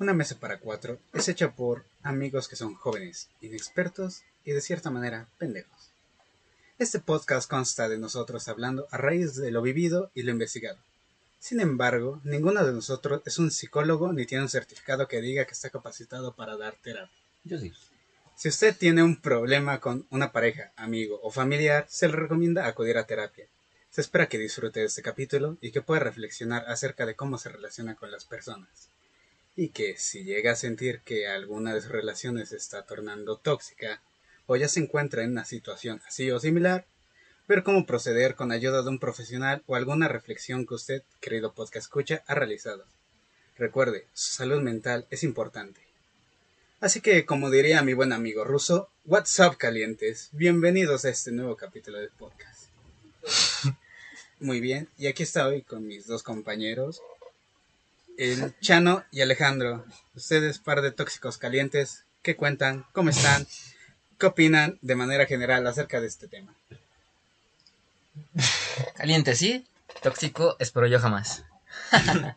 Una mesa para cuatro es hecha por amigos que son jóvenes, inexpertos y de cierta manera pendejos. Este podcast consta de nosotros hablando a raíz de lo vivido y lo investigado. Sin embargo, ninguno de nosotros es un psicólogo ni tiene un certificado que diga que está capacitado para dar terapia. Yo sí. Si usted tiene un problema con una pareja, amigo o familiar, se le recomienda acudir a terapia. Se espera que disfrute de este capítulo y que pueda reflexionar acerca de cómo se relaciona con las personas. Y que si llega a sentir que alguna de sus relaciones se está tornando tóxica o ya se encuentra en una situación así o similar, ver cómo proceder con ayuda de un profesional o alguna reflexión que usted, querido podcast escucha, ha realizado. Recuerde, su salud mental es importante. Así que, como diría mi buen amigo ruso, What's up, calientes? Bienvenidos a este nuevo capítulo del podcast. Muy bien, y aquí estoy con mis dos compañeros, el Chano y Alejandro. Ustedes, par de tóxicos calientes, ¿qué cuentan? ¿Cómo están? ¿Qué opinan de manera general acerca de este tema? Caliente, sí. Tóxico, espero yo jamás.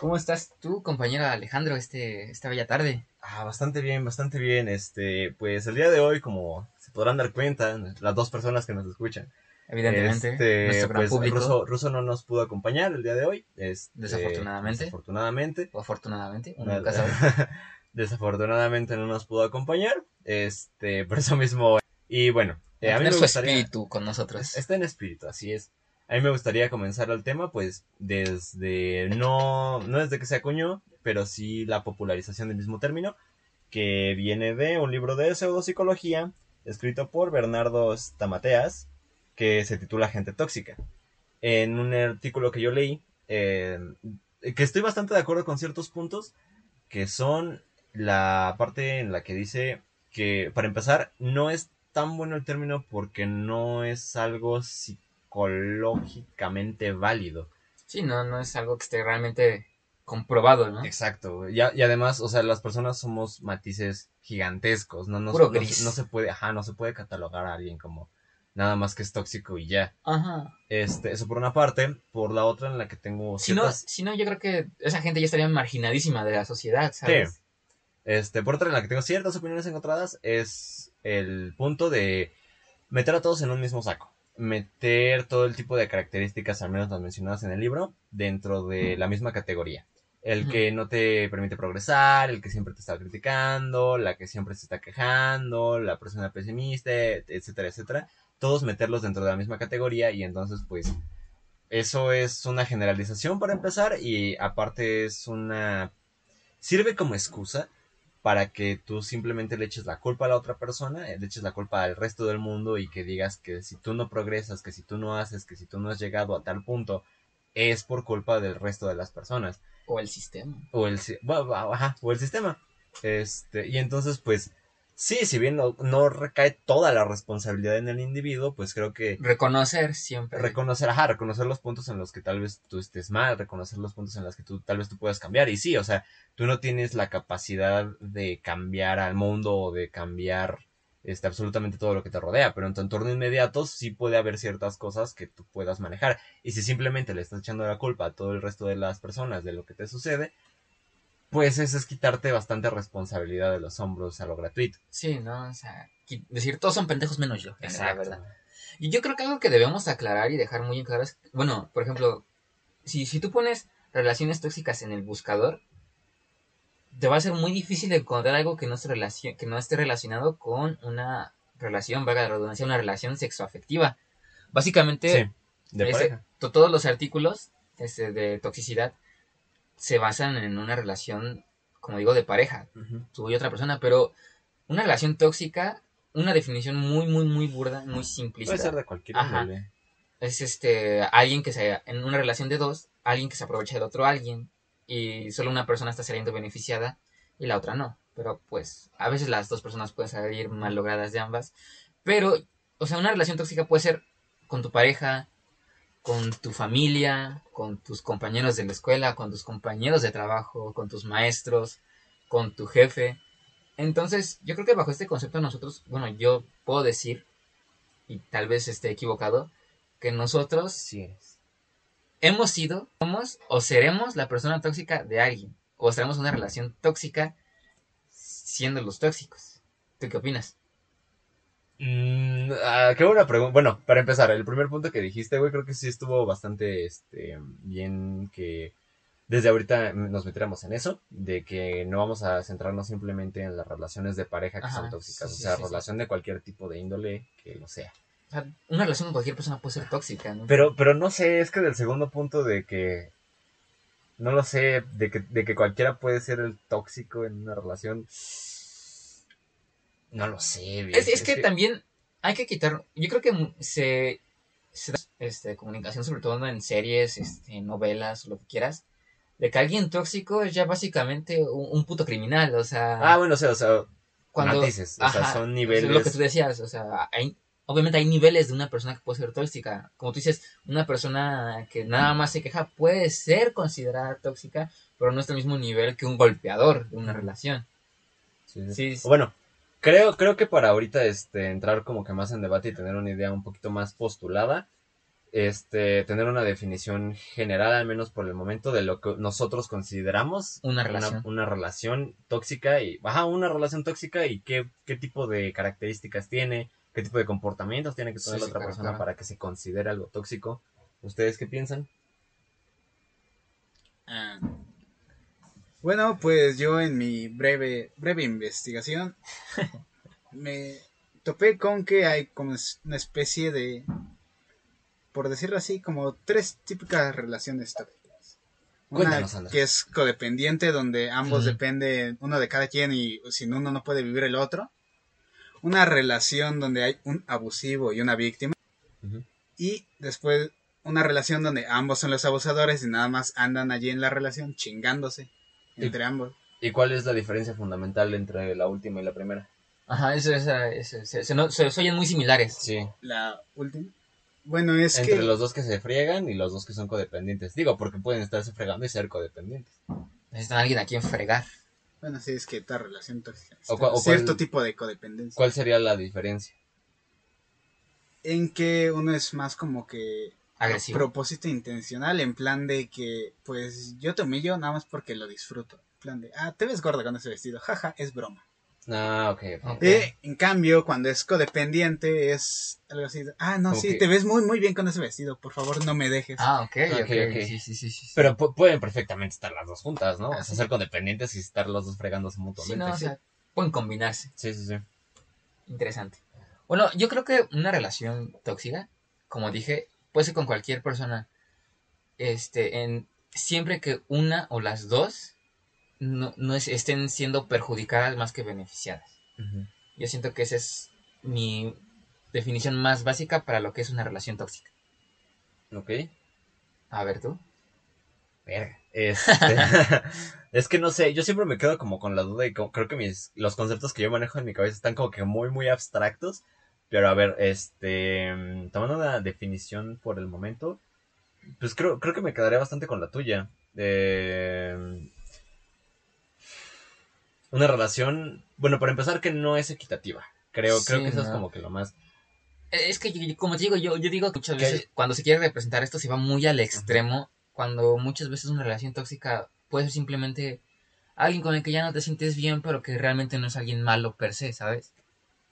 ¿Cómo estás tú, compañero Alejandro, este, esta bella tarde? Ah, bastante bien, bastante bien. Este, pues el día de hoy, como se podrán dar cuenta, las dos personas que nos escuchan. Evidentemente, este, nuestro gran pues, público. Ruso, Ruso no nos pudo acompañar el día de hoy. este, Desafortunadamente. Desafortunadamente. O afortunadamente, uno nunca sabe. desafortunadamente no nos pudo acompañar. Este, por eso mismo. Y bueno, eh, a mí me su gustaría. espíritu con nosotros. Está en espíritu, así es. A mí me gustaría comenzar el tema, pues, desde, no, no desde que se acuñó, pero sí la popularización del mismo término, que viene de un libro de pseudopsicología, escrito por Bernardo Stamateas, que se titula Gente Tóxica. En un artículo que yo leí, eh, que estoy bastante de acuerdo con ciertos puntos, que son la parte en la que dice que, para empezar, no es tan bueno el término porque no es algo psicológicamente válido. Sí, no, no es algo que esté realmente comprobado, ¿no? Exacto. Y, a- y además, o sea, las personas somos matices gigantescos. No, no, Puro no- gris. no se puede, ajá, no se puede catalogar a alguien como nada más que es tóxico y ya. Ajá. Este, eso por una parte. Por la otra en la que tengo Si no, ciertas... si no, yo creo que esa gente ya estaría marginadísima de la sociedad, ¿sabes? Este, por otra en la que tengo ciertas opiniones encontradas es el punto de meter a todos en un mismo saco. Meter todo el tipo de características, al menos las mencionadas en el libro, dentro de la misma categoría. El que no te permite progresar, el que siempre te está criticando, la que siempre se está quejando, la persona pesimista, etcétera, etcétera. Todos meterlos dentro de la misma categoría y entonces pues eso es una generalización para empezar y aparte es una... sirve como excusa para que tú simplemente le eches la culpa a la otra persona, le eches la culpa al resto del mundo y que digas que si tú no progresas, que si tú no haces, que si tú no has llegado a tal punto, es por culpa del resto de las personas O el sistema. el, ajá, o el sistema. Este, y entonces, pues, sí, si bien no, no recae toda la responsabilidad en el individuo, pues creo que Reconocer siempre. reconocer, ajá, reconocer los puntos en los que tal vez tú estés mal, reconocer los puntos en los que tú tal vez tú puedas cambiar. Y sí, o sea, tú no tienes la capacidad de cambiar al mundo o de cambiar este, absolutamente todo lo que te rodea, pero en tu entorno inmediato sí puede haber ciertas cosas que tú puedas manejar. Y si simplemente le estás echando la culpa a todo el resto de las personas de lo que te sucede, pues eso es quitarte bastante responsabilidad de los hombros a lo gratuito. Sí, ¿no? O sea, decir todos son pendejos menos yo. es la Exacto. verdad. Y yo creo que algo que debemos aclarar y dejar muy en claro es, bueno, por ejemplo, si, si tú pones relaciones tóxicas en el buscador, te va a ser muy difícil encontrar algo que no, se relacion- que no esté relacionado con una relación, valga la redundancia, una relación sexoafectiva. Básicamente, Sí, de ese- todos los artículos este, de toxicidad se basan en una relación, como digo, de pareja, Ujú. tú y otra persona, pero una relación tóxica, una definición muy, muy, muy burda, muy simplista. Puede ser de cualquier Ajá. Es este, alguien que se, en una relación de dos, alguien que se aprovecha del otro alguien, y solo una persona está saliendo beneficiada y la otra no. Pero pues, a veces las dos personas pueden salir mal logradas de ambas. Pero, o sea, una relación tóxica puede ser con tu pareja, con tu familia, con tus compañeros de la escuela, con tus compañeros de trabajo, con tus maestros, con tu jefe. Entonces, yo creo que bajo este concepto nosotros, bueno, yo puedo decir, y tal vez esté equivocado, que nosotros Sí hemos sido, somos o seremos la persona tóxica de alguien. o estaremos en una relación tóxica siendo los tóxicos. ¿Tú qué opinas? Mm, ah, qué buena pregunta. Bueno, para empezar, el primer punto que dijiste, güey, creo que sí estuvo bastante este, bien que desde ahorita nos metiéramos en eso, de que no vamos a centrarnos simplemente en las relaciones de pareja que Ajá, son tóxicas, sí, o sea, sí, sí. relación de cualquier tipo de índole que lo sea. O sea, una relación con cualquier persona puede ser tóxica, ¿no? Pero, pero no sé, es que del segundo punto de que, no lo sé, de que, de que cualquiera puede ser el tóxico en una relación, no lo sé, Es, es que también hay que quitar, yo creo que se, se da este, comunicación, sobre todo en series, este, novelas, lo que quieras, de que alguien tóxico es ya básicamente un, un puto criminal, o sea, Ah, bueno, o sea, o sea, cuando... matices, o sea, son es niveles... Lo que tú decías, o sea, hay, obviamente hay niveles de una persona que puede ser tóxica. Como tú dices, una persona que nada más se queja puede ser considerada tóxica, pero no es el mismo nivel que un golpeador de una relación. Sí, sí. Sí, sí. Bueno, creo, creo que para ahorita este, entrar como que más en debate y tener una idea un poquito más postulada, este, tener una definición general, al menos por el momento, de lo que nosotros consideramos Una relación. una, relación tóxica y, ajá, una relación tóxica y qué, qué tipo de características tiene, qué tipo de comportamientos tiene que Sí, tener la otra persona claro. para que se considere algo tóxico. ¿Ustedes qué piensan? Ah. Bueno, pues yo en mi breve, breve investigación me topé con que hay como una especie de, por decirlo así, como tres típicas relaciones tóxicas. Una que es codependiente, donde ambos dependen uno de cada quien y sin uno no puede vivir el otro. Una relación donde hay un abusivo y una víctima. Y después una relación donde ambos son los abusadores y nada más andan allí en la relación chingándose entre ambos. ¿Y cuál es la diferencia fundamental entre la última y la primera? Ajá, eso, esa- ese- se, se, no- se- se oyen muy similares. Sí. La última. Bueno, es entre que los dos que se friegan y los dos que son codependientes. Digo, porque pueden estarse fregando y ser codependientes. Necesitan a alguien a quien fregar. bueno, sí es que toda relación tóxica. O cierto cuál- tipo de codependencia. ¿Cuál sería la diferencia? En que uno es más como que Agresivo. propósito intencional, en plan de que, pues yo te humillo nada más porque lo disfruto. En plan de, ah, te ves gorda con ese vestido, jaja, es broma. Ah, ok, ok. Ok. Eh, en cambio, cuando es codependiente, es algo así, de, ah, no, sí, te ves muy, muy bien con ese vestido, por favor no me dejes. Ah, ok, ok. Ok, ok. Sí, sí, sí, sí. sí. Pero pu- pueden perfectamente estar las dos juntas, ¿no? Ah, o sea, sí. ser codependientes y estar los dos fregándose Sí, mutuamente. no, o sea, pueden combinarse. sí, sí, sí. Interesante. Bueno, yo creo que una relación tóxica, como dije, puede ser con cualquier persona. Este, en siempre que una o las dos no, no es- estén siendo perjudicadas más que beneficiadas. Yo siento que esa es mi definición más básica para lo que es una relación tóxica. Ok. A ver tú. Verga. Este, es que no sé, yo siempre me quedo como con la duda y creo que mis, los conceptos que yo manejo en mi cabeza están como que muy, muy abstractos. Pero a ver, este, mm, tomando una definición por el momento, pues creo, creo que me quedaré bastante con la tuya. Eh, una relación, bueno, para empezar que no es equitativa. Creo, creo que eso es como que lo más... Eh, Es que, yo- como te digo, yo, yo digo que muchas veces cuando se quiere representar esto se va muy al extremo, cuando muchas veces una relación tóxica puede ser simplemente alguien con el que ya no te sientes bien, pero que realmente no es alguien malo per se, ¿sabes?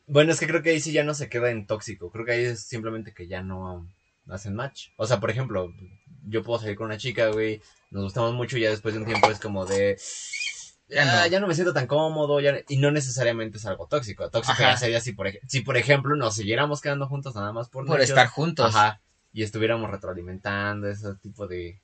Bueno, es que creo que ahí sí ya no se queda en tóxico. Creo que ahí es simplemente que ya no hacen match. O sea, por ejemplo, yo puedo salir con una chica, güey, nos gustamos mucho y ya después de un tiempo es como de... Ya "Ah, no". ya no me siento tan cómodo, ya... y no necesariamente es algo tóxico. Tóxico ya sería si por, si, por ejemplo, nos siguiéramos quedando juntos nada más por, estar juntos. Ajá. Y estuviéramos retroalimentando ese tipo de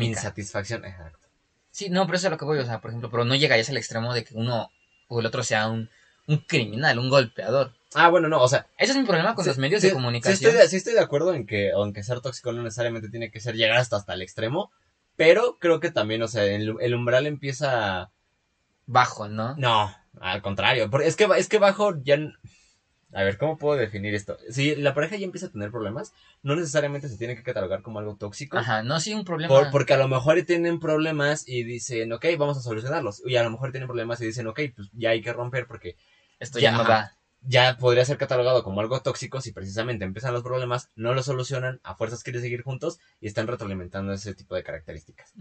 insatisfacción. Exacto. Sí, no, pero eso es lo que voy, o sea, por ejemplo, pero no llegarías al extremo de que uno o el otro sea un, un criminal, un golpeador. Ah, bueno, no, o sea, Ese es mi problema con Sí, los medios sí, de comunicación. Sí estoy, de, sí estoy de acuerdo en que, aunque ser tóxico no necesariamente tiene que ser llegar hasta, hasta el extremo, pero creo que también, o sea, el, el umbral empieza... Bajo, ¿no? No, al contrario, porque es que, es que bajo ya... A ver, ¿cómo puedo definir esto? Si la pareja ya empieza a tener problemas, no necesariamente se tiene que catalogar como algo tóxico. Ajá, no, sí, un problema. Por- porque a lo mejor tienen problemas y dicen, ok, vamos a solucionarlos. Y a lo mejor tienen problemas y dicen, ok, pues ya hay que romper porque Esto ya, ya, no va. ya podría ser catalogado como algo tóxico si precisamente empiezan los problemas, no lo solucionan, a fuerzas quieren seguir juntos y están retroalimentando ese tipo de características.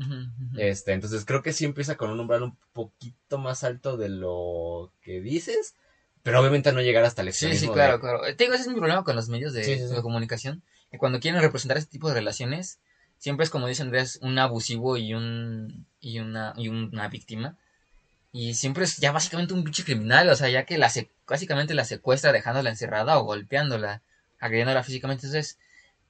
Este, entonces creo que sí empieza con un umbral un poquito más alto de lo que dices, pero obviamente no llegar hasta el Sí, extremismo sí, de- claro, claro. Te digo, ese es mi problema con los medios de, Sí, sí, sí. de comunicación. Que cuando quieren representar este tipo de relaciones, siempre es como dice Andrés, un abusivo y un y una, y una víctima. Y siempre es ya básicamente un pinche criminal, o sea, ya que la se- básicamente la secuestra dejándola encerrada o golpeándola, agrediéndola físicamente. Entonces,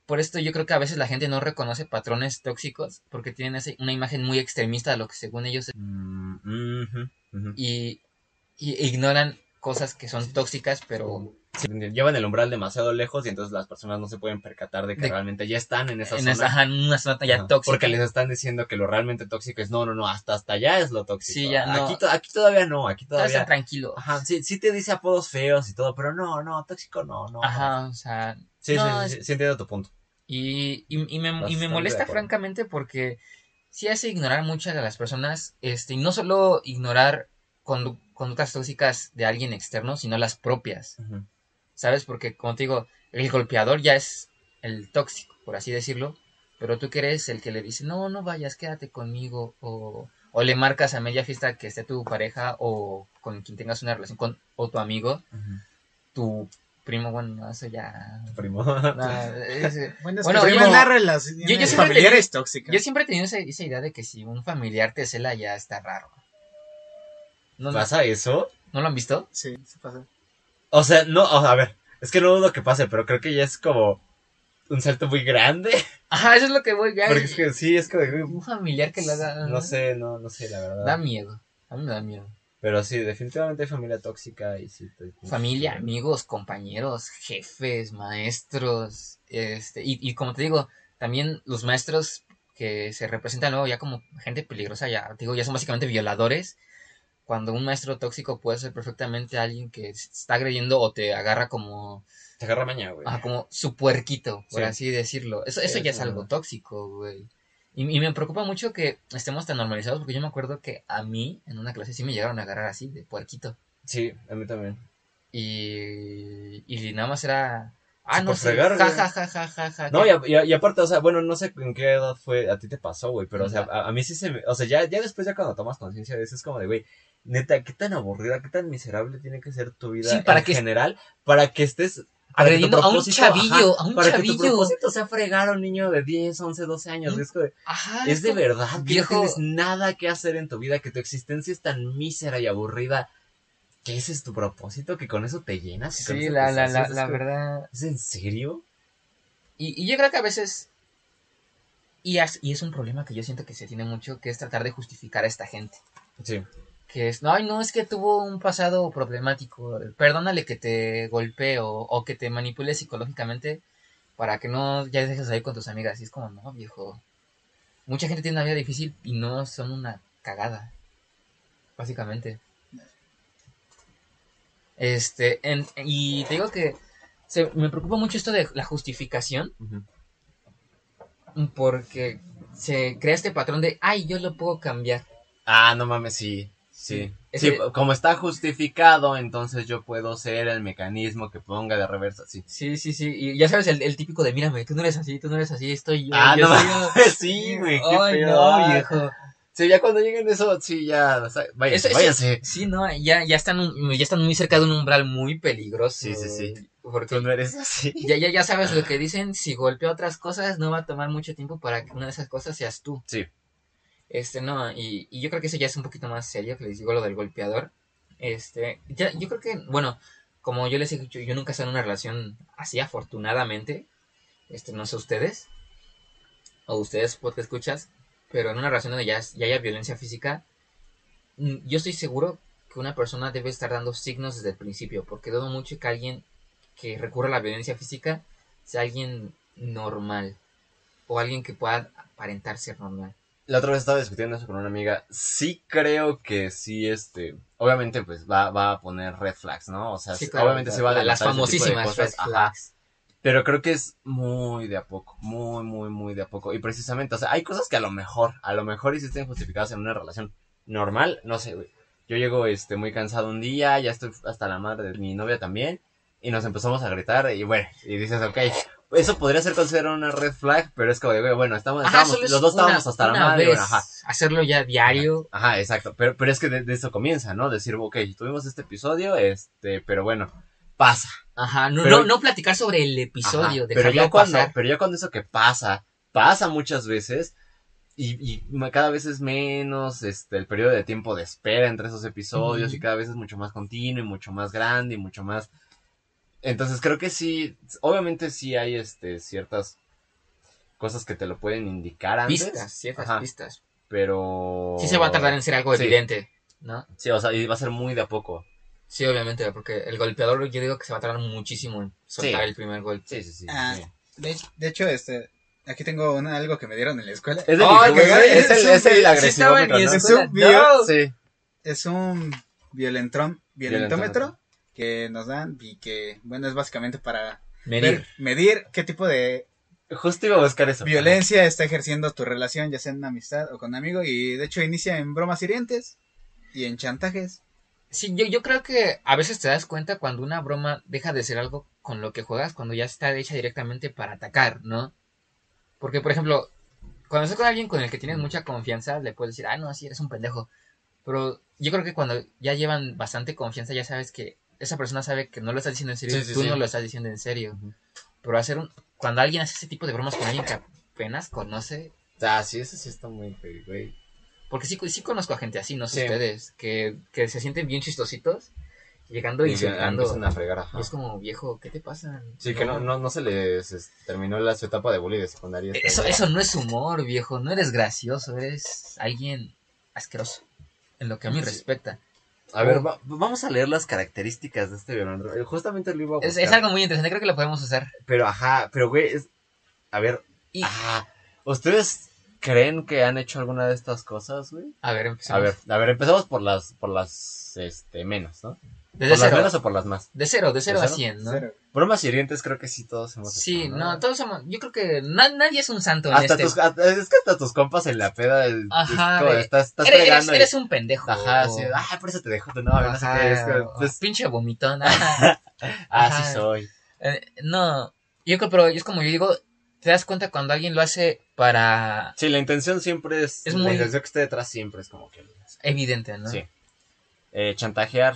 por esto yo creo que a veces la gente no reconoce patrones tóxicos porque tienen ese- una imagen muy extremista de lo que según ellos Mm, ujú, ujú. y, y ignoran cosas que son tóxicas, pero llevan el umbral demasiado lejos y entonces las personas no se pueden percatar de que De- realmente ya están en esa en zona. esa, ajá, en una zona ya tóxica. Porque les están diciendo que lo realmente tóxico es no, no, no, hasta hasta allá es lo tóxico. Sí, ya, no. aquí, to- aquí todavía no, aquí Todavía está tranquilo. Ajá, sí, sí te dice apodos feos y todo, pero no, no, tóxico no, no. Ajá, o sea, Sí, sí, sí, sí, entiendo tu punto. y, y, y me, y me molesta francamente porque sí hace ignorar muchas de las personas, este, y no solo ignorar condu- conductas tóxicas de alguien externo, sino las propias, Ujú. ¿Sabes? Porque, como te digo, el golpeador ya es el tóxico, por así decirlo, pero tú que eres el que le dice, no, no vayas, quédate conmigo, o, o le marcas a media fiesta que esté tu pareja o con quien tengas una relación con, o tu amigo, tu primo, bueno, no, eso ya... Primo. no, es- Bueno, es Bueno, que yo- relaciones yo- siempre familiares tóxicas. Yo siempre he tenido esa, esa idea de que si un familiar te cela ya está raro. ¿No, no, ¿Pasa eso? ¿no lo han visto? Sí, se pasa. O sea, no, a ver, es que no dudo que pase, pero creo que ya es como un salto muy grande. Ajá, eso es lo que voy ya. Porque es que sí, es de, Un familiar que lo haga. No sé, no, no sé, la verdad. Da miedo. A mí me da miedo. Pero sí, definitivamente hay familia tóxica y sí. te- Familia, amigos, compañeros, jefes, maestros. Este, y, y como te digo, también los maestros que se representan luego ya como gente peligrosa, ya, digo, ya son básicamente violadores. Cuando un maestro tóxico puede ser perfectamente alguien que está agrediendo o te agarra como Te agarra maña, güey. Ajá, como su puerquito, por Sí. así decirlo. Eso, eso ya es algo tóxico, güey. Y, y me preocupa mucho que estemos tan normalizados porque yo me acuerdo que a mí en una clase sí me llegaron a agarrar así, de puerquito. Sí, a mí también. Y, y nada más era... Ah, no sé, fregar, ja, ja, ja, ja, ja, ja. No, y, aparte, o sea, bueno, no sé en qué edad fue, a ti te pasó, güey, pero, o sea, a, a mí sí se me, o sea, ya, ya después, ya cuando tomas conciencia de eso, es como de, güey, neta, qué tan aburrida, qué tan miserable tiene que ser tu vida Sí, para en que- general, para que estés... que Agrediendo a un chavillo, a un para que chavillo. tu propósito sea fregar a un niño de 10, 11, 12 años, es, de- Ajá, es de como- verdad que viejo- no tienes nada que hacer en tu vida, que tu existencia es tan mísera y aburrida, que ese es tu propósito, que con eso te llenas. que Sí, la, la, la, la verdad... ¿Es en serio? Y, y yo creo que a veces... Y es un problema que yo siento que se tiene mucho, que es tratar de justificar a esta gente. Sí. Que es, no, ay, no, es que tuvo un pasado problemático, perdónale que te golpee o, o que te manipule psicológicamente para que no ya dejes de ir con tus amigas. Y es como, no, viejo. Mucha gente tiene una vida difícil y no son una cagada, básicamente. Este, en- y te digo que se- me preocupa mucho esto de la justificación porque se crea este patrón de, ay, yo lo puedo cambiar. Ah, no mames, sí. Sí. Ese- Sí, como está justificado, entonces yo puedo ser el mecanismo que ponga de reversa, sí. Sí, sí, sí. Y ya sabes, el, el típico de mírame, tú no eres así, tú no eres así, estoy yo. Ah, yo no soy mames, yo". sí, güey, qué Ay, no, viejo. Sí, ya cuando lleguen eso, sí, ya, o sea, váyanse, Eso- váyanse. Sí, no, ya, ya están un- ya están muy cerca de un umbral muy peligroso. Sí, sí, sí. Porque Tú no eres así. ya, ya, ya sabes lo que dicen, si golpea otras cosas, no va a tomar mucho tiempo para que una de esas cosas seas tú. Sí. Este, no, y, yo creo que eso ya es un poquito más serio, que les digo lo del golpeador. Este, ya, yo creo que, bueno, como yo les he dicho, yo nunca he en una relación así, afortunadamente. Este, no sé ustedes, o ustedes, porque escuchas, pero en una relación donde ya, ya haya violencia física, mm, yo estoy seguro que una persona debe estar dando signos desde el principio, porque dudo mucho que alguien que recurra a la violencia física sea alguien normal, o alguien que pueda aparentar ser normal. La otra vez estaba discutiendo eso con una amiga. Sí creo que sí, este, obviamente pues va, va a poner red flags, ¿no? O sea, Sí, sí- claro, obviamente se va a la- las famosísimas cosas, red ajá. flags. Pero creo que es muy de a poco, muy, muy, muy de a poco. Y precisamente, o sea, hay cosas que a lo mejor, a lo mejor hiciste justificadas en una relación normal, no sé, güey. Yo llego este, muy cansado un día, ya estoy hasta la madre de mi novia también, y nos empezamos a gritar, y bueno, y dices, ok, eso podría ser considerado una red flag, pero es como de, bueno, estamos, Ajá, estábamos- los dos una- estábamos hasta la madre, vez. ajá. Hacerlo ya diario. Ajá, exacto, pero, pero es que de, de eso comienza, ¿no? Decir, ok, tuvimos este episodio, este, pero bueno, pasa. Ajá, no, Pero- no, no platicar sobre el episodio, pero ya cuando, pasar. pero ya cuando eso que pasa, pasa muchas veces, y, y cada vez es menos este el periodo de tiempo de espera entre esos episodios, y cada vez es mucho más continuo, y mucho más grande, y mucho más. Entonces creo que sí, obviamente sí hay este ciertas cosas que te lo pueden indicar antes. Pistas, ciertas Ajá, pistas. Pero. Sí se va a tardar en ser algo Sí. evidente, ¿no? Sí, o sea, y va a ser muy de a poco. Sí, obviamente, porque el golpeador yo digo que se va a tardar muchísimo en soltar Sí. el primer golpe. Sí, sí, sí. Ah, sí. de, de hecho, este, aquí tengo una- algo que me dieron en la escuela. Es que es el, sí, es un bio- No. Sí. Es un violentrón, violentómetro Violentómetro. Que nos dan y que, bueno, es básicamente para Medir. ver- medir qué tipo de Justo iba a buscar eso. violencia está ejerciendo tu relación, ya sea en una amistad o con un amigo, y de hecho inicia en bromas hirientes y en chantajes. Sí, yo, yo creo que a veces te das cuenta cuando una broma deja de ser algo con lo que juegas, cuando ya está hecha directamente para atacar, ¿no? Porque, por ejemplo, cuando estás con alguien con el que tienes mucha confianza, le puedes decir, ah, no, sí, eres un pendejo. Pero yo creo que cuando ya llevan bastante confianza, ya sabes que esa persona sabe que no lo estás diciendo en serio, Sí, tú sí. no lo estás diciendo en serio. Pero hacer un... Cuando alguien hace ese tipo de bromas con alguien que apenas conoce, Ah, sí, eso sí está muy heavy, güey. porque sí, sí conozco a gente así, no sé ustedes, que, que se sienten bien chistositos, llegando y empiezan a fregar, ajá. Y es como, viejo, ¿qué te pasa? Sí, que no, no, no se les terminó la, su etapa de bully de secundaria. este, Eso, eso no es humor, viejo. No eres gracioso, eres alguien asqueroso. En lo que a mí Sí. respecta. A ver, va- vamos a leer las características de este violento. Eh, Justamente lo iba a Es, algo muy interesante, creo que lo podemos usar. Pero, ajá, pero, güey, es... A ver, Y, ajá. ¿Ustedes creen que han hecho alguna de estas cosas, güey? a ver, empecemos. A ver, a ver, empezamos por las, por las, este, menos, ¿no? Desde ¿Por las menos o por las más? De cero, de cero ¿De a cien, ¿no? Cero. Bromas hirientes creo que sí todos hemos Sí, hecho, no, todos somos. Yo creo que na- nadie es un santo en Hasta este. tus, hasta- es que hasta tus compas en la peda, el- Ajá, es de- estás, estás eres, eres, y- un pendejo. Ajá, o- sí, ah, por eso te dejo tu novia, no sé qué, es pues, pinche vomitón. ah, sí soy. Eh, no, yo creo, pero es como yo digo, te das cuenta cuando alguien lo hace para Sí, la intención siempre es, Es la muy- intención que esté detrás siempre es como que, evidente, ¿no? sí. Eh, chantajear,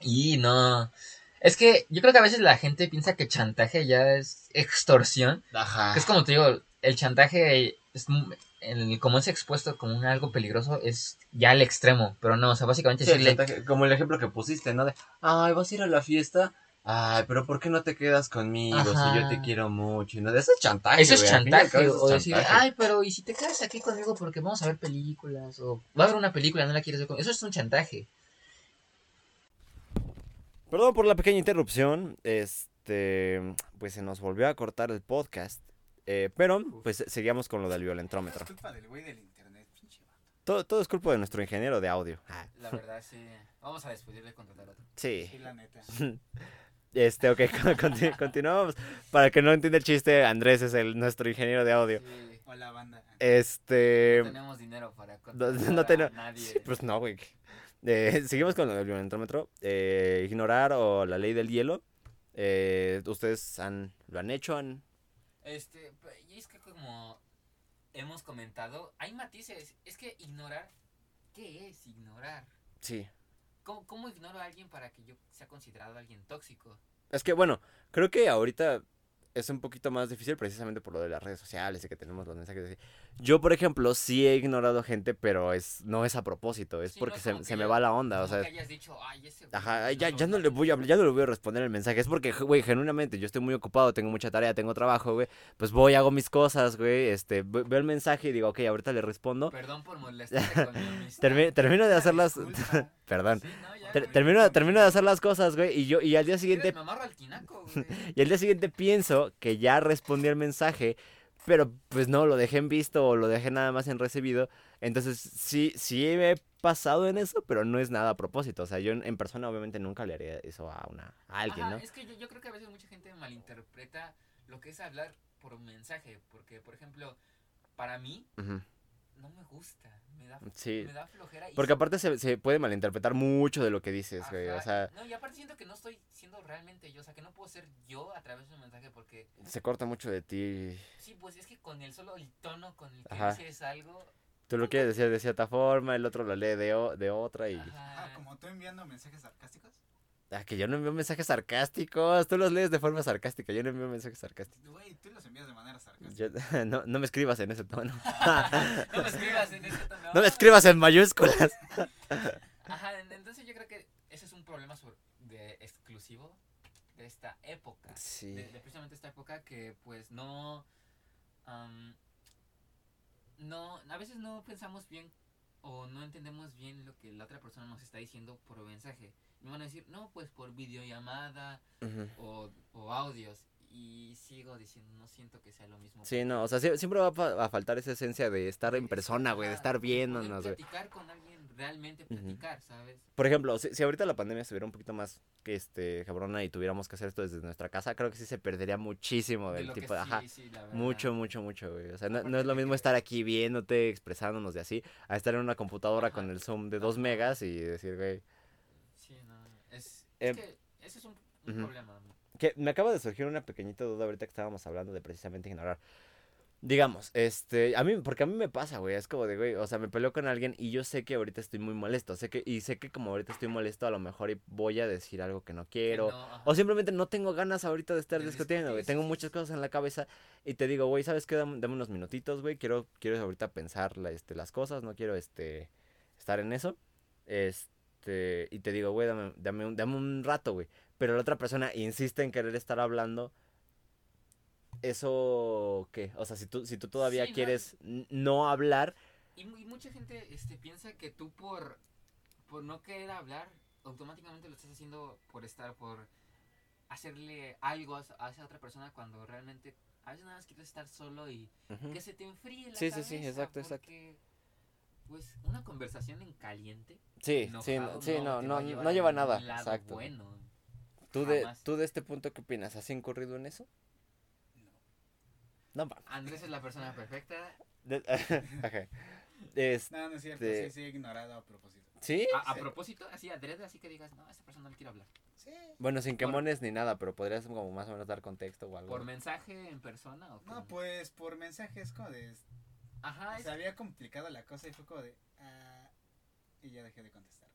Y no. Es que yo creo que a veces la gente piensa que chantaje ya es extorsión. ajá. Que es como te digo, el chantaje es el, como es expuesto como un algo peligroso es ya al extremo. Pero no, o sea, básicamente Sí, el decirle, chantaje, como el ejemplo que pusiste, ¿no? De, ay, vas a ir a la fiesta, ay, pero ¿por qué no te quedas conmigo Ajá. si yo te quiero mucho? Y no, eso es chantaje, eso es güey, al fin y al chantaje. O es decir, chantaje. ay, pero ¿y si te quedas aquí conmigo porque vamos a ver películas? O va a haber una película, no la quieres ver conmigo. Eso es un chantaje. Perdón por la pequeña interrupción. Este, pues se nos volvió a cortar el podcast. eh, pero, pues seguíamos con lo del violentrómetro. culpa del güey del internet, pinche vato. Todo, todo es culpa de nuestro ingeniero de audio. Ah, La verdad, sí. Vamos a despedirle con otro. sí. Sí, la neta. Este, ok, con- conti- continuamos. Para que no entienda el chiste, Andrés es el, nuestro ingeniero de audio. Hola, banda. Este. tenemos dinero para No, no tengo- Sí, pues no, güey. Eh, seguimos con lo del violentrómetro. Eh, ignorar o la ley del hielo. Eh, ¿Ustedes han, lo han hecho? Han... Este, y es que como hemos comentado, hay matices. Es que ignorar, ¿qué es ignorar? Sí. ¿Cómo, cómo ignoro a alguien para que yo sea considerado alguien tóxico? Es que, bueno, creo que ahorita es un poquito más difícil precisamente por lo de las redes sociales y que tenemos los mensajes. Yo, por ejemplo, sí he ignorado gente, pero es no es a propósito, es Sí, no porque es se, se me va la onda, o sea... que hayas dicho, ay, ese Ajá, ya, no, ya no no le voy a qué". ya no le voy a responder el mensaje. Es porque, güey, genuinamente, yo estoy muy ocupado, tengo mucha tarea, tengo trabajo, güey. Pues voy, hago mis cosas, güey. Este, ve- veo el mensaje y digo, ok, ahorita le respondo. Perdón por molestarte con mi termino de hacerlas. disculpa. Perdón. Sí, no, Ter- termino, termino de hacer las cosas, güey. Y yo, y al día siguiente Me amarro al tinaco. Y al día siguiente pienso que ya respondí el mensaje, pero pues no, lo dejé en visto o lo dejé nada más en recibido. Entonces sí, sí me he pasado en eso, pero no es nada a propósito. O sea, yo en, en persona obviamente nunca le haría eso a, una, a alguien, Ajá, ¿no? Es que yo, yo creo que a veces mucha gente malinterpreta lo que es hablar por un mensaje. Porque, por ejemplo, para mí. No me gusta. Me da, Sí. me da flojera. y Porque aparte se, se puede malinterpretar mucho de lo que dices, güey. O Ajá, sea, No, y aparte siento que no estoy siendo realmente yo. O sea, que no puedo ser yo a través de un mensaje porque. se corta mucho de ti. Sí, pues es que con el solo el tono con el que Ajá. dices algo. Tú lo quieres decir de cierta forma, el otro lo lee de, o- de otra y... Ajá. Ah, como tú enviando mensajes sarcásticos. Ah, que yo no envío mensajes sarcásticos. Tú los lees de forma sarcástica. Yo no envío mensajes sarcásticos. Güey, tú los envías de manera sarcástica. Yo- no, no me escribas en ese tono. No me escribas en ese tono. No me escribas en mayúsculas. Ajá, en- entonces yo creo que ese es un problema sobre- de exclusivo de esta época. Sí. De, de precisamente esta época que pues no... no, a veces no pensamos bien o no entendemos bien lo que la otra persona nos está diciendo por mensaje. Me van a decir, no, pues por videollamada Ujú. o, o audios. Y sigo diciendo, no siento que sea lo mismo. Sí, no, o sea, sie- siempre va a fa- a faltar esa esencia de estar en persona, güey, de estar viéndonos, güey. platicar con alguien, realmente platicar, ¿sabes? Por ejemplo, si, si ahorita la pandemia estuviera un poquito más que este cabrona y tuviéramos que hacer esto desde nuestra casa, creo que sí se perdería muchísimo De del tipo de, ajá, sí, la mucho, mucho, mucho, güey. O sea, no, no es lo mismo estar aquí viéndote, expresándonos de así, a estar en una computadora Ajá. con el Zoom de dos megas y decir, güey, Sí, no. Es, Eh, es que ese es un, un ujú. problema. Que me acaba de surgir una pequeñita duda ahorita que estábamos hablando de precisamente ignorar. Digamos, este, a mí, porque a mí me pasa, güey, es como de, güey, o sea, me peleo con alguien y yo sé que ahorita estoy muy molesto, sé que, y sé que como ahorita estoy molesto, a lo mejor voy a decir algo que no quiero, no, o simplemente no tengo ganas ahorita de estar discutiendo, güey, tengo muchas cosas en la cabeza y te digo, güey, ¿sabes qué? Dame, dame unos minutitos, güey, quiero, quiero ahorita pensar la- este, las cosas, no quiero, este, estar en eso, este, y te digo, güey, dame, dame, un, dame un rato, güey, pero la otra persona insiste en querer estar hablando, ¿eso qué? O sea, si tú, si tú todavía Sí, no, quieres n- no hablar, Y, mu- y mucha gente este, piensa que tú por, por no querer hablar, automáticamente lo estás haciendo por estar, por hacerle algo a, esa- a esa otra persona cuando realmente a veces nada más quieres estar solo y que se te enfríe la Sí, sí, sí, cabeza, exacto, exacto. porque, Pues una conversación en caliente. sí, sí, no, sí, no, no, no llevar lleva nada, exacto. Bueno. ¿Tú de, jamás. ¿Tú de este punto qué opinas? ¿Has incurrido en eso? No, va. Andrés es la persona perfecta. De- Ajá. Es- No, no es cierto, Este- sí, sí, he ignorado a propósito. ¿Sí? A, a Sí. propósito, así adrede, así que digas, no, a esa persona no le quiero hablar. Sí. Bueno, sin Por- quemones ni nada, pero podrías como más o menos dar contexto o algo. ¿Por mensaje en persona o No, pues por mensajes como de... Ajá, es- Se había complicado la cosa y fue como de... ah, y ya dejé de contestar.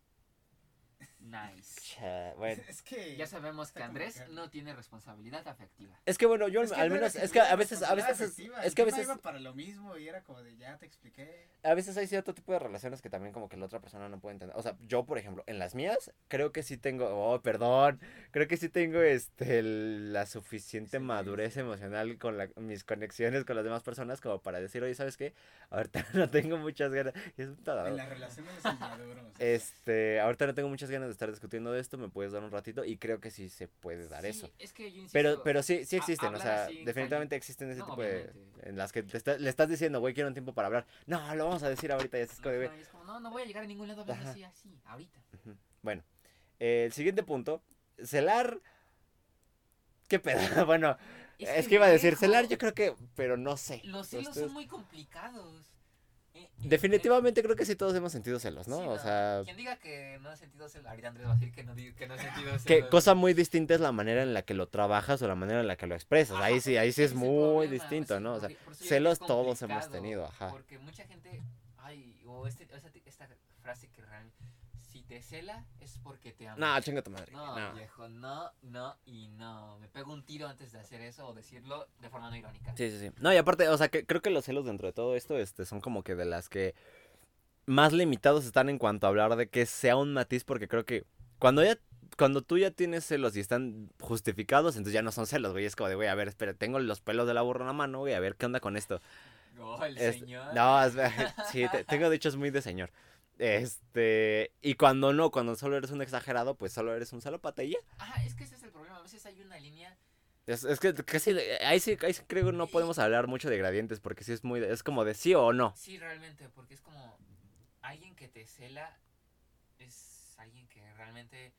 Nice. Cha, bueno. Es que... Ya sabemos que Andrés no tiene responsabilidad afectiva. Es que bueno, yo Es que al no menos, es que a veces, a veces, es, afectiva, es el que a veces, iba para lo mismo y era como de ya te expliqué. a veces hay cierto tipo de relaciones que también como que la otra persona no puede entender. O sea, yo, por ejemplo, en las mías, creo que sí tengo, oh, perdón, creo que sí tengo este el- la suficiente Sí, madurez sí. emocional con la- mis conexiones con las demás personas como para decir, oye, ¿sabes qué? Ahorita no tengo muchas ganas. Es un. En las relaciones inmaduros. Este, ahorita no tengo muchas ganas de estar discutiendo de esto, me puedes dar un ratito y creo que sí se puede dar Sí, eso. Es que yo insisto, Pero, pero sí, sí a- existen, o sea, definitivamente existen ese No, tipo de... obviamente. En las que te está- le estás diciendo, güey, quiero un tiempo para hablar. No, lo vamos a decir ahorita, ya como de, es como, no, no voy a llegar a ningún lado Ajá. así, así, ahorita. Bueno, eh, el siguiente punto, celar... ¿Qué pedo? bueno, es, que, iba a decir celar, yo creo que, pero no sé. Los celos son muy complicados. Definitivamente creo que sí todos hemos sentido celos, ¿no? Sí, o sea, Quien diga que no ha sentido celos, ahorita Andrés va a decir que no, que no ha sentido celos. que cosa muy distinta es la manera en la que lo trabajas o la manera en la que lo expresas. Ajá, ahí sí, ahí sí es muy problema, distinto, ¿no? O sea, celos todos hemos tenido, ajá. Porque mucha gente, ay, o este, o esa- esta frase que realmente, te cela es porque te ama. No, chinga tu madre. No, no. viejo, no, no y no. Me pego un tiro antes de hacer eso o decirlo de forma no irónica. Sí, sí, sí. No, y aparte, o sea, que creo que los celos dentro de todo esto este, son como que de las que más limitados están en cuanto a hablar de que sea un matiz, porque creo que cuando ya cuando tú ya tienes celos y están justificados, entonces ya no son celos, güey. Es como de, güey, a ver, espera, tengo los pelos de la burra en la mano, güey, a ver qué onda con esto. El Es- señor. No, es- sí, te- tengo dichos muy de señor. Este, y cuando no, cuando solo eres un exagerado, pues solo eres un celópata y ya. Ajá, es que ese es el problema. A veces hay una línea. Es, es que casi, ahí sí, ahí sí creo que no podemos hablar mucho de gradientes, porque sí es muy, es como de sí o no. Sí, realmente, porque es como alguien que te cela es alguien que realmente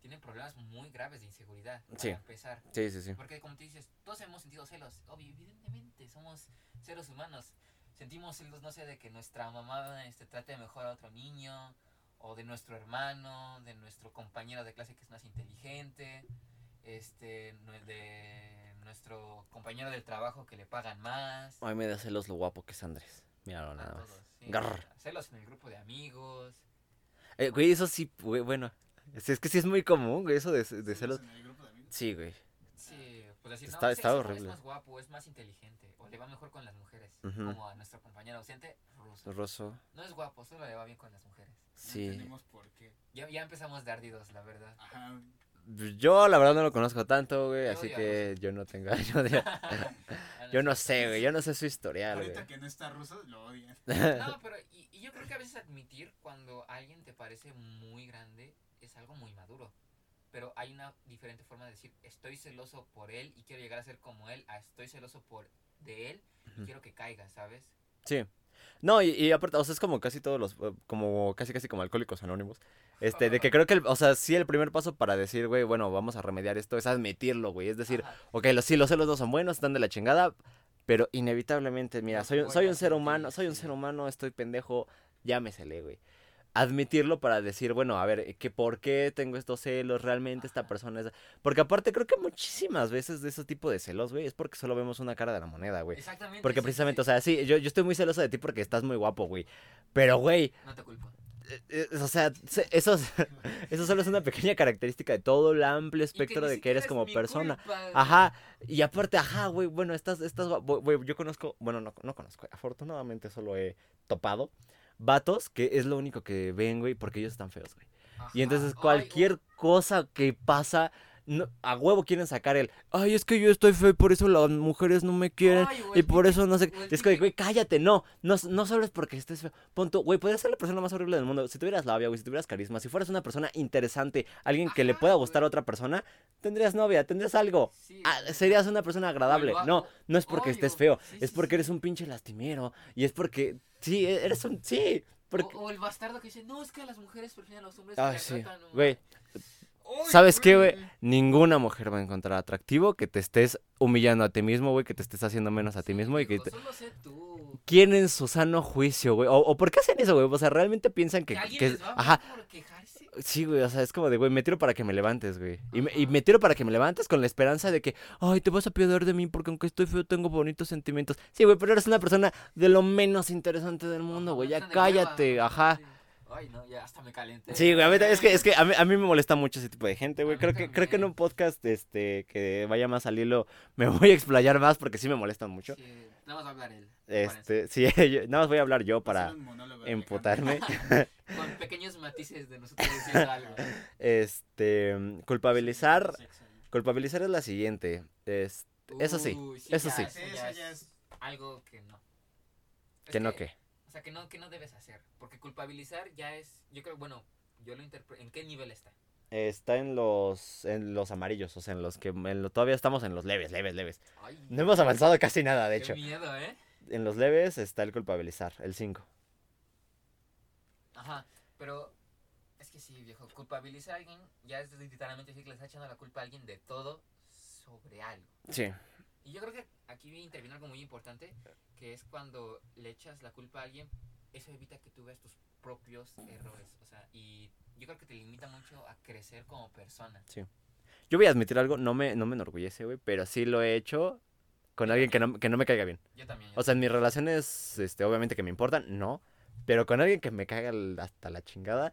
tiene problemas muy graves de inseguridad. Para Sí. empezar. Sí, sí, sí. Porque como tú dices, todos hemos sentido celos. Obvio, evidentemente, somos seres humanos. Sentimos celos, no sé, de que nuestra mamá este, trate mejor a otro niño, o de nuestro hermano, de nuestro compañero de clase que es más inteligente, este, de nuestro compañero del trabajo que le pagan más. Ay, me da celos lo guapo que es Andrés. Míralo a nada más. todos, sí. Grr. Celos en el grupo de amigos. Eh, güey, eso sí, güey, bueno. Es, es que sí es muy común, güey, eso de, de celos. En el grupo de amigos. Sí, güey. Sí, pues decir, Está- no, está horrible. Es más guapo, es más inteligente, o le va mejor con las mujeres, como a nuestro compañero ausente, Ruso. Rosso. No es guapo, solo le va bien con las mujeres. No Sí. entendemos por qué. Ya, ya empezamos de ardidos, la verdad. Ajá. Yo, la verdad, no lo conozco tanto, güey, Yo así que yo no tengo. Yo, de- yo no sé, güey, yo no sé su historial, güey. Ahorita que no está ruso, lo odian. No, pero y, y yo creo que a veces admitir cuando alguien te parece muy grande es algo muy maduro. Pero hay una diferente forma de decir, estoy celoso por él y quiero llegar a ser como él, a estoy celoso por de él y quiero que caiga, ¿sabes? Sí. No, y, y aparte, o sea, es como casi todos los, eh, como casi casi como alcohólicos anónimos. Este, de que creo que, el- o sea, sí el primer paso para decir, güey, bueno, vamos a remediar esto es admitirlo, güey. Es decir, Ajá. ok, los, sí, los celos no son buenos, están de la chingada, pero inevitablemente, mira, soy, soy un ser humano, soy un ser humano, estoy pendejo, celé, güey. Admitirlo para decir, bueno, a ver, que por qué tengo estos celos, realmente esta persona es... Porque aparte creo que muchísimas veces de ese tipo de celos, güey, es porque solo vemos una cara de la moneda, güey. Exactamente. Porque sí, precisamente, o sea, sí, yo, yo estoy muy celoso de ti porque estás muy guapo, güey. Pero, güey, No te culpo. eh, eh, o sea, se- eso, es- eso solo es una pequeña característica de todo el amplio espectro de que eres como persona. culpa. Ajá, y aparte, ajá, güey, bueno, guapo, güey, yo conozco, bueno, no, no conozco, afortunadamente solo he topado vatos que es lo único que ven, güey, porque ellos están feos, güey. Y entonces Ay, cualquier cosa que pasa, no- a huevo quieren sacar el, ay, es que yo estoy feo y por eso las mujeres no me quieren. Ay, Y por eso no sé. Es que, güey, cállate, no. No, no solo es porque estés feo. Punto, güey, podrías ser la persona más horrible del mundo. Si tuvieras labia, güey, si tuvieras carisma, si fueras una persona interesante, alguien que le pueda gustar a otra persona, tendrías novia, tendrías algo. Sí, Ah, serías una persona agradable. No, no es porque estés feo. Sí, es sí, porque eres un pinche lastimero. Y es porque. Sí, e- eres un. Sí. Porque. O, o el bastardo que dice, no, es que las mujeres prefieren a los hombres. Que sí. Güey, ¿sabes qué, güey? Ninguna mujer va a encontrar atractivo que te estés humillando a ti mismo, güey, que te estés haciendo menos a ti mismo y que te... Solo sé tú. ¿Quién en su sano juicio, güey? O, o por qué hacen eso, güey? O sea, realmente piensan que... Que alguien que- les va a ajá, hablar por quejarse. sí, güey, o sea, es como de, güey, me tiro para que me levantes, güey. Y me, y me tiro para que me levantes con la esperanza de que, ay, te vas a piedar de mí porque aunque estoy feo tengo bonitos sentimientos. Sí, güey, pero eres una persona de lo menos interesante del mundo, güey. Ya cállate, ajá. Sí. Ay, no, ya hasta me calenté. Sí, güey, a mí, es que, es que a, mí, a mí me molesta mucho ese tipo de gente, güey. Creo que, creo que en un podcast este, que vaya más al hilo me voy a explayar más porque sí me molestan mucho. Sí, nada más va a hablar él. Este, sí, yo- nada más voy a hablar yo para emputarme. Con pequeños matices de nosotros diciendo algo. Este, culpabilizar, culpabilizar es la siguiente. Es, eso sí, eso ya, sí. Eso ya es. algo que no. Es que no qué. O sea, que no, que no debes hacer. Porque culpabilizar ya es, yo creo, bueno, yo lo interpreto, ¿en qué nivel está? Está en los, en los amarillos, o sea, en los que en lo- todavía estamos en los leves, leves, leves. Ay, No hemos avanzado casi nada, de qué hecho. miedo, ¿eh? En los leves está el culpabilizar, el 5. Ajá, pero es que sí, viejo, culpabilizar a alguien ya es literalmente decir que le está echando la culpa a alguien de todo sobre algo. Sí. Y yo creo que aquí interviene algo muy importante, que es cuando le echas la culpa a alguien, eso evita que tú veas tus propios errores. O sea, y yo creo que te limita mucho a crecer como persona. Yo voy a admitir algo, no me, no me enorgullece, güey, pero sí lo he hecho con alguien que no, que no me caiga bien. Yo también. yo O sea, en mis relaciones, este, obviamente que me importan, no. Pero con alguien que me caiga hasta la chingada.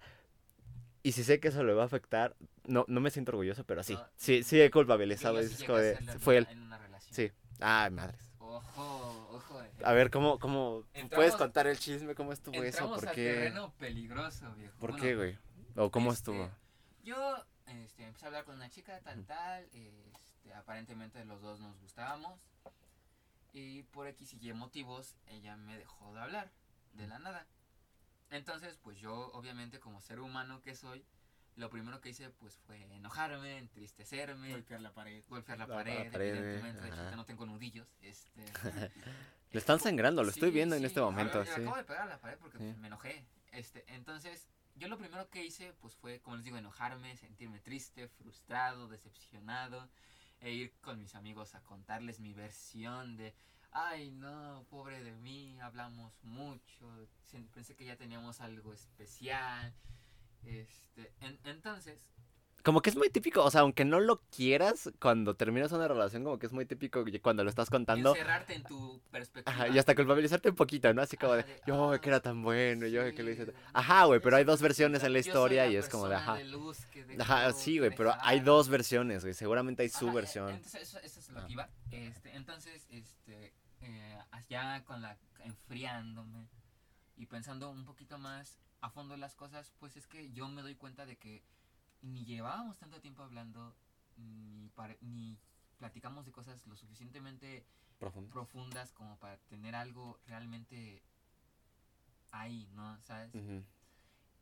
Y si sé que eso le va a afectar, no, no me siento orgulloso, pero sí. No. Sí, sí he culpabilizado. sí es de- fue él. Sí. Ay, madres. Ojo, ojo. eh. A ver, ¿cómo, cómo Entramos- puedes contar el chisme? ¿Cómo estuvo eso? ¿Por al qué? terreno peligroso, viejo. ¿Por Bueno, qué, güey? ¿O cómo este, estuvo? Yo este, empecé a hablar con una chica, tal, tal. Este, aparentemente los dos nos gustábamos. Y por X y Y motivos, ella me dejó de hablar, de la nada. Entonces, pues yo, obviamente, como ser humano que soy, lo primero que hice, pues fue enojarme, entristecerme, Golpear la pared. golpear la La pared, pared, evidentemente. De hecho, no tengo nudillos. Este, Le están sangrando, lo estoy Sí, viendo en este momento, ver, sí. Acabo de pegar a la pared porque Sí. pues, me enojé. Este, entonces, yo lo primero que hice, pues fue, como les digo, enojarme, sentirme triste, frustrado, decepcionado, e ir con mis amigos a contarles mi versión de, ay, no, pobre de mí, hablamos mucho, pensé que ya teníamos algo especial. Este, en- entonces, Como que es muy típico, o sea, aunque no lo quieras, cuando terminas una relación, como que es muy típico cuando lo estás contando. encerrarte en tu perspectiva. Ajá, y hasta culpabilizarte un poquito, ¿no? Así como de, Ajá, de, yo, ah, que era tan bueno, yo, que lo hice. sí, Ajá, güey, pero hay dos versiones en la historia y es como de, ajá. de luz que Ajá, sí, güey, pero hay dos versiones, güey. Seguramente hay su Ajá, versión. Entonces, eso, eso es lo que iba. Este, entonces, este, eh, ya con la enfriándome y pensando un poquito más a fondo las cosas, pues es que yo me doy cuenta de que ni llevábamos tanto tiempo hablando, ni, ni platicamos de cosas lo suficientemente profundas como para tener algo realmente ahí, ¿no? ¿Sabes?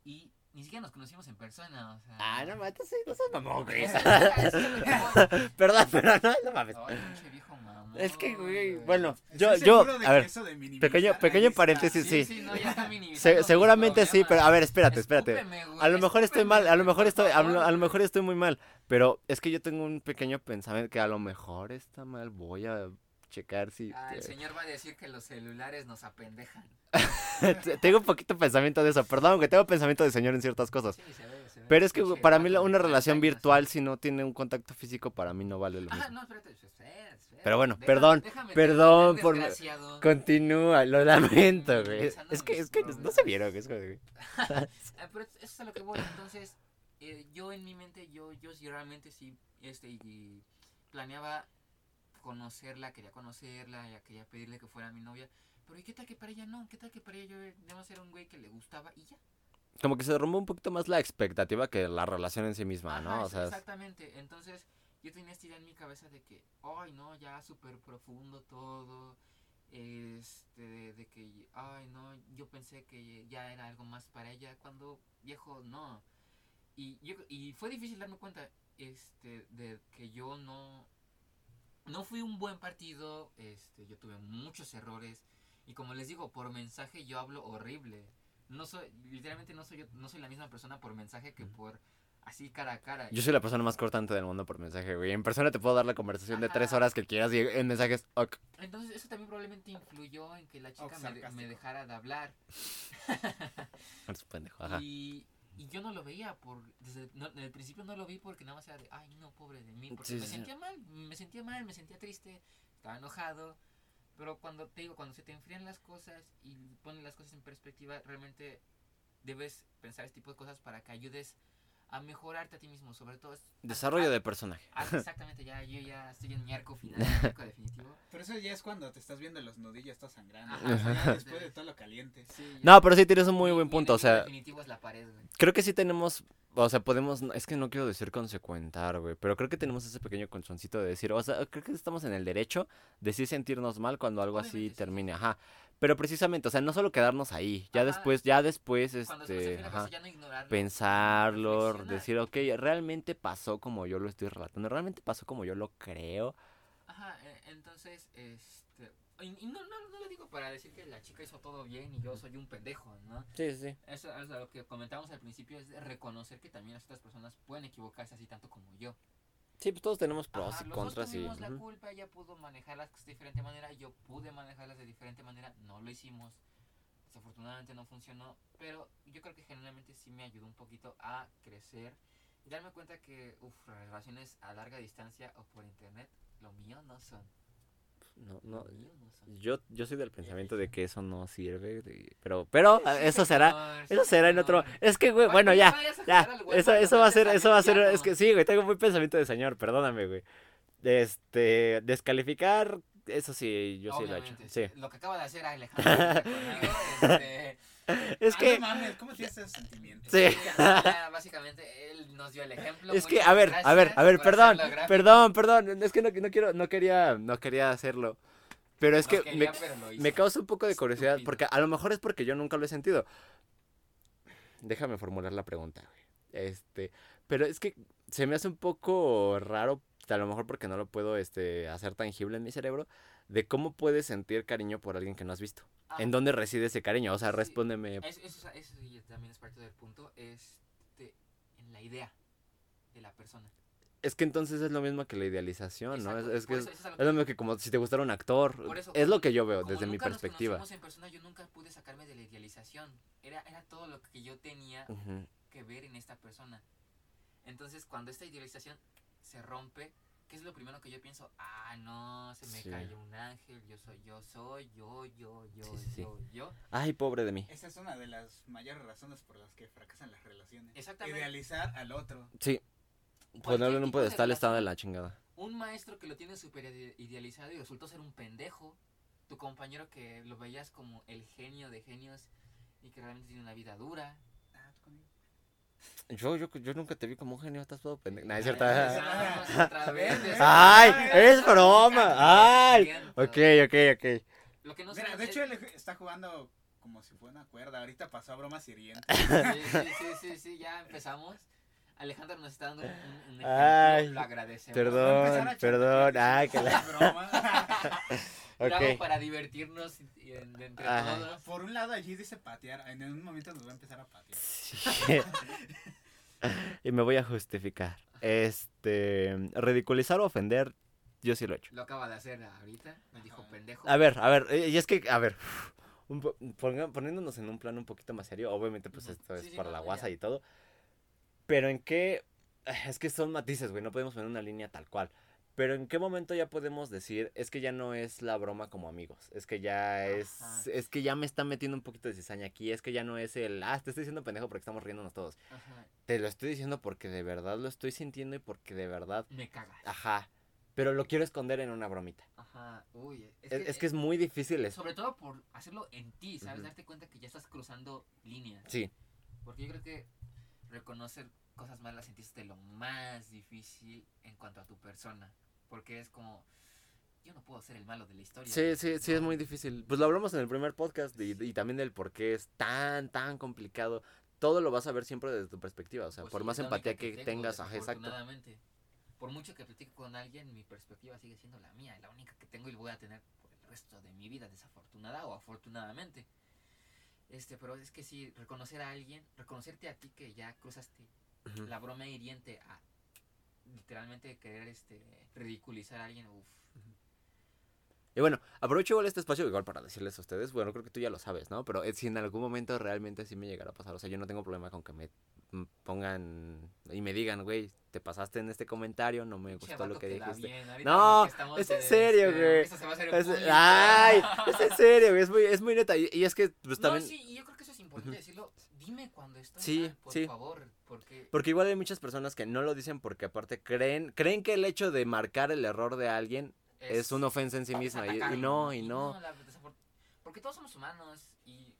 Y ni siquiera nos conocimos en persona, o sea... Ah, no mames, sí, no seas mamón, güey. Perdón, pero no, no mames. Ay, pinche viejo mamón, Es que, güey, bueno, yo, Estoy yo, seguro de a que ver, eso de minimizar pequeño, ahí pequeño está. paréntesis, sí. Sí, no, ya está Se- minimizando mis seguramente sí, pero a ver, espérate, espérate. Escúpeme, güey, A lo mejor estoy escúpeme, mal, a lo mejor por estoy, a lo, a lo mejor estoy muy mal, pero es que yo tengo un pequeño pensamiento que a lo mejor está mal, voy a checar si... Ah, el señor va a decir que los celulares nos apendejan. tengo un poquito pensamiento de eso, perdón, que tengo pensamiento de señor en ciertas cosas. Sí, se ve, se ve. Pero es que para mí una relación virtual si no tiene un contacto físico para mí no vale lo mismo. no, espérate, espera. Pero bueno, Déjame- perdón, déjame perdón por-. Continúa, lo lamento, güey. Es que, es que no se vieron, es de- Ah, pero eso es a lo que voy. Entonces, eh, yo en mi mente, yo, yo sí realmente sí, este, y planeaba conocerla, quería conocerla, ya quería pedirle que fuera mi novia. Pero ¿y qué tal que para ella no? ¿Qué tal que para ella yo debo ser un güey que le gustaba y ya? Como que se derrumba un poquito más la expectativa que la relación en sí misma, ¿no? O sea, exactamente. Entonces, yo tenía esta idea en mi cabeza de que, ay, no, ya súper profundo todo. Este, de, de que, ay, no, yo pensé que ya era algo más para ella, cuando, viejo, no. Y, yo, y fue difícil darme cuenta, este, de que yo no, no fui un buen partido, este, yo tuve muchos errores. Y como les digo, por mensaje yo hablo horrible. No soy, literalmente no soy yo, no soy la misma persona por mensaje que por así cara a cara. yo soy la persona más cortante del mundo por mensaje, güey. En persona te puedo dar la conversación de tres horas que quieras y en mensajes, ok. Entonces eso también probablemente influyó en que la chica Oh, me, dejara de hablar. Eres pendejo, ajá. Y, y yo no lo veía, por desde, no, desde el principio no lo vi porque nada más era de, ay no, pobre de mí, porque Sí, me sí. sentía mal, me sentía mal, me sentía triste, estaba enojado. Pero cuando te digo, cuando se te enfrían las cosas y ponen las cosas en perspectiva, realmente debes pensar este tipo de cosas para que ayudes a mejorarte a ti mismo, sobre todo. es- Desarrollo a- de personaje. Exactamente, ya yo ya estoy en mi arco final, en mi arco definitivo. Pero eso ya es cuando te estás viendo los nudillos, estás sangrando. Ajá. O después de todo lo caliente. Sí. No, pero sí tienes un muy Mi- buen mi punto, o enemigo sea, definitivo es la pared, güey. creo que sí tenemos, o sea, podemos, es que no quiero decir consecuentar, güey, pero creo que tenemos ese pequeño colchoncito de decir, o sea, creo que estamos en el derecho de sí sentirnos mal cuando algo así Obviamente, termine, ajá. Pero precisamente, o sea, no solo quedarnos ahí, ya Ajá. después, ya después, este, ajá, cosa, ya no ignorarlo, pensarlo, decir, ok, realmente pasó como yo lo estoy relatando, realmente pasó como yo lo creo. Ajá, eh, entonces, este... Y, no, no, no lo digo para decir que la chica hizo todo bien y yo soy un pendejo, ¿no? Sí, sí. Eso es lo que comentábamos al principio, es reconocer que también las otras personas pueden equivocarse así tanto como yo. Sí, pues todos tenemos pros Ajá, y los dos contras y... tuvimos la ujú. culpa, ella pudo manejarlas de diferente manera, yo pude manejarlas de diferente manera, no lo hicimos. Desafortunadamente no funcionó, pero yo creo que generalmente sí me ayudó un poquito a crecer y darme cuenta que, uff, relaciones a larga distancia o por internet, lo mío no son. No, no, yo, yo soy del pensamiento de que eso no sirve, de- pero, pero Sí, eso será, eso será en otro, es que, güey, bueno, ya, ya, eso, eso va a ser, eso va a ser, es que sí, güey, tengo muy pensamiento de señor, perdóname, güey. Este, descalificar, eso sí, yo sí lo he hecho, sí. Lo que acaba de hacer Alejandro este, Es Ah, que, no mames, ¿cómo tienes esos sentimientos? sí. básicamente él nos dio el ejemplo. Es que, a ver, a ver, a ver, perdón, perdón, perdón, es que no, no quiero, no quería, no quería hacerlo, pero es No que quería, me. Me causa un poco de curiosidad, Estúpido. porque a lo mejor es porque yo nunca lo he sentido. Déjame formular la pregunta, güey. Este, pero es que se me hace un poco raro, a lo mejor porque no lo puedo este, hacer tangible en mi cerebro, de cómo puedes sentir cariño por alguien que no has visto. ¿En dónde reside ese cariño? O sea, Sí. respóndeme. Eso, eso, también es parte del punto. Este, en la idea de la persona. Es que entonces es lo mismo que la idealización, ¿no? Es, que es, lo mismo que como si te gustara un actor. Por eso, es lo que yo veo desde mi nos perspectiva. conocimos en persona, yo nunca pude sacarme de la idealización. Era, era todo lo que yo tenía que ver en esta persona. Entonces, cuando esta idealización se rompe, ¿qué es lo primero que yo pienso? Ah, no, se me Sí. cayó un ángel, yo soy, yo soy, yo, yo, yo, Sí, yo, yo. Ay, pobre de mí. Esa es una de las mayores razones por las que fracasan las relaciones. Exactamente. Idealizar al otro. Sí. Ponerlo en un pedestal está de la chingada. Un maestro que lo tiene súper ide- idealizado y resultó ser un pendejo. Tu compañero que lo veías como el genio de genios y que realmente tiene una vida dura. Yo, yo, yo nunca te vi como un genio, estás todo pendejo. No, es cierto. ¡Ay! ¡Es broma! ¡Ay! Ok, ok, ok. Lo que no Mira, de hecho él está jugando como si fuera una cuerda. Ahorita pasó a bromas hirientes. Sí, sí, sí, sí, sí, ya empezamos. Alejandro nos está dando un, un ejemplo, Ay, lo agradecemos. Perdón, perdón. Ay, que la... broma. Lo hago Ok. para divertirnos y- y en- entre Ajá. todos. Por un lado allí dice patear. En un momento nos va a empezar a patear. Sí. y me voy a justificar. Este. Ridiculizar o ofender, yo sí lo he hecho. Lo acaba de hacer ahorita, me dijo Ajá. pendejo. A ver, a ver, eh, y es que, a ver, un poniéndonos en un plano un poquito más serio, obviamente pues esto es Sí, sí, para no, la guasa ya. y todo, pero en qué, es que son matices, güey, no podemos poner una línea tal cual, pero en qué momento ya podemos decir, es que ya no es la broma como amigos, es que ya es, Ajá. es que ya me está metiendo un poquito de cizaña aquí, es que ya no es el, ah, te estoy diciendo pendejo porque estamos riéndonos todos, Ajá, te lo estoy diciendo porque de verdad lo estoy sintiendo y porque de verdad, me cagas. ajá, pero lo quiero esconder en una bromita. Ajá, uy. Es, es que es muy difícil eso. Sobre todo por hacerlo en ti, ¿sabes? Darte cuenta que ya estás cruzando líneas. Sí, Porque yo creo que reconocer cosas malas en ti es de lo más difícil en cuanto a tu persona. Porque es como, yo no puedo ser el malo de la historia. Sí, sí, sí, es muy difícil. Pues lo hablamos en el primer podcast y, y también del por qué es tan, tan complicado. Todo lo vas a ver siempre desde tu perspectiva. O sea, Pues por sí, más empatía que, tengas, ajá, exacto. Por mucho que platique con alguien, mi perspectiva sigue siendo la mía, la única que tengo y voy a tener por el resto de mi vida, desafortunada o afortunadamente. Este, pero es que sí, reconocer a alguien, reconocerte a ti que ya cruzaste Ujú. la broma hiriente a literalmente querer este ridiculizar a alguien, uff. Y bueno, aprovecho igual este espacio igual para decirles a ustedes, bueno, creo que tú ya lo sabes, ¿no? Pero eh, si en algún momento realmente sí me llegara a pasar, o sea, yo no tengo problema con que me mm, pongan y me digan, güey, te pasaste en este comentario, no me gustó lo que dijiste. No, es en serio, güey. Es- ay, es en serio, güey, es muy, es muy neta. Y, y es que, pues No, también, sí, y yo creo que eso es importante decirlo. Dime cuando estoy Sí, mal, por sí. favor, porque porque igual hay muchas personas que no lo dicen porque aparte creen, creen que el hecho de marcar el error de alguien es, una ofensa en sí es misma. Y, y no, y no. la desafor- porque todos somos humanos y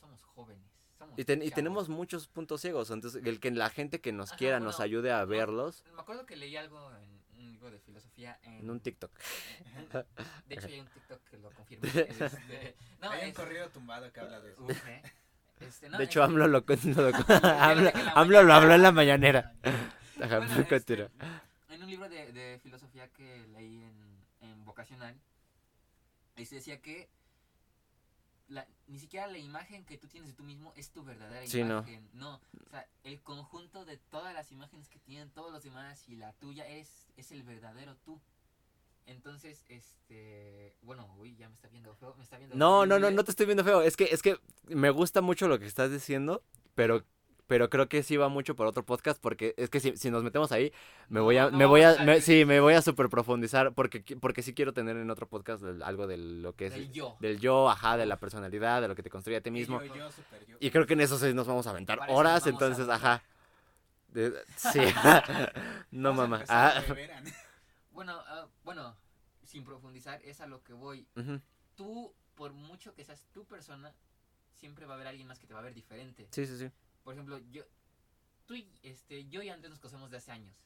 somos jóvenes. Somos Y, ten- y tenemos muchos puntos ciegos, entonces el que la gente que nos Ajá, quiera bueno, nos ayude a no, verlos Me acuerdo que leí algo en un libro de filosofía en, en un TikTok. De hecho, hay un TikTok que lo confirma. Este, no, Hay un es- corrido tumbado que habla de eso. Uf, eh. Este, no, De hecho, AMLO lo, lo- AMLO, AMLO lo habló en la mañanera. Ajá, Bueno, este, en un libro de, de filosofía que leí en, en vocacional, ahí se decía que la- ni siquiera la imagen que tú tienes de tú mismo es tu verdadera Sí, no. imagen. No. o sea, el conjunto de todas las imágenes que tienen todos los demás y la tuya es, es el verdadero tú. Entonces, este, bueno, uy, ya me está viendo feo, me está viendo No, no, no, no te estoy viendo feo. Es que, es que me gusta mucho lo que estás diciendo, pero, pero creo que sí va mucho por otro podcast, porque es que si, si nos metemos ahí, me voy a, no me voy a, me- sí, me voy a super profundizar, porque, porque sí quiero tener en otro podcast algo de lo que es Del yo. del yo, ajá, de la personalidad, de lo que te construye a ti mismo. Y yo, yo, super yo. Y creo que en eso sí nos vamos a aventar horas, entonces, ajá. De- sí. no, Vamos mamá. Ah, a. Bueno, ah, bueno, sin profundizar, es a lo que voy. ujú. Tú, por mucho que seas tu persona, siempre va a haber alguien más que te va a ver diferente. Sí, sí, sí. Por ejemplo, yo, tú y, este, yo y Andrés nos conocemos de hace años.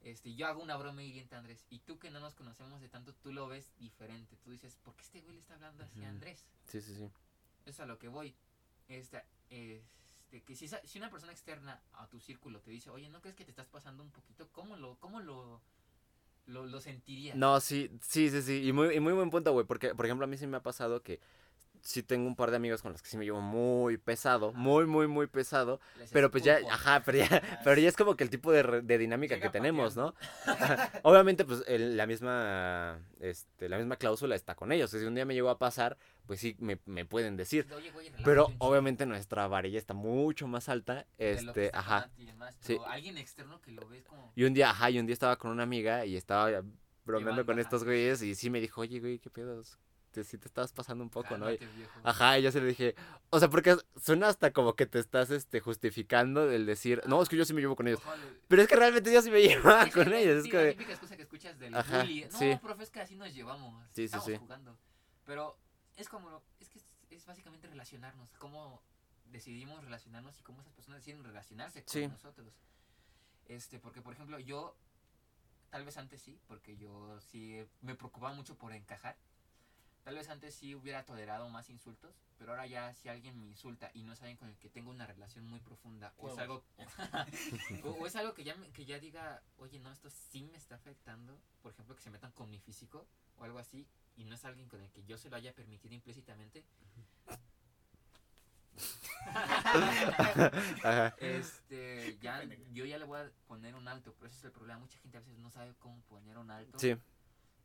Este, yo hago una broma hiriente a Andrés. Y tú que no nos conocemos de tanto, tú lo ves diferente. Tú dices, ¿por qué este güey le está hablando así a. Andrés? Sí, sí, sí. Eso es a lo que voy. Este, este, que si, si una persona externa a tu círculo te dice, oye, ¿no crees que te estás pasando un poquito? ¿Cómo lo, cómo lo, lo, lo sentirías? No, sí, sí, sí, sí. Y muy, y muy buen punto, güey. Porque, por ejemplo, a mí sí me ha pasado que sí tengo un par de amigos con los que sí me llevo muy pesado, muy, muy, muy pesado. Les Pero pues ya, ajá, pero ya, pero ya es como que el tipo de, de dinámica Llega que tenemos, ¿no? Obviamente, pues el- la misma, este, la misma cláusula está con ellos. Si un día me llegó a pasar, pues sí, me, me pueden decir. Oye, güey, Pero obviamente nuestra varilla está mucho más alta, este, ajá. Sí. alguien externo que lo ves como... Y un día, ajá, y un día estaba con una amiga y estaba bromeando con ajá. estos güeyes y sí me dijo, oye, güey, qué pedos, te, sí te estabas pasando un poco, ¿no? Y- "Cálmate, viejo". Ajá, y yo se le dije, o sea, porque suena hasta como que te estás, este, justificando del decir, no, es que yo sí me llevo con ellos. Ojalá- Pero es que realmente yo sí me llevaba Es que con ellos, es sí, que... la típica excusa que escuchas del Ajá, bully. No, sí. profe, es que así nos llevamos. Sí, estamos sí. jugando. Pero es como, es que es, es básicamente relacionarnos. Cómo decidimos relacionarnos y cómo esas personas deciden relacionarse con nosotros. Este, porque por ejemplo, yo, tal vez antes sí, porque yo sí me preocupaba mucho por encajar. Tal vez antes sí hubiera tolerado más insultos, pero ahora ya si alguien me insulta y no es alguien con el que tengo una relación muy profunda, o es algo, o, o es algo que ya, me- que ya diga, oye, no, esto sí me está afectando, por ejemplo, que se metan con mi físico o algo así, y no es alguien con el que yo se lo haya permitido implícitamente, Ajá. este, ya, yo ya le voy a poner un alto, pero ese es el problema, mucha gente a veces no sabe cómo poner un alto. Sí,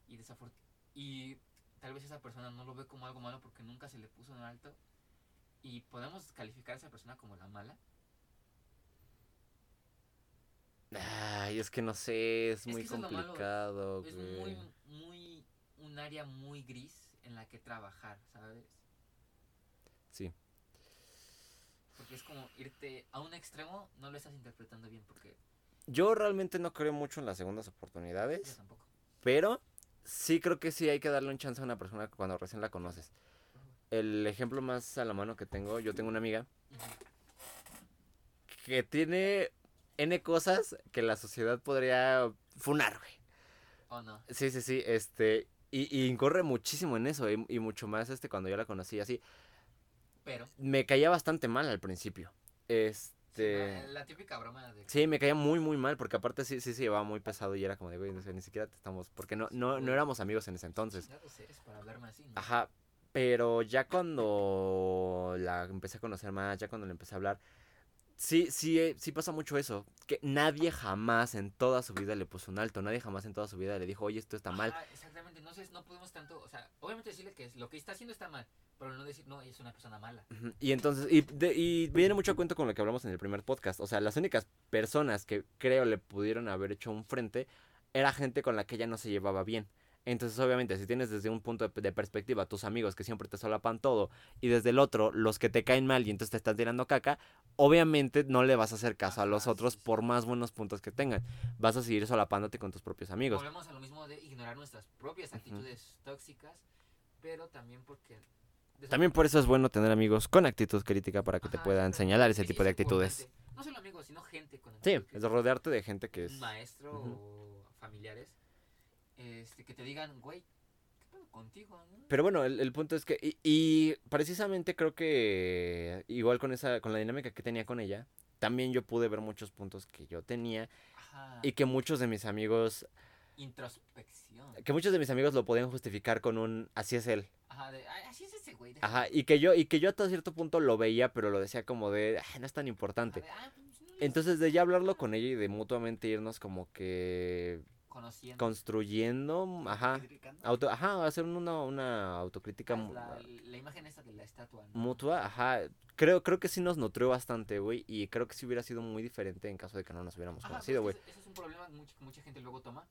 y desafort y tal vez esa persona no lo ve como algo malo porque nunca se le puso en alto. Y podemos calificar a esa persona como la mala Ay, es que no sé, es muy es malo, complicado, es muy muy un área muy gris en la que trabajar sabes Sí. porque es como irte a un extremo no lo estás interpretando bien porque Yo realmente no creo mucho en las segundas yo oportunidades, tampoco. pero sí creo que sí hay que darle un chance a una persona cuando recién la conoces. El ejemplo más a la mano que tengo, yo tengo una amiga que tiene N cosas que la sociedad podría funar, güey. o no Sí, sí, sí, este, y, y incurre muchísimo en eso, y, y mucho más este cuando yo la conocí así. pero Me caía bastante mal al principio. Este... la, la típica broma de Sí, me caía muy, muy mal, porque aparte sí, sí se llevaba muy pesado y era como de, güey, o sea, ni siquiera te estamos, porque no, no, no éramos amigos en ese entonces. chingados eres para hablarme así ¿no? Ajá, pero ya cuando la empecé a conocer más, ya cuando le empecé a hablar, sí, sí, eh, sí pasa mucho eso, que nadie jamás en toda su vida le puso un alto, nadie jamás en toda su vida le dijo, oye, esto está mal. Exactamente, entonces no podemos tanto, o sea, obviamente decirle que lo que está haciendo está mal, pero no decir, no, ella es una persona mala. Y entonces, y, de- y viene mucho a cuento con lo que hablamos en el primer podcast. O sea, las únicas personas que creo le pudieron haber hecho un frente era gente con la que ella no se llevaba bien. Entonces, obviamente, si tienes desde un punto de, de perspectiva tus amigos que siempre te solapan todo y desde el otro los que te caen mal y entonces te están tirando caca, obviamente no le vas a hacer caso a los otros sí, sí. por más buenos puntos que tengan. Vas a seguir solapándote con tus propios amigos. Volvemos a lo mismo de ignorar nuestras propias actitudes tóxicas, pero también porque... También por eso es bueno tener amigos con actitud crítica para que te puedan señalar ese Es- tipo de importante. actitudes. No solo amigos, sino gente con Sí, actitud es crítica. rodearte de gente que es... un maestro o familiares este, que te digan, güey, ¿qué pedo contigo? no?" Pero bueno, el, el punto es que, y, y precisamente creo que igual con esa, con la dinámica que tenía con ella, también yo pude ver muchos puntos que yo tenía Ajá. y que muchos de mis amigos, Introspección. que muchos de mis amigos lo podían justificar con un, así es él. Ajá, de, "Ay, así es güey. déjalo". Ajá, y que yo, y que yo hasta cierto punto lo veía, pero lo decía como de, "Ah, no es tan Ajá, importante. "Ah, pues, no Entonces de ya hablarlo con ella y de mutuamente irnos como que conociendo. construyendo, ajá, Criticando. auto, ajá, hacer una, una autocrítica mu- la, la imagen esa de la estatua. ¿no? mutua, ajá. Creo, creo que sí nos nutrió bastante, güey. Y creo que sí hubiera sido muy diferente en caso de que no nos hubiéramos Ajá, conocido, pues güey. ese, ese es un problema que mucha gente luego toma.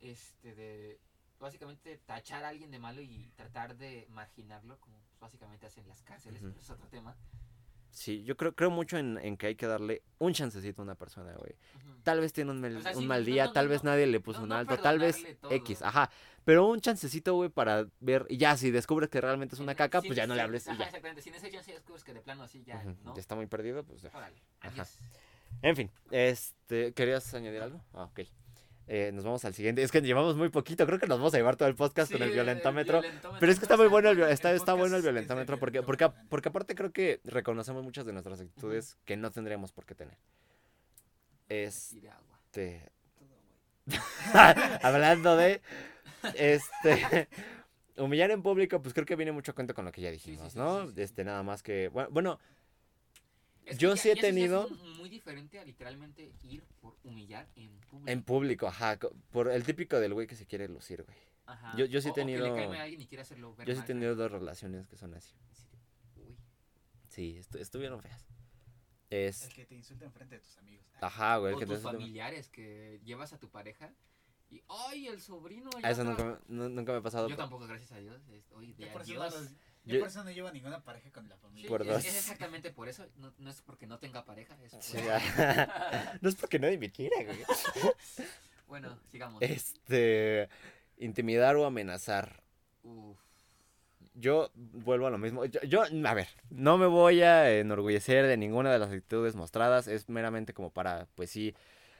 Este, de básicamente tachar a alguien de malo y tratar de marginarlo, como básicamente hacen las cárceles, Ujú. pero es otro tema. Sí, yo creo, creo mucho en, en que hay que darle un chancecito a una persona, güey. Tal vez tiene un, mel- O sea, un sí, mal día, no, tal no, vez nadie le puso un alto, tal vez todo. X, ajá. Pero un chancecito, güey, para ver. Y ya, si descubres que realmente es una En- caca, sin pues ya no le hables y ajá, ya. Exactamente, sin ese chance descubres que de plano así ya, ¿no? Ya está muy perdido, pues ya. Órale, Ajá. En fin, este, ¿querías añadir algo? Ah, ok. Eh, nos vamos al siguiente. Es que llevamos muy poquito, creo que nos vamos a llevar todo el podcast con Sí, el violentómetro. violentómetro. Pero es que está muy bueno el, vi- El está, está bueno el violentómetro porque, porque, porque aparte creo que reconocemos muchas de nuestras actitudes que no tendríamos por qué tener. Este, hablando de, este, humillar en público, pues creo que viene mucho a cuenta con lo que ya dijimos, sí, ¿no? sí, sí. Este, nada más que, bueno, bueno, Es Yo ya- sí he es tenido- un- muy diferente a literalmente ir por humillar en público. en público, ajá, por el típico del güey que se quiere lucir, güey. Ajá. yo- yo sí he O- o que tenido- le a alguien y quiere hacerlo ver Yo sí he tenido dos relaciones que son así. Uy. Sí, estu- estuvieron feas. Es, El que te insulta enfrente de tus amigos. ajá, güey. O que tus te- familiares que llevas a tu pareja y ¡ay, el sobrino! ya Ah, eso está". nunca, me- nu- nunca me ha pasado. Yo tampoco, gracias a Dios. es- Oye, de por, eso no, adiós. Yo Yo- por eso no llevo a ninguna pareja con la Sí, familia. Por es, dos. es exactamente por eso. No, no es porque no tenga pareja. Es por- Sí, no es porque nadie me quiera, güey. bueno, sigamos. Este. Intimidar o amenazar. Uf. Yo vuelvo a lo mismo. Yo, yo, a ver, no me voy a enorgullecer de ninguna de las actitudes mostradas. Es meramente como para, pues sí,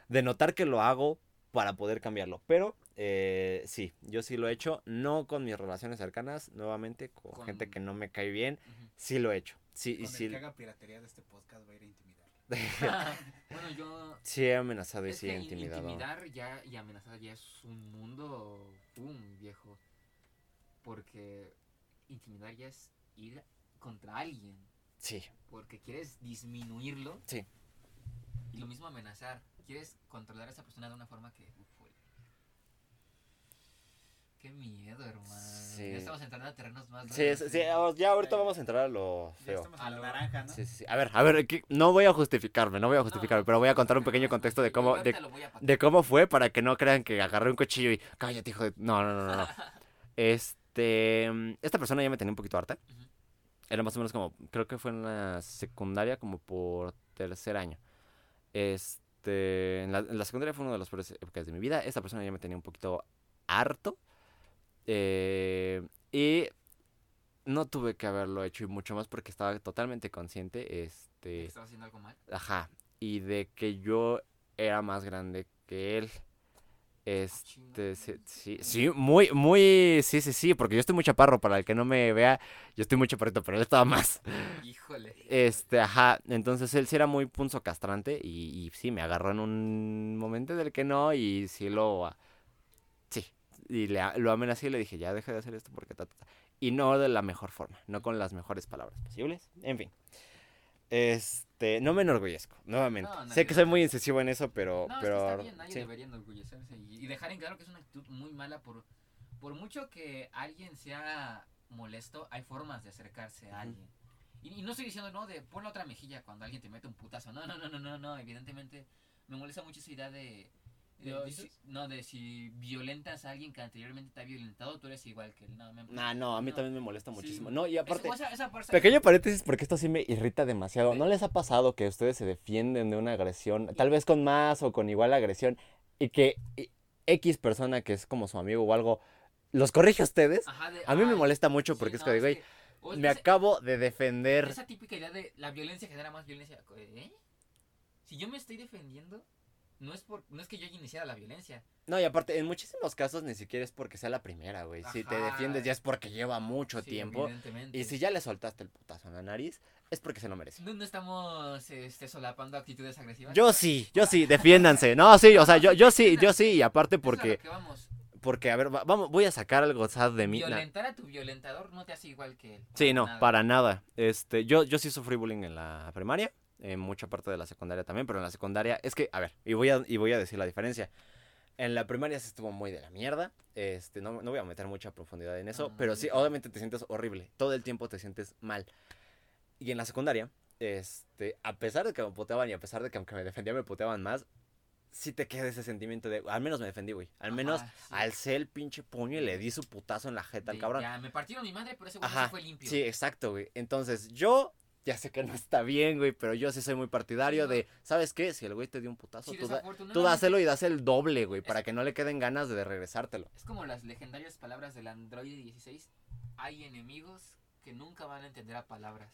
denotar que lo hago para poder cambiarlo. Pero eh, sí, yo sí lo he hecho. No con mis relaciones cercanas, nuevamente, con, Con- gente que no me cae bien. Ujú. Sí lo he hecho. Sí, y Con sí, el que haga piratería de este podcast va a ir a intimidar. bueno, yo. sí he amenazado y Es sí he in- intimidado. intimidar ya y amenazar ya es un mundo. ¡Pum! viejo. Porque intimidar ya es ir contra alguien. Sí, Porque quieres disminuirlo. Sí. Y lo mismo amenazar. Quieres controlar a esa persona de una forma que. uf. Qué miedo, hermano. Sí. Ya estamos entrando a terrenos más. sí, sí, sí, ¿eh? ya ahorita vamos a entrar a lo Ya feo. estamos A lo- naranja, ¿no? Sí, sí, sí. A ver, a ver, no voy a justificarme, no voy a justificarme, No, pero voy a contar un pequeño contexto de sí, cómo, de, cómo fue para que no crean que agarré un cuchillo y cállate, hijo de... No, no, no, no. no. Este, esta persona ya me tenía un poquito harta. Era más o menos como, creo que fue en la secundaria, como por tercer año. Este, en la, en la secundaria fue una de las peores épocas de mi vida. Esta persona ya me tenía un poquito harto. Eh, y no tuve que haberlo hecho y mucho más porque estaba totalmente consciente. ¿Que Este, ¿Estás haciendo algo mal? Ajá. Y de que yo era más grande que él. Este, sí, sí, sí, muy, muy, sí, sí, sí, porque yo estoy muy chaparro, para el que no me vea, yo estoy muy chaparrito, pero él estaba más. Híjole. Este, ajá, entonces él sí era muy punzo castrante y, y sí, me agarró en un momento del que no y sí lo, ah, sí, y le, lo amenacé y le dije, ya deja de hacer esto porque ta, ta, ta". Y no de la mejor forma, no con las mejores palabras posibles, en fin. Este, no me enorgullezco, nuevamente. No, sé que soy muy incisivo en eso, pero, No, pero, es que está bien, nadie sí. debería enorgullecerse y, y dejar en claro que es una actitud muy mala por, por mucho que alguien sea molesto, hay formas de acercarse a alguien. Y, y no estoy diciendo, no, de pon la otra mejilla cuando alguien te mete un putazo. No, no, no, no, no, no, evidentemente me molesta mucho esa idea de... no, de si violentas a alguien que anteriormente te ha violentado, tú eres igual que él. No, me- Nah, no, a mí no. también me molesta Sí. muchísimo. No, y aparte, esa- esa parte- Pequeño paréntesis porque esto sí me irrita demasiado. ¿No les ha pasado que ustedes se defienden de una agresión, tal vez con más o con igual agresión, y que y- X persona que es como su amigo o algo, los corrige a ustedes? Ajá, de, A mí me "Ay, molesta mucho sí, porque es no, que, me ese- acabo de defender. Esa típica idea de la violencia genera más violencia. ¿Eh? Si yo me estoy defendiendo, no es por no es que yo haya iniciado la violencia. No, y aparte, en muchísimos casos ni siquiera es porque sea la primera, güey. Si te defiendes ya es porque lleva mucho Sí, tiempo. evidentemente. Y si ya le soltaste el putazo en la nariz, es porque se lo merece. no, no estamos este, solapando actitudes agresivas. Yo sí, yo sí, defiéndanse. No, sí, o sea, yo, yo sí, yo sí, y aparte Eso es a lo porque, que vamos. porque, a ver, va- vamos, voy a sacar algo sad de mí. Violentar a tu violentador no te hace igual que él. Sí, no, nada. para nada. Este, yo, yo sí sufrí bullying en la primaria, en mucha parte de la secundaria también, pero en la secundaria, es que, a ver, y voy a, y voy a decir la diferencia. En la primaria se estuvo muy de la mierda. Este, no, no voy a meter mucha profundidad en eso, Ah, pero sí, bien. obviamente te sientes horrible. Todo el tiempo te sientes mal. Y en la secundaria, este, a pesar de que me puteaban y a pesar de que aunque me defendía me puteaban más, sí te queda ese sentimiento de, al menos me defendí, güey. Al menos Ajá, sí. alcé el pinche puño y le di su putazo en la jeta al De, cabrón. Ya, me partieron mi madre, pero ese güey Ajá, fue limpio. Sí, exacto, güey. Entonces, yo ya sé que no está bien, güey, pero yo sí soy muy partidario de, ¿sabes qué? Si el güey te dio un putazo, Sí, tú, da- tú dáselo y das el doble, güey, Es- para que no le queden ganas de regresártelo. Es como las legendarias palabras del Android 16. Hay enemigos que nunca van a entender a palabras.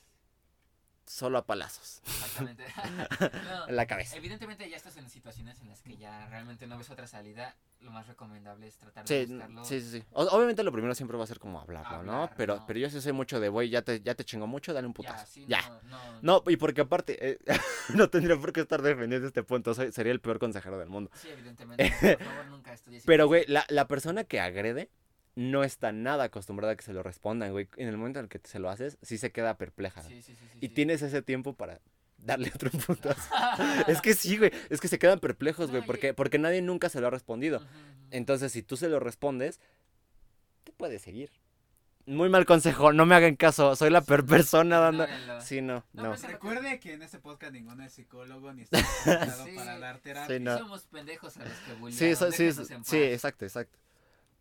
Solo a palazos. Exactamente. No, En la cabeza. Evidentemente ya estás en situaciones en las que ya realmente no ves otra salida. Lo más recomendable es tratar de Sí, buscarlo. sí, sí, sí. O- obviamente lo primero siempre va a ser como hablarlo, ¿no? Pero, no. pero yo sí soy mucho de, güey, ya te, ya te chingó mucho, dale un putazo. Ya, sí, ya. No, no, No, y porque aparte, eh, no tendría por qué estar defendiendo este punto, soy- sería el peor consejero del mundo. Sí, evidentemente. Por favor, nunca estudies. Pero, güey, la, la persona que agrede no está nada acostumbrada a que se lo respondan, güey. En el momento en el que se lo haces, sí se queda perpleja. Sí, sí, sí, sí, y sí. tienes ese tiempo para darle otro putazo. es que sí, güey. Es que se quedan perplejos, güey. Porque, porque nadie nunca se lo ha respondido. Entonces, si tú se lo respondes, te puedes seguir. Muy mal consejo, no me hagan caso. Soy la peor persona dando. Sí, no, No, no. pues, Recuerde que en este podcast ninguno es psicólogo ni está Sí. para dar terapia. Sí, no. Somos pendejos a los que Sí, eso- sí, sí, exacto, exacto.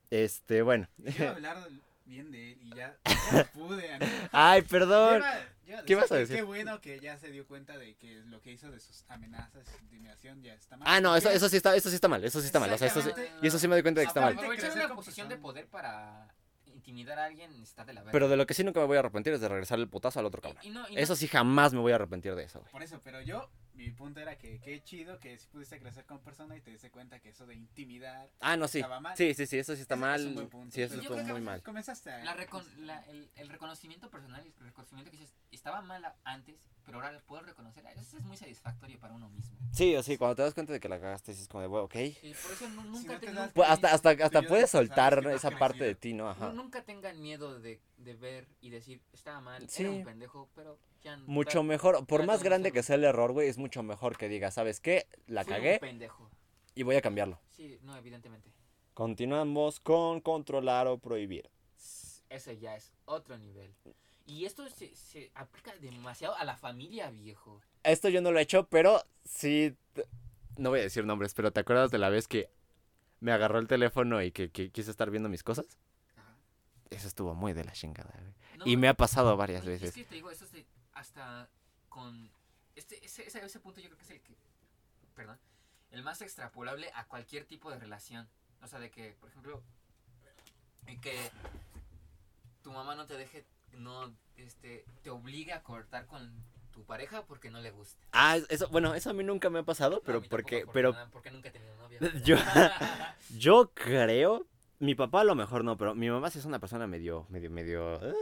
Este, bueno. Quiero hablar bien de él y ya, ya pude. amigo. Ay, perdón. yo iba ¿Qué ibas a que decir? Qué bueno que ya se dio cuenta de que lo que hizo de sus amenazas y intimidación ya está mal. Ah, no, eso, eso sí está, eso sí está mal, eso sí está mal. O sea, eso sí- y eso sí me doy cuenta de que está mal. Aprovechar una posición de poder para intimidar a alguien está de la verga. Pero de lo que sí nunca me voy a arrepentir es de regresar el putazo al otro cabrón. Y- y no- y no- Eso sí jamás me voy a arrepentir de eso, güey. Por eso, pero yo, mi punto era que qué chido que si pudiste crecer como persona y te diste cuenta que eso de intimidar Ah, no, sí. estaba mal. Sí, sí, sí, eso sí está Ese mal. es un buen punto. Sí, eso yo estuvo muy mal. Comenzaste a... la recon- la- el, el reconocimiento personal y el reconocimiento que dices estaba mal antes, pero ahora lo puedo reconocer. Eso es muy satisfactorio para uno mismo. Sí, o sí, cuando te das cuenta de que la cagaste, es como de, bueno, ok. Y por eso nu- nunca no te tengan- Pues hasta, hasta, hasta puedes soltar esa parte de ti, ¿no? Ajá. nunca tengan miedo de, de ver y decir estaba mal, Sí. era un pendejo, pero ya no- Mucho mejor, por más grande que sea el error, güey, es mucho mejor que digas, ¿sabes qué? La fui un cagué pendejo. y voy a cambiarlo. Sí, no, evidentemente. Continuamos con controlar o prohibir. Ese ya es otro nivel. Y esto se, se aplica demasiado a la familia, viejo. Esto yo no lo he hecho, pero sí. No voy a decir nombres, pero ¿te acuerdas de la vez que me agarró el teléfono y que, que quise estar viendo mis cosas? Eso estuvo muy de la chingada. No, Y me ha pasado varias veces. Es que te digo, eso hasta con... Este, ese, ese, ese punto yo creo que es el que... Perdón. El más extrapolable a cualquier tipo de relación. O sea, de que, por ejemplo, que tu mamá no te deje, no, este, te obligue a cortar con tu pareja porque no le gusta. Ah, eso, bueno, eso a mí nunca me ha pasado, No, pero tampoco, porque, pero nada, porque nunca he tenido novia. Yo- yo creo, mi papá a lo mejor no, pero mi mamá sí es una persona medio, medio, medio, ugh,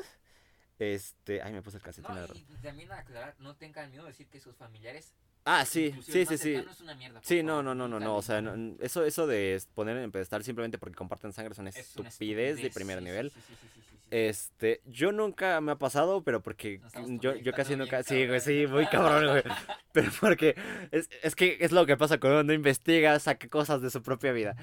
este, ay, me puse el calcetín. No, y también aclarar, no tengan miedo de decir que sus familiares, Ah, sí, sí, sí, sí. es una mierda, Sí, no, no, no, no, no, o sea, no- eso, eso de poner en pedestal simplemente porque comparten sangre es una Es una estupidez de primer sí, nivel. sí, sí. Este, yo nunca me ha pasado, pero porque yo, yo casi nunca, sí, güey, sí, cabrón. muy cabrón, güey. Pero porque es, es que es lo que pasa cuando uno investiga, saca cosas de su propia vida.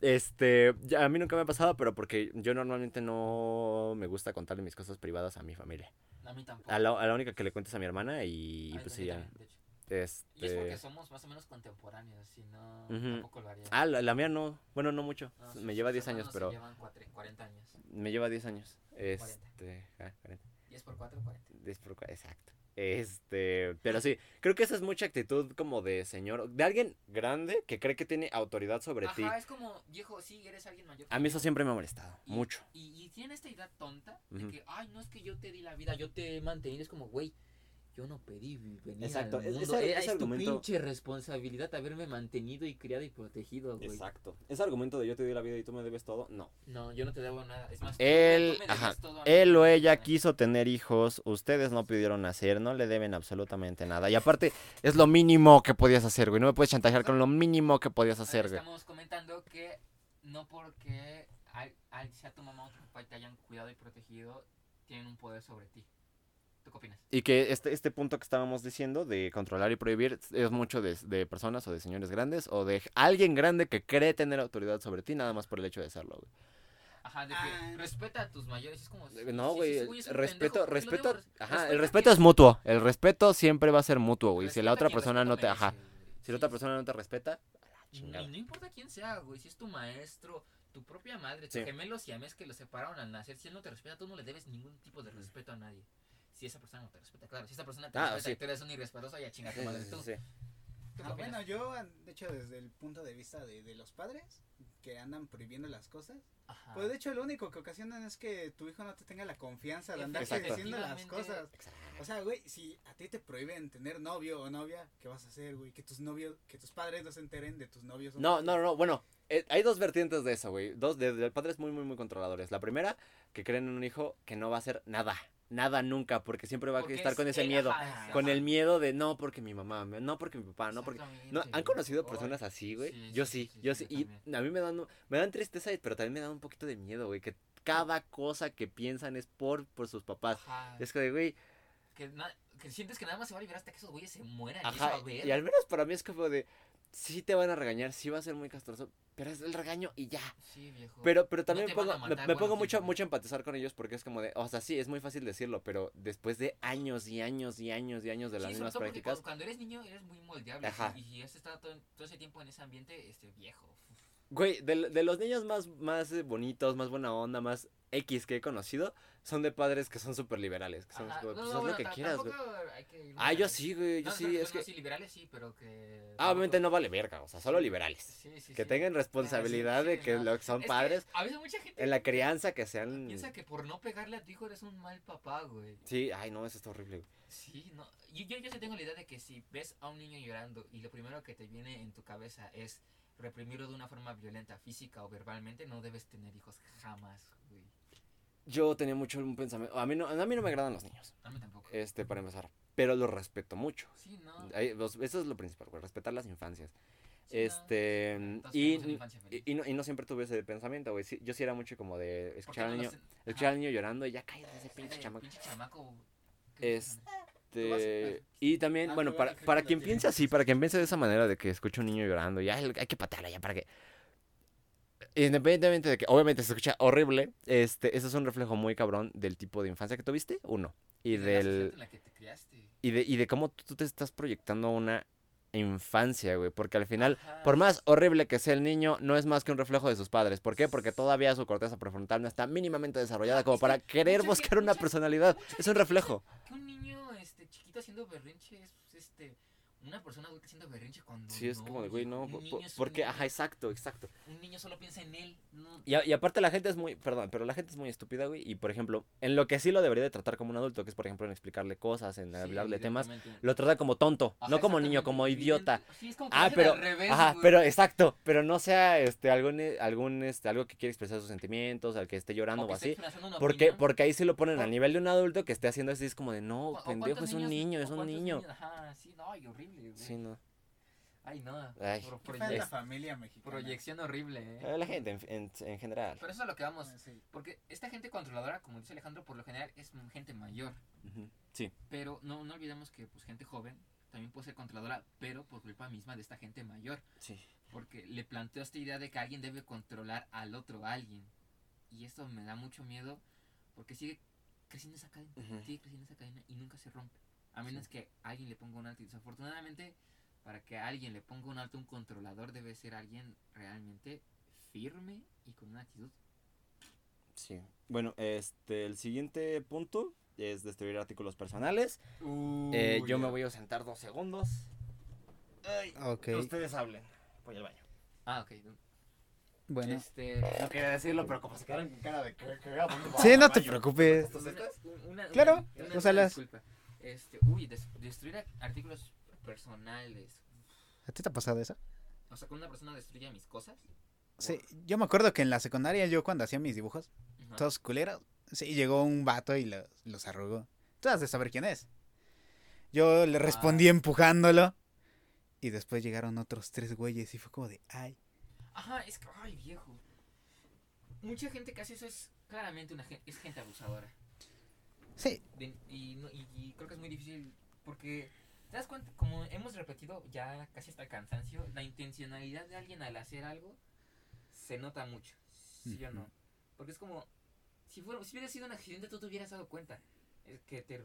Este, a mí nunca me ha pasado, pero porque yo normalmente no me gusta contarle mis cosas privadas a mi familia. A mí tampoco. A la, a la única que le cuentes a mi hermana y, Ay, pues sí, ya. también, de hecho. Y es porque Este, somos más o menos contemporáneos, si no, Ujú. tampoco lo haría. ah, la, la mía no, bueno, no mucho. No, me lleva sus 10 años, pero llevan cuatro- 40 años. me lleva 10 años. Este, ah, 40. 10 por 4, 40. 10 por cua- Exacto. Este, pero sí, creo que esa es mucha actitud como de señor, de alguien grande que cree que tiene autoridad sobre ti. Ajá, es como, viejo, sí, eres alguien mayor. A mí eso siempre me ha molestado, Y- mucho. Y, y tiene esta idea tonta de que, ay, no es que yo te di la vida, yo te he mantenido. Es como, güey, yo no pedí venir Exacto, al es- mundo. ese- Era- ese es tu pinche responsabilidad haberme mantenido y criado y protegido, güey. Exacto. Ese argumento de yo te di la vida y tú me debes todo, no. No, yo no te debo nada. Es más, Él, tú me debes ajá, todo a mí. él o ella quiso tener hijos, ustedes no pudieron nacer, no le deben absolutamente nada. Y aparte, es lo mínimo que podías hacer, güey. No me puedes chantajear con lo mínimo que podías Ahora hacer, güey. Estamos comentando que no porque al, al- sea tu mamá o tu papá y te hayan cuidado y protegido, tienen un poder sobre ti. ¿Tú qué opinas? Y que este, este punto que estábamos diciendo de controlar y prohibir es mucho de, de personas o de señores grandes o de alguien grande que cree tener autoridad sobre ti nada más por el hecho de serlo, güey. Ajá, de que Ah. respeta a tus mayores. Es como. No, güey, güey es un respeto, pendejo, ¿por qué lo respeto, ajá, el respeto es mutuo, el respeto siempre va a ser mutuo, güey. Si la otra persona no te, ajá, merece, güey. si la otra persona no te respeta, a la Y chingada. no importa quién sea, güey. Si es tu maestro, tu propia madre, tu Sí. gemelo siamés que los separaron al nacer. Si él no te respeta, tú no le debes ningún tipo de respeto a nadie. Si esa persona no te respeta, claro. Si esa persona te Ah, respeta sí. y tú eres un irrespetuoso, ya chinga tu madre Sí, tú. sí. ¿Tú Ah, bueno, yo, de hecho, desde el punto de vista de, de los padres que andan prohibiendo las cosas, Ajá. pues de hecho lo único que ocasionan es que tu hijo no te tenga la confianza de andarse Exacto. diciendo las cosas. O sea, güey, si a ti te prohíben tener novio o novia, ¿qué vas a hacer, güey? Que tus novios, que tus padres no se enteren de tus novios. o No, novias. no, no, bueno, eh, hay dos vertientes de eso, güey. Dos de, de padres muy, muy, muy controladores. La primera, que creen en un hijo que no va a hacer nada, nada nunca, porque siempre va Porque a estar es con ese miedo. ajá, Con ajá. el miedo de no porque mi mamá, no porque mi papá, no porque... No, ¿Han conocido personas así, güey? Sí, yo sí, sí, sí, yo sí, sí. yo y también. a mí me dan, me dan tristeza, pero también me dan un poquito de miedo, güey. Que, cada cosa que piensan es por, por sus papás. Ajá. Es que, de, güey, Que, que sientes que nada más se va a liberar hasta que esos güeyes se mueran. y ajá, eso, a ver. y al menos para mí es como de, sí te van a regañar, sí va a ser muy castroso, pero es el regaño y ya. Sí, viejo. Pero, pero también me a pongo, me, matar me cuando pongo mucho, mucho a empatizar con ellos porque es como de, o sea, sí, es muy fácil decirlo, pero después de años y años y años y años de las Sí, mismas prácticas, cuando, cuando eres niño eres muy moldeable. Ajá. Y, y has estado todo, todo ese tiempo en ese ambiente, este viejo. Güey, de, de los niños más, más eh, bonitos, más buena onda, más X que he conocido, son de padres que son súper liberales, que son Ajá. como, No, pues no, haz lo que quieras, güey. Ah, yo sí, güey, yo No, sí, es que... sí, liberales sí, pero que... Ah, obviamente no vale verga, o sea, solo liberales. Sí, sí, Que tengan responsabilidad de que lo que son Es padres, a veces mucha gente en la crianza que sean... piensa que por no pegarle a tu hijo eres un mal papá, güey. Sí, ay, no, eso está horrible, güey. Sí, no. Yo, yo, yo sí tengo la idea de que si ves a un niño llorando y lo primero que te viene en tu cabeza es reprimirlo de una forma violenta, física o verbalmente, no debes tener hijos jamás, güey. Yo tenía mucho un pensamiento, a mí no, a mí no me agradan los niños, A mí tampoco. este, para empezar, pero los respeto mucho. Sí, no. Ahí, los- eso es lo principal, güey, respetar las infancias. Sí, no. Este, Todos y, y, y no, y no siempre tuve ese pensamiento, güey. Sí, yo sí era mucho como de ¿Por escuchar al no niño, escuchar al niño llorando y ya cállate ese pinche chamaco. pinche chamaco. ¿qué Este, y también, Ah, bueno, para, para quien piense así, para quien piense de esa manera de que escucha un niño llorando, ya hay hay que patearla ya para que... Independientemente de que obviamente se escucha horrible, este, eso es un reflejo muy cabrón del tipo de infancia que tuviste, uno. Y de del, la que te criaste. y de, y de cómo tú te estás proyectando una infancia, güey. Porque al final, Ajá. por más horrible que sea el niño, no es más que un reflejo de sus padres. ¿Por qué? Porque todavía su corteza prefrontal no está mínimamente desarrollada Ah, como para querer buscar una personalidad. Es un reflejo. Que un niño este, chiquito haciendo berrinche es pues, este, una persona adulta haciendo berrinche cuando. Sí, es no, como de, güey, no. por- porque, niño. ajá, exacto, exacto. Un niño solo piensa en él. No, Y, a- y aparte la gente es muy, perdón, pero la gente es muy estúpida, güey. Y por ejemplo, en lo que sí lo debería de tratar como un adulto, que es por ejemplo en explicarle cosas, en Sí, hablarle temas, lo trata como tonto, Ajá, no como niño, como idiota. Sí, es como que Ah, pero, al revés, ajá, güey. pero exacto, pero no sea este algún algún este algo que quiere expresar sus sentimientos, al que esté llorando o, así, porque opinión. porque ahí sí lo ponen al nivel de un adulto que esté haciendo así es como de no, pendejo, es un niño, es un niño. Ajá, sí, no, horrible, güey. Sí, no. Ay, no. Ay. Pro- Qué fea es proye- la familia mexicana. proyección horrible, eh. Eh, La gente en, en- en general. Pero eso es lo que vamos. Sí. Porque esta gente controladora, como dice Alejandro, por lo general es gente mayor. Sí. Pero no, no olvidemos que pues gente joven también puede ser controladora, pero por culpa misma de esta gente mayor. Sí. Porque le planteó esta idea de que alguien debe controlar al otro alguien. Y esto me da mucho miedo porque sigue creciendo esa cadena, sigue creciendo esa cadena y nunca se rompe. A menos que alguien le ponga un alto. Y desafortunadamente, para que alguien le ponga un alto, un controlador debe ser alguien realmente firme y con una actitud. Sí. Bueno, este el siguiente punto es destruir artículos personales. Eh, yo me voy a sentar dos segundos. Ay, Ok. Ustedes hablen. Voy al baño. Ah, ok. Bueno. Este. No quería decirlo, pero como se quedaron con cara de que, que Sí, no te preocupes. ¿Estos estas? Una- una- Claro, una- una úsalas. disculpa. Este, uy, des- destruir artículos personales. ¿A ti te ha pasado eso? O sea, cuando una persona destruye mis cosas. Sí, yo me acuerdo que en la secundaria yo cuando hacía mis dibujos, todos culeros, sí, llegó un vato y los, los arrugó. Tú has de saber quién es. Yo le respondí empujándolo y después llegaron otros tres güeyes y fue como de, ay. Ajá, es que, ay, viejo. Mucha gente que hace eso es claramente una es gente abusadora. Sí, De- y, no- y- y creo que es muy difícil porque, ¿te das cuenta? Como hemos repetido ya casi hasta el cansancio, la intencionalidad de alguien al hacer algo se nota mucho. ¿Sí o no? Porque es como, si, fuera, si hubiera sido un accidente, tú te hubieras dado cuenta. Es que te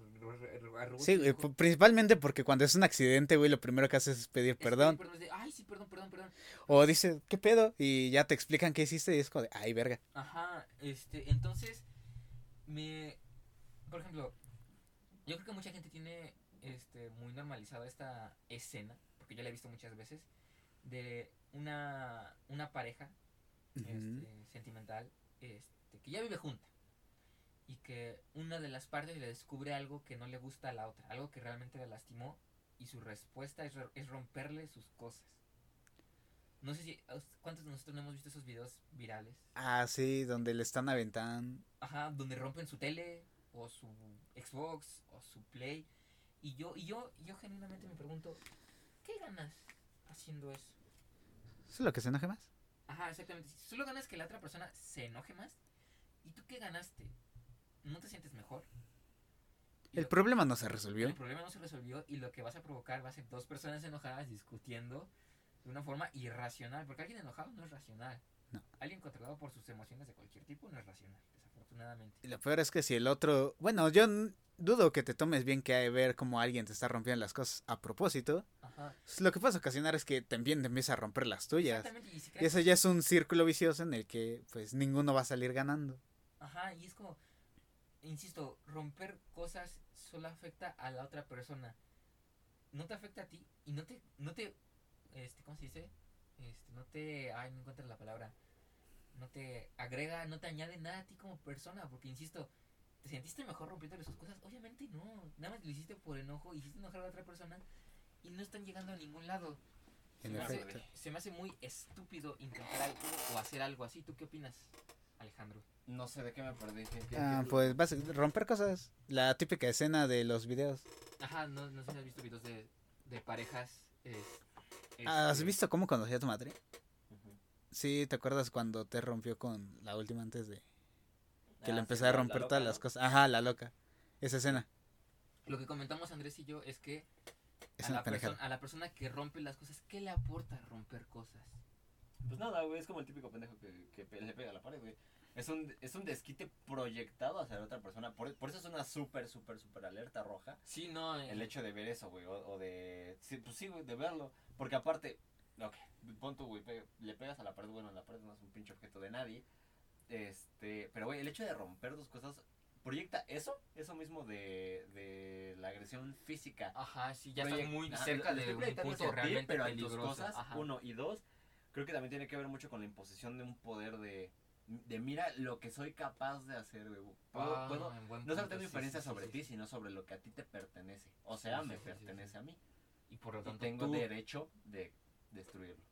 sí, güey, principalmente porque cuando es un accidente, güey, lo primero que haces es pedir Es que, perdón. de, Ay, sí, perdón, perdón, perdón. O dices, ¿qué pedo? Y ya te explican qué hiciste y es como de, ay, verga. Ajá, este, entonces, me, por ejemplo, yo creo que mucha gente tiene, este, muy normalizada esta escena, porque yo la he visto muchas veces, de una, una pareja, este, sentimental, este, que ya vive junta, y que una de las partes le descubre algo que no le gusta a la otra, algo que realmente la lastimó, y su respuesta es, es romperle sus cosas. No sé si, ¿cuántos de nosotros no hemos visto esos videos virales? Ah, sí, donde le están aventando. Ajá, donde rompen su tele o su Xbox o su Play. Y yo, y yo, yo genuinamente me pregunto, ¿qué ganas haciendo eso? ¿Eso es lo que se enoje más? Ajá, exactamente. Solo ganas que la otra persona se enoje más, ¿y tú qué ganaste? ¿No te sientes mejor? Y El problema no se resolvió. El problema no se resolvió y lo que vas a provocar va a ser dos personas enojadas discutiendo de una forma irracional. Porque alguien enojado no es racional. No. Alguien controlado por sus emociones de cualquier tipo no es racional, desafortunadamente. Y lo peor es que si el otro. Bueno, yo dudo que te tomes bien que hay ver cómo alguien te está rompiendo las cosas a propósito. Ajá. Lo que puede ocasionar es que también te empieza a romper las tuyas. Exactamente. Y, si Y eso ya es un círculo vicioso en el que pues ninguno va a salir ganando. Ajá, y es como, insisto, romper cosas solo afecta a la otra persona. No te afecta a ti y no te, no te, este, ¿cómo se dice? Este, no te, ay, no encuentro la palabra. No te agrega, no te añade nada a ti como persona, porque insisto, ¿te sentiste mejor rompiendo sus cosas? Obviamente no, nada más lo hiciste por enojo, hiciste enojar a la otra persona y no están llegando a ningún lado. Se me, hace, se me hace muy estúpido intentar algo o hacer algo así. ¿Tú qué opinas, Alejandro? No sé de qué me perdí. ¿qué- qué- Ah, qué- pues vas a romper cosas. La típica escena de los videos. Ajá, no, no sé si has visto videos de, de parejas. ¿Has este, visto cómo conocí a tu madre? Sí, ¿te acuerdas cuando te rompió con la última antes de que Ah, le sí, empecé a la romper loca, todas ¿no? las cosas? Ajá, la loca. Esa escena. Lo que comentamos Andrés y yo es que Es a la, persona, a la persona que rompe las cosas, ¿qué le aporta romper cosas? Pues nada, güey, es como el típico pendejo que, que le pega a la pared, güey. Es un, es un desquite proyectado hacia la otra persona. Por, por eso es una súper, súper, súper alerta roja. Sí, no. eh, El hecho de ver eso, güey. O, o de. Sí, pues sí, güey, de verlo. Porque aparte. Ok, pon tú, güey. pe- le pegas a la pared. Bueno, la pared no es un pinche objeto de nadie. Este. Pero, güey, el hecho de romper dos cosas. Proyecta eso. Eso mismo de, de la agresión física. Ajá, sí, ya Proyec- está muy Ajá, cerca de un punto realmente pero tus peligroso. cosas, Ajá. uno y dos, creo que también tiene que ver mucho con la imposición de un poder de, de mira lo que soy capaz de hacer, güey. Puedo- Ah, puedo- no solo tengo inferencia sí, sí, sobre sí. ti, sino sobre lo que a ti te pertenece. O sea, Sí, me sí, sí, sí, pertenece sí. a mí. Y por lo Y tanto, tengo tú- derecho de destruirlo.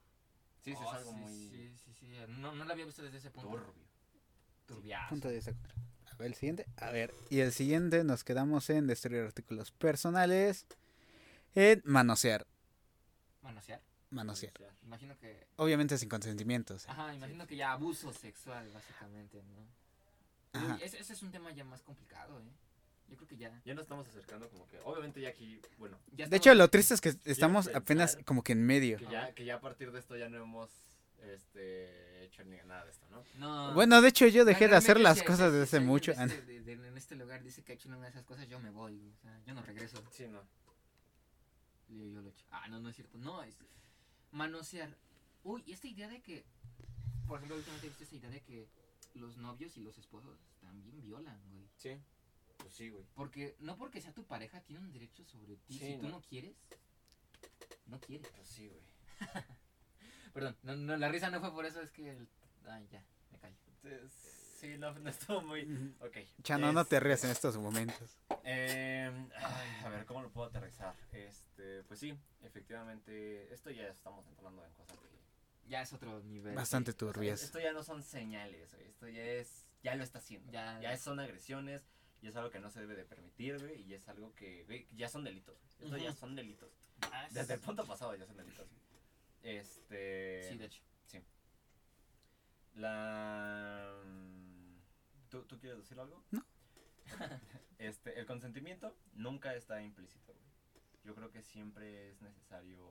Sí, sí, Oh, es algo sí, muy Sí, sí, sí. No, no lo había visto desde ese punto. turbio. Turbiazo. Punto de desacuerdo. A ver, el siguiente. A ver, y el siguiente nos quedamos en destruir artículos personales. En manosear. Manosear. Manosear. Imagino que. Obviamente sin consentimiento. o sea. Ajá, imagino que ya abuso sexual, básicamente, ¿no? Ajá. Uy, ese, ese es un tema ya más complicado, ¿eh? Yo creo que ya. Ya nos estamos acercando como que, obviamente ya aquí, bueno, ya De hecho, lo triste es que estamos apenas como que en medio. que ya, que ya a partir de esto ya no hemos este, hecho ni nada de esto, ¿no? No. Bueno, de hecho, yo dejé de hacer las cosas desde hace mucho. de este- de- de- en este lugar dice que ha hecho una de esas cosas, yo me voy. O sea, yo no regreso. Sí, no. Yo, yo lo he hecho. Ah, no, no es cierto. No, es manosear. Uy, esta idea de que, por ejemplo, últimamente he visto esta idea de que los novios y los esposos también violan, güey. Sí. Pues sí, güey. Porque, no porque sea tu pareja, tiene un derecho sobre ti. Sí, si tú ¿no? no quieres, no quieres. Pues sí, güey. Perdón, no, no, la risa no fue por eso, es que... el- Ay, ya, me callo. Sí, no, no estuvo muy... Ok. Chano, no te rías en estos momentos. Eh, ay, a ver, ¿cómo lo puedo aterrizar? Este, pues sí, efectivamente, esto ya estamos entrando en cosas que... Ya es otro nivel. Bastante o sea, turbias. esto ya no son señales, güey, esto ya es... Ya lo está haciendo. Ya- Ya, son agresiones, y es algo que no se debe de permitir, güey, y es algo que, güey, ya son delitos. Esto ya son delitos. Ah, sí, Desde el sí. punto pasado ya son delitos. Este... Sí, de hecho. La... ¿Tú, ¿Tú quieres decir algo? No. Este, el consentimiento nunca está implícito, güey. Yo creo que siempre es necesario...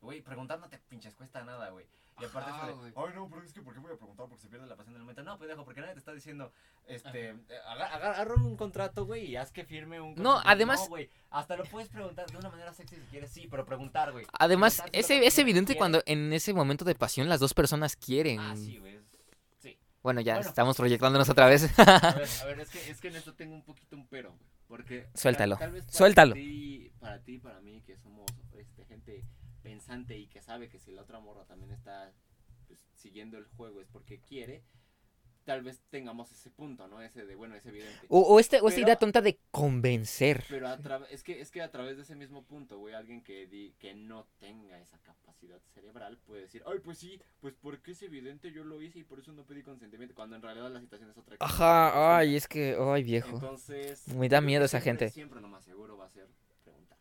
Güey, preguntar no te pinches cuesta nada, güey. Y aparte Ajá, de, güey. ay no, pero es que ¿por qué voy a preguntar? Porque se pierde la pasión del momento. No, pendejo, porque nadie te está diciendo, este, eh, aga- aga- agarra un contrato, güey, y haz que firme un No, consentimiento. además- No, güey, hasta lo puedes preguntar de una manera sexy si quieres, sí, pero preguntar, güey. Además, es persona evidente cuando en ese momento de pasión las dos personas quieren. Ah, sí, güey. Bueno, ya Bueno. estamos proyectándonos otra vez. A ver, a ver, es que, es que en esto tengo un poquito un pero. Porque. Suéltalo. Tal, tal vez para Suéltalo. Ti, para ti, para mí, que somos este, gente pensante y que sabe que si la otra morra también está pues, siguiendo el juego es porque quiere, tal vez tengamos ese punto, ¿no? Ese de, bueno, es evidente. O, o este, o esta idea tonta de convencer. Pero a es que, es que a través de ese mismo punto, güey, alguien que, di, que no tenga esa capacidad cerebral puede decir, ay, pues sí, pues porque es evidente, yo lo hice y por eso no pedí consentimiento, cuando en realidad la situación es otra cosa. Ajá, ay, es que, ay, viejo. Entonces, Me da miedo esa siempre- gente. Siempre lo más seguro va a ser preguntar.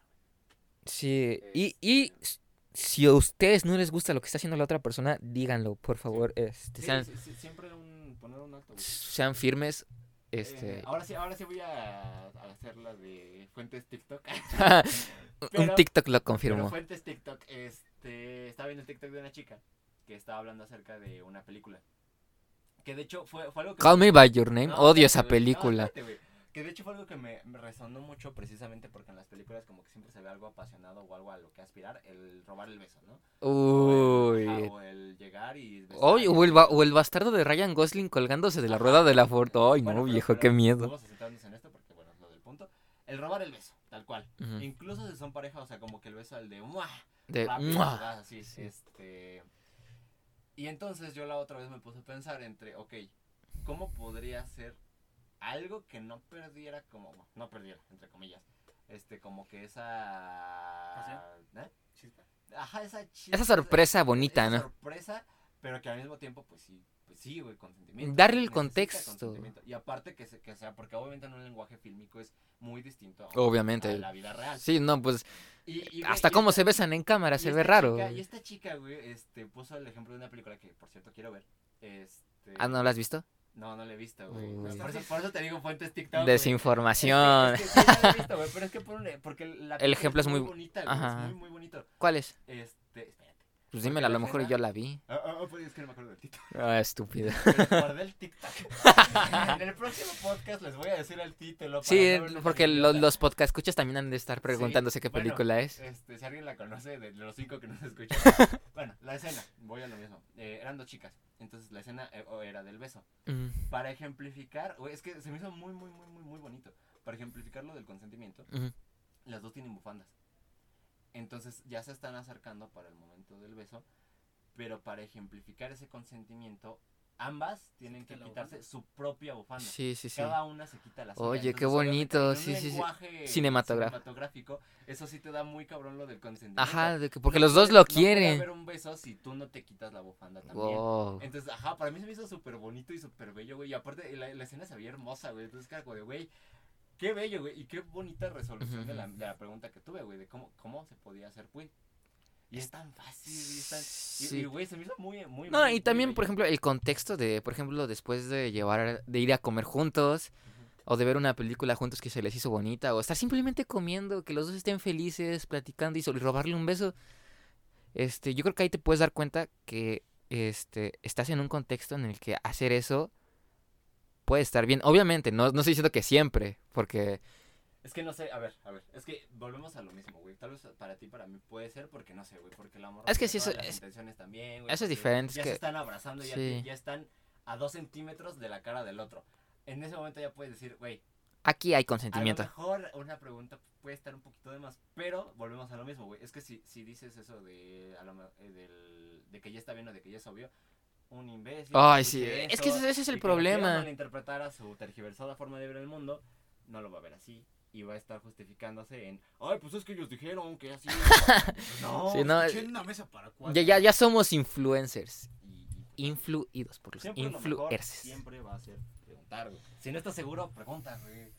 Sí, y, y s- si a ustedes no les gusta lo que está haciendo la otra persona, díganlo, por favor. Este, Sí, sean- sí, sí, siempre un poner un alto, güey. Sean firmes. Este. Eh, ahora sí, ahora sí voy a, a hacer la de fuentes TikTok. un TikTok lo confirmó. fuentes TikTok, este, estaba viendo el TikTok de una chica que estaba hablando acerca de una película. Que de hecho fue, fue algo que... Call me by your name. No, Odio esa no, película. Que de hecho fue algo que me, resonó mucho precisamente porque en las películas como que siempre se ve algo apasionado o algo a lo que aspirar, el robar el beso, ¿no? O el, Uy. o el llegar y... y- o el, o el bastardo de Ryan Gosling colgándose de la rueda de la Ford. Ay, no, Bueno, pero- viejo, pero qué miedo. Vamos a centrarnos en esto porque, bueno, es lo del punto. El robar el beso, tal cual. Incluso si son pareja, o sea, como que el beso al de... ¡mua! De, rápido, ¡mua! ¿verdad? Así, este... Y entonces yo la otra vez me puse a pensar entre, ok, ¿cómo podría ser algo que no perdiera como, no perdiera, entre comillas, este, como que esa... ¿eh? Ajá, esa chispa, Esa sorpresa bonita, esa ¿no? sorpresa, pero que al mismo tiempo, pues sí, pues sí, güey, consentimiento. Darle el contexto. Y aparte que, se- que sea, porque obviamente en un lenguaje fílmico es muy distinto a, Obviamente. a la vida real. Sí, no, pues Y- y, güey, hasta y cómo esta- se besan en cámara se ve raro. chica- y esta chica, güey, este, puso el ejemplo de una película que, por cierto, quiero ver. Este... Ah, ¿no la has visto? No, no la he visto, güey. Uy. Por eso, por eso te digo fuentes TikTok. Desinformación. Es que, es que sí la he visto, güey, pero es que por un- porque la película ejemplo es muy- bonita, güey, Ajá. es muy, muy bonito. ¿Cuál es? Este. Pues dímela, a lo mejor yo la vi. Ah, ah, pues es que no me acuerdo del título. Ah, estúpido. Guardé el TikTok. en el próximo podcast les voy a decir el título. para Sí, no porque tan lo- idiota. los podcast escuchas también han de estar preguntándose qué bueno, película es. Este, si alguien la conoce, de los cinco que nos escuchan. bueno, la escena, voy a lo mismo. Eh, eran dos chicas. Entonces la escena eh, era del beso. Mm, Para ejemplificar, güey, es que se me hizo muy, muy, muy, muy, muy bonito. Para ejemplificar lo del consentimiento, ujú. las dos tienen bufandas. Entonces ya se están acercando para el momento del beso. Pero para ejemplificar ese consentimiento, ambas tienen que quita quitarse su propia bufanda. Sí, sí, sí. Cada una se quita la suya. Oye, Entonces, qué bonito, obviamente, en un sí, sí, sí. Cinematográfico. cinematográfico, Eso sí te da muy cabrón lo del consentimiento. Ajá, de que- porque No los dos puede- lo No puede quieren. haber un beso si tú no te quitas la bufanda también. Wow. Entonces, ajá, para mí se me hizo súper bonito y súper bello, güey. Y aparte, la, la escena se veía hermosa, güey. Entonces, cara, como de, güey, qué bello, güey. Y qué bonita resolución de, la, de la pregunta que tuve, güey. De cómo, cómo se podía hacer, güey. Y es tan fácil, y es tan... Sí. Y, güey, se me hizo muy, muy... No, muy- y también, por ejemplo, el contexto de, por ejemplo, después de llevar, de ir a comer juntos, o de ver una película juntos que se les hizo bonita, o estar simplemente comiendo, que los dos estén felices, platicando y, y robarle un beso. Este, yo creo que ahí te puedes dar cuenta que este, estás en un contexto en el que hacer eso puede estar bien. Obviamente, no, no estoy diciendo que siempre, porque Es que no sé, a ver, a ver, es que volvemos a lo mismo, güey. Tal vez para ti, para mí puede ser, porque no sé, güey, porque el amor. Es que sí, eso las es- intenciones también, güey. eso es diferente, es Ya que- se están abrazando, ya, sí. ya están a dos centímetros de la cara del otro. En ese momento ya puedes decir, güey, aquí hay a lo consentimiento. mejor una pregunta puede estar un poquito de más, pero volvemos a lo mismo, güey. Es que si, si dices eso de, a lo eh, del- de que ya está bien o de que ya es obvio, un imbécil. Ay, sí, es que ese- ese es el y problema. malinterpretar a su tergiversada forma de ver el mundo, no lo va a ver así. Y va a estar justificándose en, ay, pues es que ellos dijeron que así. no, Sí, no, Escuché una mesa para cuatro. ya, ya, ya somos influencers. y- y- Influidos por los influencers. siempre va a ser preguntar, güey. Si no estás seguro, pregunta, güey.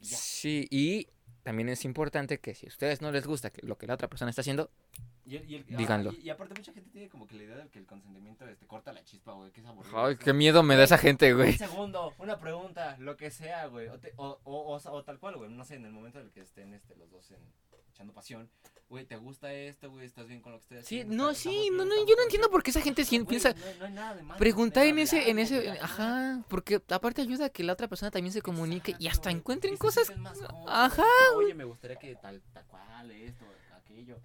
Ya. Sí, y también es importante que si a ustedes no les gusta lo que la otra persona está haciendo, Y, el- y el- Díganlo. ah, y, y aparte mucha gente tiene como que la idea de que el consentimiento este, corta la chispa, güey, que es aburrido. ay, qué miedo me da esa gente, güey. Un segundo, una pregunta, lo que sea, güey. O, te- o, o, o, o tal cual, güey. No sé, en el momento en el que estén este, los dos en, echando pasión. Güey, ¿te gusta esto, güey? ¿Estás bien con lo que estoy Sí, haciendo? no, ¿Estamos sí, no, no, ¿Estamos yo no entiendo por qué esa gente Güey, siempre piensa no, no hay nada de malo preguntar en ese, en ese, ajá, porque aparte ayuda a que la otra persona también se comunique y hasta encuentren cosas, más ajá, Oye, me gustaría que tal, tal cual, esto, aquello.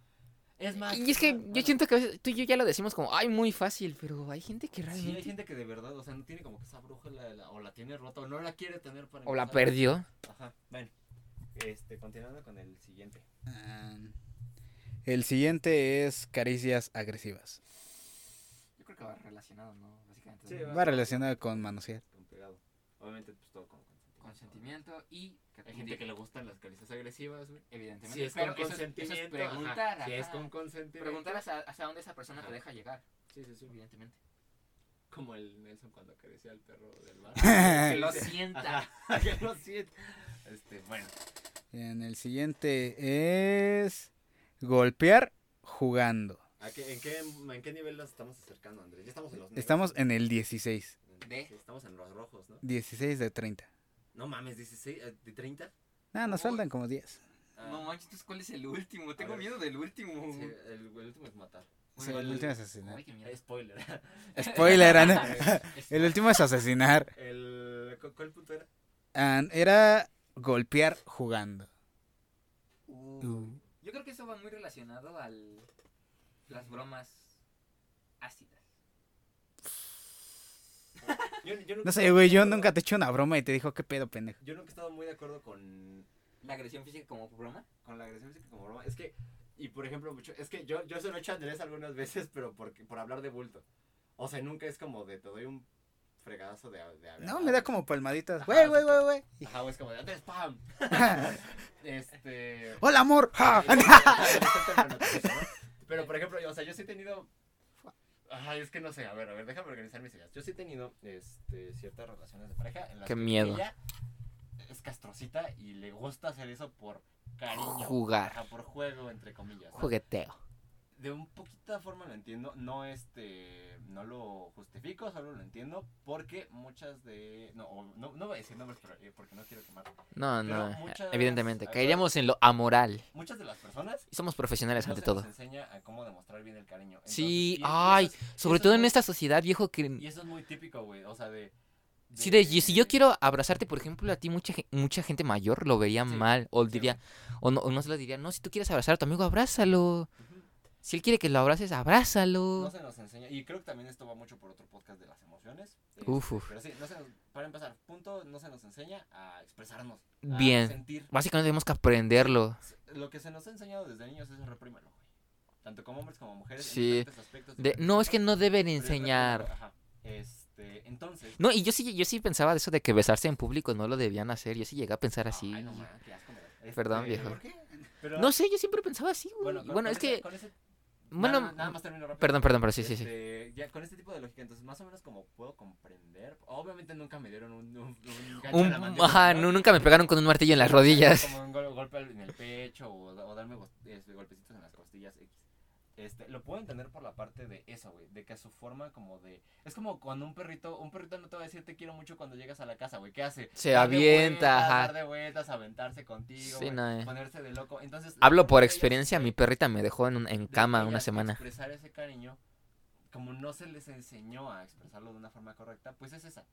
Es más. y es que yo siento que a veces tú y yo ya lo decimos como, ay, muy fácil, pero hay gente que Sí, realmente, hay gente que de verdad, o sea, no tiene como que esa brújula la- o la tiene rota o no la quiere tener para o la perdió, Ajá, bueno. Este, continuando con el siguiente. El siguiente es caricias agresivas. yo creo que va relacionado, ¿no? Básicamente. Sí, Va relacionado con manosear. Con pegado. Obviamente, pues todo con consentimiento. consentimiento y Hay gente que le gustan las caricias agresivas, güey. evidentemente, Si es pero con eso es- eso es consentimiento. preguntar, ajá. Si es con consentimiento. preguntar hasta, hasta dónde esa persona Ajá. te deja llegar, Sí, sí, sí. evidentemente. Como el Nelson cuando acaricia al perro del bar. Que lo sienta. Que lo sienta. Este, bueno. En el siguiente es golpear jugando. ¿a qué- en, qué, ¿En qué nivel nos estamos acercando, Andrés? Ya estamos en los negros. Estamos en el 16. En el De. Sí, estamos en los rojos, ¿no? 16 de 30. No mames, 16, eh, ¿de 30? Ah, nos faltan como 10. Ah, No manches, entonces, ¿cuál es el último? Tengo miedo del último. sí, el, el último es matar. Sí, el último es asesinar. Ay, qué spoiler. Spoiler. Es- El último es asesinar. el, ¿cu- ¿Cuál punto era? Ah, Era golpear jugando. Uh, Uh. Yo creo que eso va muy relacionado al las bromas ácidas. Yo, yo nunca No sé, güey, yo nunca te eché una broma y te dijo, ¿qué pedo, pendejo? Yo nunca he estado muy de acuerdo con, La agresión física como broma. con la agresión física como broma. Es que, y por ejemplo, mucho, es que yo, yo se lo he hecho a Andrés algunas veces, pero porque, por hablar de bulto. O sea, nunca es como de te doy un fregadazo de, de No, me da como palmaditas. Güey, güey, güey, güey. Y- Ajá, es como de Andrés, ¡pam! este... Hola, amor. Ja. Pero, por ejemplo, yo, o sea, yo sí he tenido... Ay, es que no sé, a ver, a ver, déjame organizar mis ideas. Yo sí he tenido este, ciertas relaciones de pareja en las Qué que miedo. ella es castrocita y le gusta hacer eso por cariño. Jugar. Ajá, por juego, entre comillas. ¿no? Jugueteo. De un poquita forma lo entiendo, no este, no lo justifico, solo lo entiendo porque muchas de, no, no, no voy a decir nombres pero- eh, porque no quiero quemar. No, Pero no. muchas- Evidentemente. Caeríamos en lo amoral. Muchas de las personas Y somos profesionales no ante se todo. nos enseña a cómo demostrar bien el cariño. Sí, y- y ay, eso Sobre eso todo es en muy- esta sociedad, viejo, que... Y eso es muy típico, güey, o sea, de... Sí, de, y si yo quiero abrazarte, por ejemplo, a ti mucha, mucha gente mayor lo vería Sí, mal. O sí, diría, o no, o no se lo diría, no, si tú quieres abrazar a tu amigo, abrázalo. Si él quiere que lo abraces, abrázalo. No se nos enseña, y creo que también esto va mucho por otro podcast de las emociones. este, Uf, uf. Pero sí, no se nos- para empezar, punto, no se nos enseña a expresarnos. a Bien. sentir. Básicamente tenemos que aprenderlo. lo que se nos ha enseñado desde niños es reprímelo, güey. Tanto como hombres como mujeres. en Sí. diferentes aspectos, De, no, es que no deben enseñar. ajá. Este, entonces. No, y yo sí, yo sí pensaba de eso de que besarse en público no lo debían hacer. Yo sí llegué a pensar así. Ay, no, man, qué asco da. Perdón, Este, viejo. ¿Por qué? Pero, No sé, yo siempre pensaba así, güey. Bueno, Y con- Bueno, con es ese- que. con ese- Bueno, nada, nada más termino rápido. perdón, perdón, pero sí, sí, sí. Este, Ya con este tipo de lógica, entonces más o menos como puedo comprender. Obviamente nunca me dieron un, un, un gancho en la Un, mandíbula, ajá, ¿no? nunca me pegaron con un martillo en las rodillas. Como un gol- golpe en el pecho o, o darme este, golpecitos en las costillas X. Este, lo puedo entender por la parte de eso, güey, de que su forma como de... Es como cuando un perrito, un perrito no te va a decir te quiero mucho cuando llegas a la casa, güey, ¿qué hace? Se Dar avienta, vueltas, ajá. Dar de vueltas, aventarse contigo, Sí, no, eh. ponerse de loco. Entonces, Hablo por experiencia, mi perrita me dejó en, un- en cama una semana. Expresar ese cariño, como no se les enseñó a expresarlo de una forma correcta, pues es esa.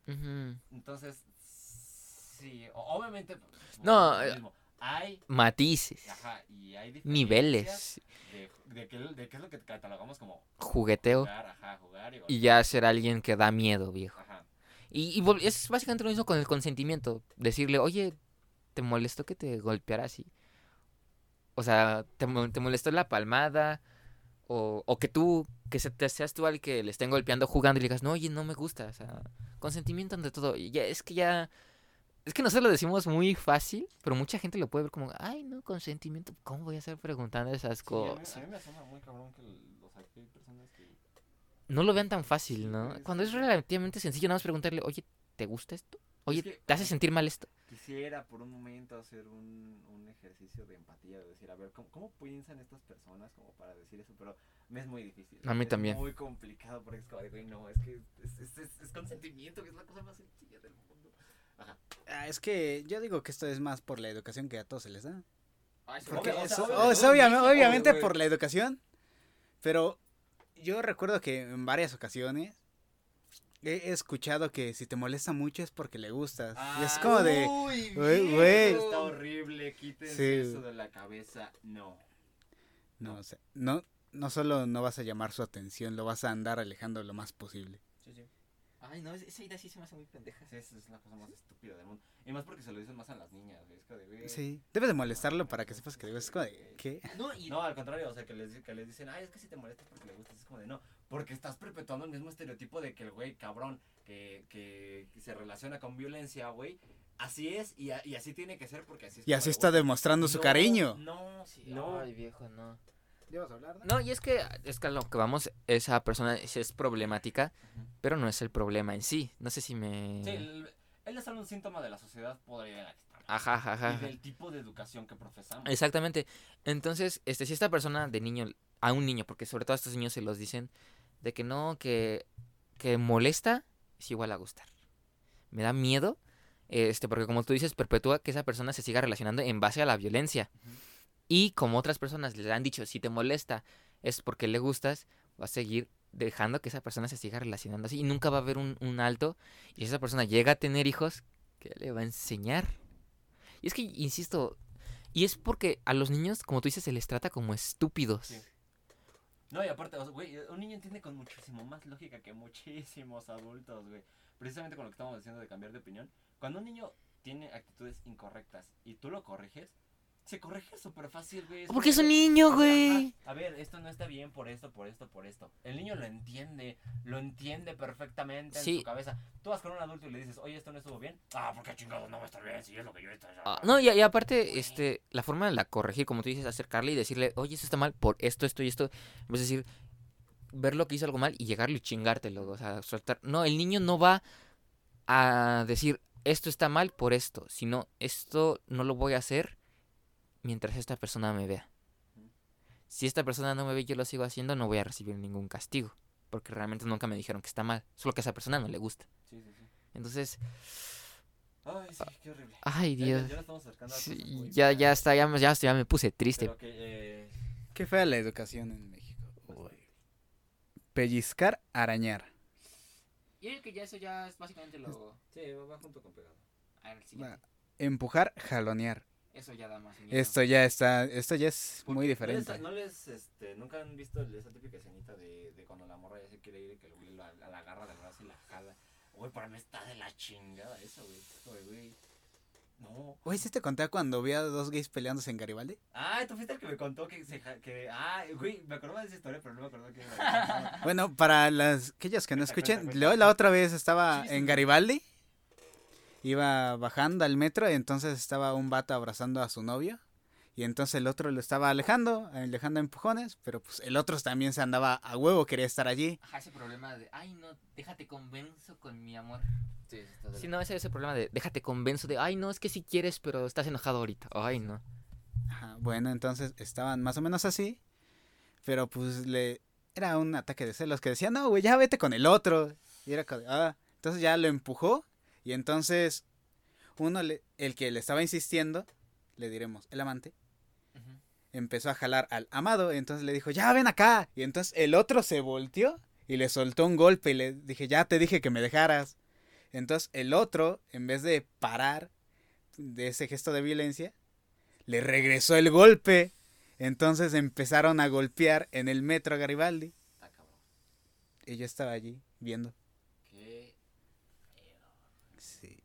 Entonces, sí, obviamente... pues, No, eh, mismo. Hay, Matices, ajá, y hay diferencias niveles, de, de, qué, de qué es lo que catalogamos como jugueteo jugar, ajá, jugar y, y ya ser alguien que da miedo, viejo. Ajá. Y, y es básicamente lo mismo con el consentimiento. Decirle, oye, ¿te molestó que te golpeara así? O sea, ¿te, te molestó la palmada? O, o que tú, que se- te seas tú al que le estén golpeando jugando y le digas, no, oye, no me gusta. O sea, consentimiento ante todo. Y ya, es que ya... Es que nosotros lo decimos muy fácil, pero mucha gente lo puede ver como, ay, no, consentimiento. ¿Cómo voy a estar preguntando esas Sí, a mí, cosas? a mí me asombra muy cabrón que, o sea, que hay personas que... no lo vean tan fácil, ¿no? Sí, Cuando es relativamente sencillo, nada más preguntarle, oye, ¿te gusta esto? Oye, que- ¿te hace sentir mal esto? Quisiera por un momento hacer un, un ejercicio de empatía, de decir, a ver, ¿cómo, ¿cómo piensan estas personas como para decir eso? Pero me es muy difícil. A mí es también. muy complicado porque es como no, es que es, es, es- es consentimiento, que es la cosa más sencilla del mundo. Ajá. Ah, es que yo digo que esto es más por la educación que a todos se les da. Porque Obvio, o es, sea, obvio, México, obviamente por la educación, pero yo recuerdo que en varias ocasiones he escuchado que si te molesta mucho es porque le gustas. y es como de... Uy, güey. Está horrible, quítense Sí. eso de la cabeza. No. No, o sea, no, no solo no vas a llamar su atención, lo vas a andar alejando lo más posible. Sí, sí. Ay, no, esa idea sí se me hace muy pendeja. Sí, esa es la cosa más estúpida del mundo. Y más porque se lo dicen más a las niñas. güey, Es güey. Sí, debes de molestarlo para que sepas que digo, es como de... ¿Qué? No, y No, al contrario, o sea, que les, que les dicen, ay, es que si te molestas porque le gustas, es como de no, porque estás perpetuando el mismo estereotipo de que el güey cabrón que, que se relaciona con violencia, güey, así es y, a- y así tiene que ser porque así es. Y así está demostrando su No, cariño. No, Sí, no. Ay, viejo, no. No, y es que, es que a lo que vamos, esa persona es, es problemática, pero no es el problema en sí. No sé si me... Sí, el- él es solo un síntoma de la sociedad podrida en la que estamos. Ajá, ajá, ajá. Y del tipo de educación que profesamos. Exactamente. Entonces, este, si esta persona de niño, a un niño, porque sobre todo a estos niños se los dicen, de que no, que, que molesta es igual a gustar. Me da miedo, este, porque como tú dices, perpetúa que esa persona se siga relacionando en base a la violencia. Y como otras personas le han dicho, si te molesta es porque le gustas, va a seguir dejando que esa persona se siga relacionando así y nunca va a haber un, un alto. Y esa persona llega a tener hijos, ¿qué le va a enseñar? Y es que, insisto, y es porque a los niños, como tú dices, se les trata como estúpidos. No, y aparte, un niño entiende con muchísimo más lógica que muchísimos adultos, güey. Precisamente con lo que estamos diciendo de cambiar de opinión. Cuando un niño tiene actitudes incorrectas y tú lo corriges, se corrige súper fácil, güey. Porque es un niño, güey. A ver, esto no está bien por esto, por esto, por esto. El niño lo entiende, lo entiende perfectamente en Sí. su cabeza. Tú vas con un adulto y le dices, oye, esto no estuvo bien. Ah, porque chingado no va a estar bien, si es lo que yo estoy Ah, no, y, y aparte, este, la forma de la corregir, como tú dices, acercarle y decirle, oye, esto está mal por esto, esto y esto. Es decir, ver lo que hizo algo mal y llegarle y chingártelo, o sea, soltar. No, el niño no va a decir, esto está mal por esto, sino, esto no lo voy a hacer mientras esta persona me vea. Si esta persona no me ve y yo lo sigo haciendo, no voy a recibir ningún castigo, porque realmente nunca me dijeron que está mal, solo que a esa persona no le gusta. Sí, sí, sí. Entonces, Ay, sí, qué horrible. ay Ya- ya- Dios. ya nos estamos acercando a Sí, cosas muy ya, está, ya, me- ya, ya me puse triste. Pero que, eh, Qué fea la educación en México. Uy. Pellizcar, arañar. Yo creo que ya eso ya es básicamente lo... sí, va, va junto con pegado. A ver, el siguiente. Va. Empujar, jalonear. Eso ya da más miedo. Esto ya está, esto ya es muy Porque diferente. ¿No les, no les, este, nunca han visto esa típica escenita de, de cuando la morra ya se quiere ir y que el güey la, la, la agarra del brazo y la jala? Güey, para mí está de la chingada eso, güey. Güey, güey. No. Oye, ¿sí te conté cuando vi a dos gays peleándose en Garibaldi? Ah, tú fuiste el que me contó que se que Ah, güey, me acordaba de esa historia, pero no me acuerdo que era. Bueno, para las aquellos que no Cuenta, escuchen, cuenta, Leo cuenta. la otra vez estaba Sí, sí, en sí. Garibaldi. Iba bajando al metro y entonces estaba un vato abrazando a su novio. Y entonces el otro lo estaba alejando, alejando empujones, pero pues el otro también se andaba a huevo, quería estar allí. Ajá, ese problema de, ay, no, déjate convenzo con mi amor. Sí, sí, está de Sí, no, ese ese problema de, déjate convenzo de, ay, no, es que si quieres, pero estás enojado ahorita. Ay, no. Ajá, bueno, entonces estaban más o menos así, pero pues le era un ataque de celos que decía, no, güey, ya vete con el otro. Y era como, ah, entonces ya lo empujó y entonces uno, le- el que le estaba insistiendo, le diremos, el amante, empezó a jalar al amado, entonces le dijo, ya ven acá. Y entonces el otro se volteó y le soltó un golpe y le dije, ya te dije que me dejaras. Entonces el otro, en vez de parar de ese gesto de violencia, le regresó el golpe. Entonces empezaron a golpear en el metro Garibaldi. Está cabrón. Y yo estaba allí viendo. Qué Sí.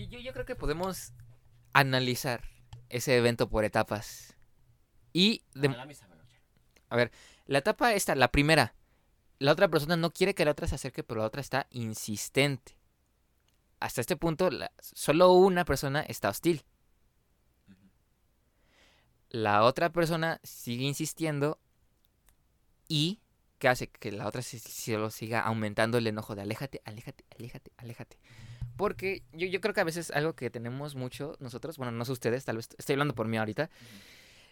Yo, yo, yo creo que podemos analizar ese evento por etapas. Y de- bueno, ya. la etapa esta, la primera, la otra persona no quiere que la otra se acerque, pero la otra está insistente. Hasta este punto, la- solo una persona está hostil. La otra persona sigue insistiendo y ¿qué hace? Que la otra se, se lo siga aumentando el enojo de aléjate, aléjate, aléjate, aléjate. Porque yo, yo creo que a veces algo que tenemos mucho nosotros, bueno, no sé ustedes, tal vez estoy hablando por mí ahorita,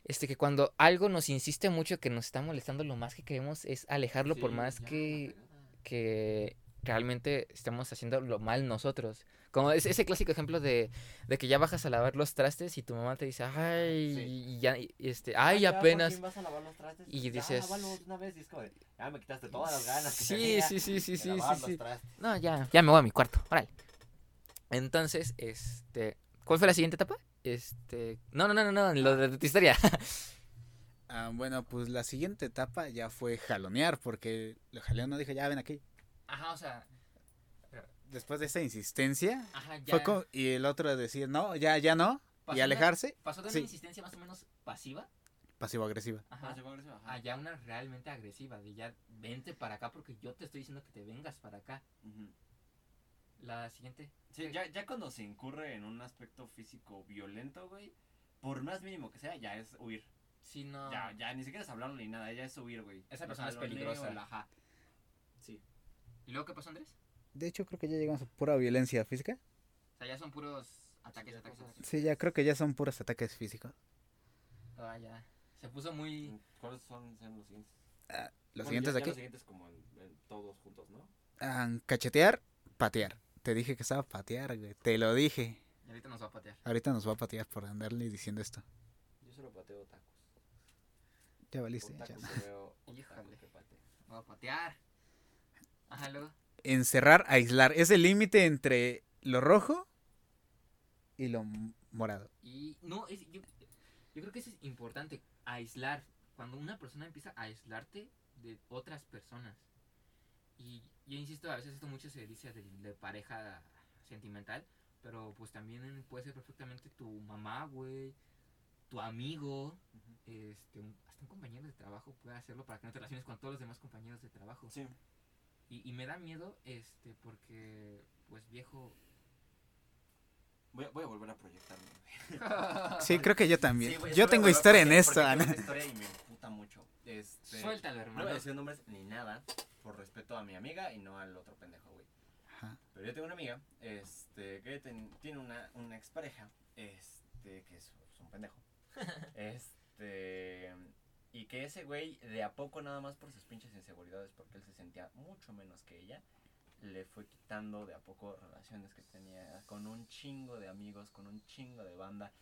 este que cuando algo nos insiste mucho que nos está molestando, lo más que queremos es alejarlo por más que, que realmente estemos haciendo lo mal nosotros. Como es ese clásico ejemplo de, de que ya bajas a lavar los trastes y tu mamá te dice, ay, Sí. y ya, y este, Ah, ay, apenas. fin vas a lavar los trastes, y dices- de una vez, y es como ya me quitaste todas las ganas que Sí, sí, sí, sí, sí, sí, sí. No, ya, ya me voy a mi cuarto, órale. Entonces, este, ¿cuál fue la siguiente etapa? Este, no, no, no, no, no, lo de tu historia. Ah, bueno, pues la siguiente etapa ya fue jalonear, porque lo jaleo no dije, ya ven aquí. Ajá, o sea, Después de esa insistencia, ajá, ya. fue co- y el otro decir, no, ya, ya no, pasó y una- alejarse, Pasó de Sí. una insistencia más o menos pasiva pasivo-agresiva. ajá, Ah, se fue agresivo, ajá. a ya una realmente agresiva, de ya vente para acá porque yo te estoy diciendo que te vengas para acá. Ujú. La siguiente. Sí, ya, ya cuando se incurre en un aspecto físico violento, güey, por más mínimo que sea, ya es huir. Sí, no. Ya, ya, ni siquiera es hablarlo ni nada, ya es huir, güey. Esa persona es peligrosa. el ajá. Sí. ¿Y luego qué pasó, Andrés? De hecho, creo que ya llegamos a pura violencia física. O sea, ya son puros ataques, ya ataques. Sí, ya creo que ya son puros ataques físicos. Ah, ya. Se puso muy... ¿Cuáles son, son los siguientes? Los Bueno, siguientes ya- de ya aquí. Los siguientes como en- en todos juntos, ¿no? Ah, cachetear, patear. Te dije que estaba a patear, güey. Te lo dije. Y ahorita nos va a patear. Ahorita nos va a patear por andarle diciendo esto. Yo solo pateo tacos. Ya valiste. Ya. veo. Híjole. que. Va a patear. Ajá, luego. Encerrar, aislar. Es el límite entre lo rojo y lo morado. Y no, es, yo, yo creo que eso es importante, aislar. Cuando una persona empieza a aislarte de otras personas. Y yo insisto, a veces esto mucho se dice de, de pareja sentimental, pero pues también puede ser perfectamente tu mamá, güey, tu amigo, este, un- hasta un compañero de trabajo puede hacerlo para que no te relaciones con todos los demás compañeros de trabajo. Sí. Y, y me da miedo, este, porque, pues viejo... Voy a, voy a volver a proyectarme. Sí, creo que yo también. Sí, yo tengo historia en esto, tengo una historia y me emputa mucho. Este, Suéltalo, No hermano. voy a decir nombres ni nada, por respeto a mi amiga y no al otro pendejo, güey. Ajá. Pero yo tengo una amiga, este, que ten- tiene una, una expareja, este, que es, es un pendejo. este, y que ese güey, de a poco nada más por sus pinches inseguridades, porque él se sentía mucho menos que ella, le fue quitando de a poco relaciones que tenía con un chingo de amigos, con un chingo de banda.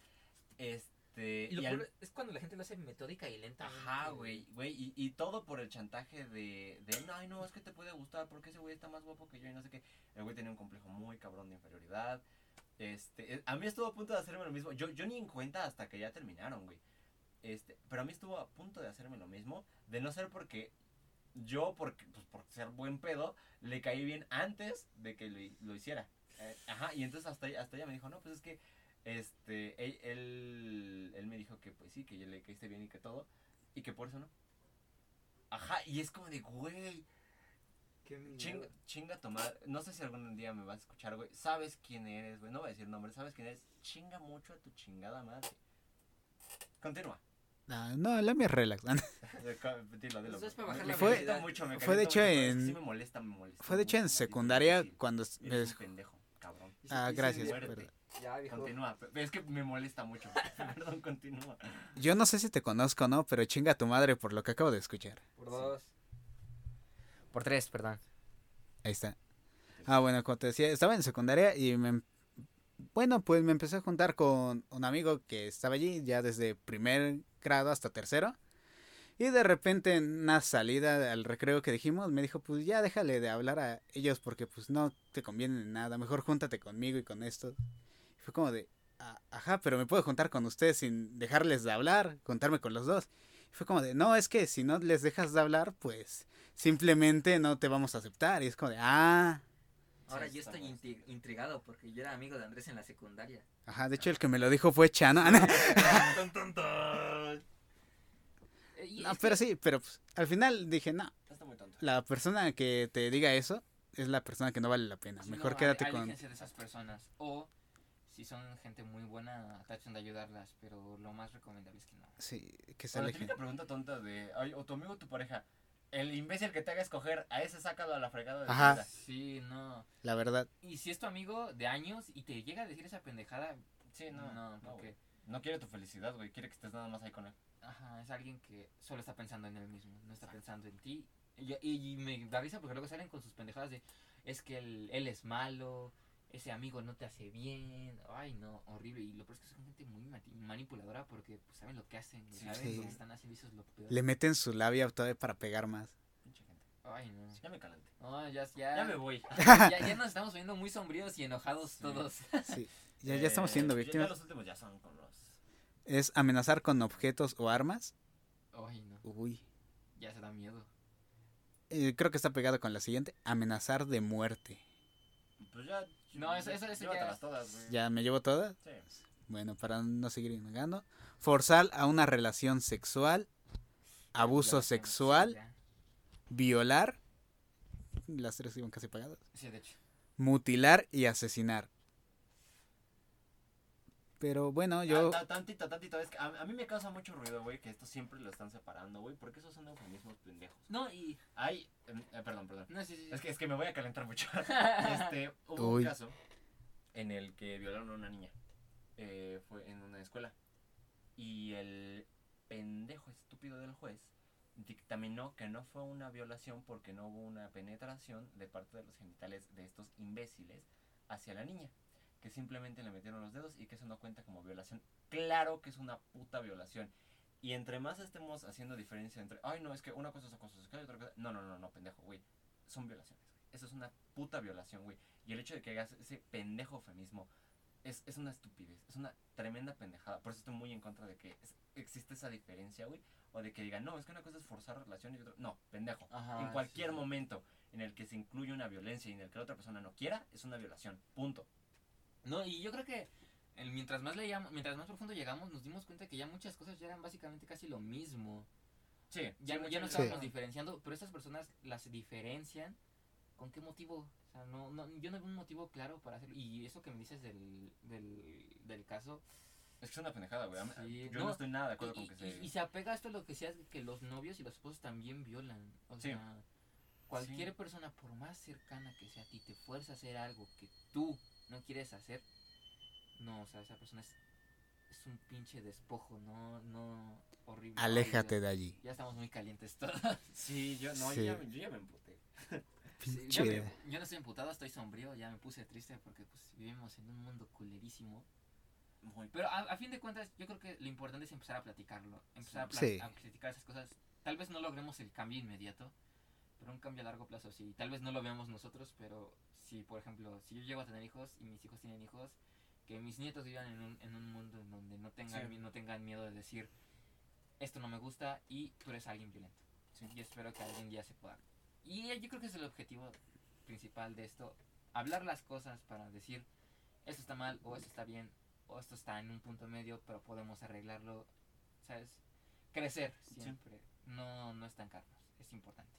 Este, Y lo y al- es cuando la gente lo hace metódica y lenta. Ajá, güey, güey, y, y todo por el chantaje de, de, no, ay, no, es que te puede gustar porque ese güey está más guapo que yo y no sé qué. El güey tenía un complejo muy cabrón de inferioridad. Este, eh, a mí estuvo a punto de hacerme lo mismo. Yo, yo ni en cuenta hasta que ya terminaron, güey. Este, pero a mí estuvo a punto de hacerme lo mismo, de no ser porque yo, porque, pues por ser buen pedo, le caí bien antes de que lo, lo hiciera. Eh, ajá, y entonces hasta, hasta ella me dijo, no, pues es que, este, él, él, él me dijo que pues sí, que yo le caíste bien y que todo, y que por eso no. Ajá, y es como de, güey, chinga, chinga tu madre. No sé si algún día me vas a escuchar, güey. Sabes quién eres, güey. No voy a decir nombre, sabes quién eres. Chinga mucho a tu chingada madre. Continúa. Ah, no, la mía es relax. Dilo, dilo. Eso es para bajar la Fue- calienta velocidad. mucho, me fue de hecho en- Sí me molesta, me molesta. Fue de hecho en secundaria cuando... Es- un pendejo, cabrón. Ah, gracias. Ya. Continúa. Es que me molesta mucho. Perdón, continúa. Yo no sé si te conozco o no, pero chinga a tu madre por lo que acabo de escuchar. Por dos. Por tres, perdón. Ahí está. Ah, bueno, como te decía, estaba en secundaria y me... Bueno, pues me empecé a juntar con un amigo que estaba allí ya desde primer hasta tercero. Y de repente en una salida al recreo que dijimos, me dijo, pues ya déjale de hablar a ellos porque pues no te conviene en nada, mejor júntate conmigo y con esto. Y fue como de, "Ah, ajá, pero me puedo juntar con ustedes sin dejarles de hablar, contarme con los dos. Y fue como de, no, es que si no les dejas de hablar, pues simplemente no te vamos a aceptar. Y es como de, ah, Ahora Sí, yo estoy inti- intrigado porque yo era amigo de Andrés en la secundaria. ajá, de hecho el que me lo dijo fue Chano. Eh, y no, es pero sí, pero pues, al final dije, no, Está muy tonto. la persona que te diga eso es la persona que no vale la pena. sí, Mejor no, quédate ale- con... de esas personas. O si son gente muy buena, traten de ayudarlas. Pero lo más recomendable es que no. Sí, que se la alejen. típica pregunta tonta de, ay, o tu amigo o tu pareja, el imbécil que te haga escoger, a ese sácalo a la fregada de Ajá. vida. Sí, no. La verdad. Y si es tu amigo de años y te llega a decir esa pendejada, Sí, no, no, no, no, porque. No quiere tu felicidad, güey, quiere que estés nada más ahí con él. ajá, es alguien que solo está pensando en él mismo, no está pensando en ti. Y, yo- y me da risa porque luego salen con sus pendejadas de, es que él, él es malo, ese amigo no te hace bien, ay no, horrible. Y lo peor es que son gente muy manipuladora porque pues, saben lo que hacen, Sí. saben Sí. lo que están haciendo y eso es lo peor. Le meten su labia todavía para pegar más. Ay no. Ya me calenté. No, ya, ya, Ya me voy. ya, ya nos estamos poniendo muy sombríos y enojados Sí. todos. Sí. Ya, ya estamos siendo Eh, ya- víctimas. Ya los últimos ya son con los... Es amenazar con objetos o armas. Ay no, Uy. ya se da miedo. Eh, creo que está pegado con la siguiente. Amenazar de muerte. Pues ya... No, eso- eso- eso ya es- todas, güey. ¿Ya me llevo todas? Sí. Bueno, para no seguir negando. Forzar a una relación sexual. Abuso Violación, sexual. Violar. Las tres iban casi pegadas. Sí, de hecho. Mutilar y asesinar. Pero bueno, yo... Ah, ta- tantito, tantito. Es que a, a mí me causa mucho ruido, güey, que esto siempre lo están separando, güey, porque esos son eufemismos pendejos. No, y. Hay... em, eh, perdón, perdón. No, sí, sí. sí. Es que, es que me voy a calentar mucho. este, hubo Uy. un caso en el que violaron a una niña. Eh, fue en una escuela. Y el pendejo estúpido del juez dictaminó que no fue una violación porque no hubo una penetración de parte de los genitales de estos imbéciles hacia la niña. Que simplemente le metieron los dedos y que eso no cuenta como violación. Claro que es una puta violación. Y entre más estemos haciendo diferencia entre, ay, no, es que una cosa es acoso sexual y otra cosa. No, no, no, no, pendejo, güey. Son violaciones, güey. Eso es una puta violación, güey. Y el hecho de que hagas ese pendejo eufemismo es, es una estupidez. Es una tremenda pendejada. Por eso estoy muy en contra de que es- existe esa diferencia, güey. O de que digan, no, es que una cosa es forzar relación y otra. No, pendejo. Ajá, en cualquier sí. momento en el que se incluye una violencia y en el que la otra persona no quiera, es una violación. Punto. No, y yo creo que el- mientras más leíamos, mientras más profundo llegamos, nos dimos cuenta que ya muchas cosas ya eran básicamente casi lo mismo. Sí, Ya, sí, no- ya no mucho- estábamos diferenciando, pero estas personas las diferencian. ¿Con qué motivo? O sea, no, no, yo no veo un motivo claro para hacerlo. Y eso que me dices del, del, del caso. Es que es una pendejada, güey. Sí, Yo no, no, estoy nada de acuerdo y, con que y- se. y se apega a esto lo que decías, que los novios y los esposos también violan. O Sí. sea, cualquier Sí. persona, por más cercana que sea a ti, te fuerza a hacer algo que tú no quieres hacer. No, o sea, esa persona es, es un pinche despojo, no, no, horrible. Aléjate de allí. Ya estamos muy calientes todos. Sí, yo no, Sí. Yo, ya, me- yo ya me emputé. Sí, yo, me- yo no estoy emputado, estoy sombrío, ya me puse triste porque pues vivimos en un mundo culerísimo. Muy Pero a, a fin de cuentas, yo creo que lo importante es empezar a platicarlo, empezar a, Sí. a platicar esas cosas. Tal vez no logremos el cambio inmediato, pero un cambio a largo plazo sí. Tal vez no lo veamos nosotros, pero si, por ejemplo, si yo llego a tener hijos y mis hijos tienen hijos, que mis nietos vivan en un, en un mundo en donde no tengan, Sí. no tengan miedo de decir, esto no me gusta y tú eres alguien violento. Sí. Y espero que algún día se pueda. Y yo creo que es el objetivo principal de esto, hablar las cosas para decir, esto está mal o esto está bien o esto está en un punto medio, pero podemos arreglarlo, ¿sabes? Crecer siempre, no, no estancarnos, es importante.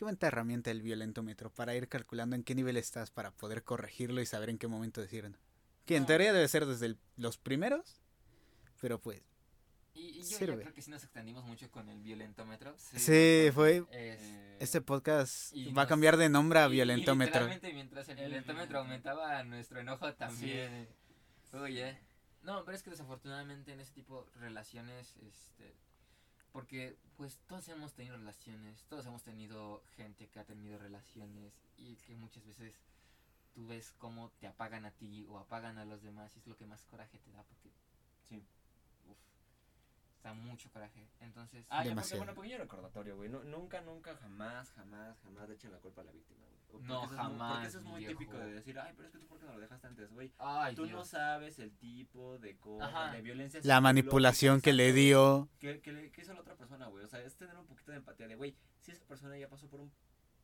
Qué buena herramienta el violentómetro para ir calculando en qué nivel estás para poder corregirlo y saber en qué momento decir no. Que en teoría debe ser desde el- los primeros, pero pues Y, y yo ya Sirve. creo que sí nos extendimos mucho con el violentómetro. sí, fue Es- Eh, este podcast Y va a nos- cambiar de nombre a y- y violentómetro. literalmente mientras el El violentómetro aumentaba, nuestro enojo también. Oye. No, pero es que desafortunadamente en ese tipo de relaciones, este, porque pues todos hemos tenido relaciones, todos hemos tenido gente que ha tenido relaciones y que muchas veces tú ves cómo te apagan a ti o apagan a los demás y es lo que más coraje te da porque Sí. uf, da mucho coraje. Entonces, Ah, ya, porque, bueno, pequeño recordatorio, güey. No, nunca, nunca, jamás, jamás, jamás le echen la culpa a la víctima, güey. No, eso es muy- porque jamás, eso es muy viejo. típico de decir, ay, pero es que tú por qué no lo dejaste antes, güey. ay, Tú no Dios. sabes el tipo de cosas, Ajá. de violencia. La manipulación que le dio. Que, que, le- que hizo la otra persona, güey. O sea, es tener un poquito de empatía de, güey, si esa persona ya pasó por un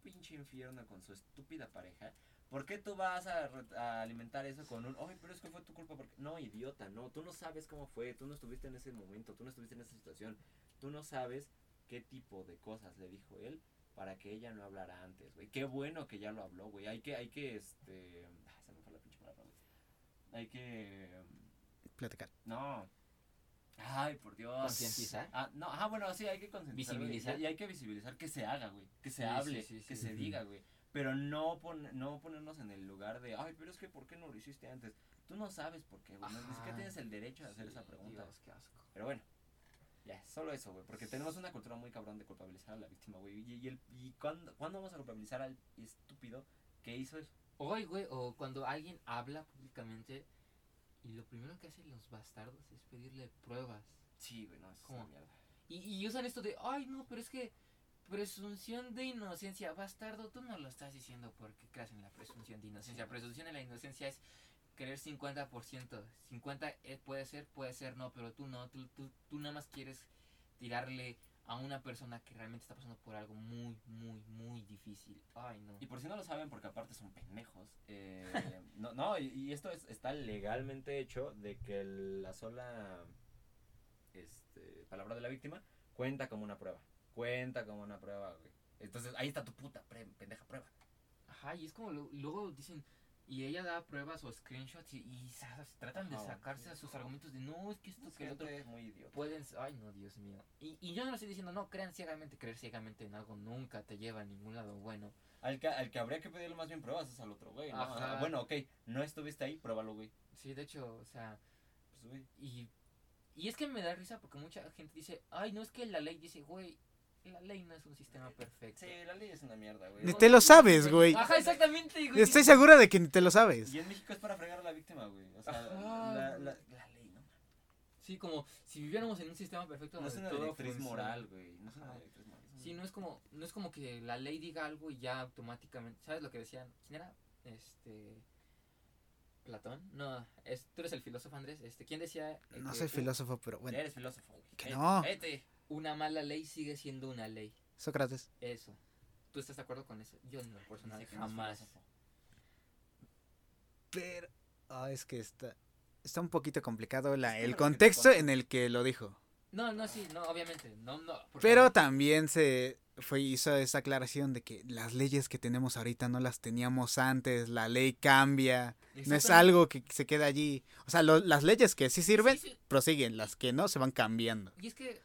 pinche infierno con su estúpida pareja, ¿por qué tú vas a, a alimentar eso con un, ay, pero es que fue tu culpa? Porque... No, idiota, no. Tú no sabes cómo fue, tú no estuviste en ese momento, tú no estuviste en esa situación. Tú no sabes qué tipo de cosas le dijo él para que ella no hablara antes, güey. Qué bueno que ya lo habló, güey. Hay que, hay que, este... ah, se me fue la pinche palabra, güey. Hay que... Platicar. No. Ay, por Dios. ¿Concientizar? Ah, no, ah, bueno, sí, hay que concientizar. Visibilizar. Y, y hay que visibilizar que se haga, güey. Que se Sí, hable, sí, sí, que sí. se diga, güey. Pero no, pon- no ponernos en el lugar de, ay, pero es que ¿por qué no lo hiciste antes? Tú no sabes por qué, güey. Siquiera Ajá. tienes el derecho a hacer esa pregunta. Dios, qué asco. Pero bueno, ya, solo eso, güey. Porque tenemos una cultura muy cabrón de culpabilizar a la víctima, güey. Y, y, el, y ¿cuándo, ¿cuándo vamos a culpabilizar al estúpido que hizo eso? Hoy, güey, o cuando alguien habla públicamente y lo primero que hacen los bastardos es pedirle pruebas. Sí, güey, no, es una mierda. Y, y usan esto de, ay, no, pero es que presunción de inocencia, bastardo, tú no lo estás diciendo porque creas en la presunción de inocencia. Presunción de la inocencia es creer 50%. 50 eh, puede ser, puede ser no, pero tú no, tú, tú, tú nada más quieres tirarle a una persona que realmente está pasando por algo muy, muy, muy difícil. Ay, no. Y por si no lo saben, porque aparte son pendejos, eh, no, no, y, y esto es, está legalmente hecho de que el- la sola este, palabra de la víctima cuenta como una prueba. Cuenta como una prueba, güey. Entonces ahí está tu puta pre- pendeja prueba. Ajá, y es como lo- luego dicen, y ella da pruebas o screenshots y, y tratan de sacarse a sus argumentos de no, es que esto que el otro. es muy idiota. Pueden, ay no, Dios mío. Y, y yo no lo estoy diciendo, no, crean ciegamente, creer ciegamente en algo nunca te lleva a ningún lado bueno. Al que, al que habría que pedirle más bien pruebas es al otro, güey. ¿no? O sea, Ajá. bueno, ok, no estuviste ahí, pruébalo, güey. Sí, de hecho, o sea, Pues, güey. y, y es que me da risa porque mucha gente dice, ay no, es que la ley dice, güey, la ley no es un sistema perfecto. Sí, la ley es una mierda, güey. Ni te lo sabes, güey. Ajá, exactamente, güey. Estoy segura de que ni te lo sabes. Y en México es para fregar a la víctima, güey. O sea, Ajá, la, la, la ley, ¿no? Sí, como si viviéramos en un sistema perfecto No es donde una todo directriz moral, güey. No es una directriz moral. Sí, no es como no es como que la ley diga algo y ya automáticamente, ¿sabes lo que decían? ¿Quién era? Este Platón? No, es, tú eres el filósofo Andrés. Este, ¿quién decía eh, No que soy filósofo, pero bueno. Eres filósofo, güey. Que no. Vete. Una mala ley sigue siendo una ley. Sócrates. Eso. ¿Tú estás de acuerdo con eso? Yo personal no es jamás. Pero. ah, es que está. Está un poquito complicado la, el contexto en el que lo dijo. No, no, sí, no, obviamente. No, no. Pero también se fue, hizo esa aclaración de que las leyes que tenemos ahorita no las teníamos antes, la ley cambia, no es algo que se queda allí. O sea, lo- las leyes que sí sirven, Sí, sí. prosiguen, las que no se van cambiando. Y es que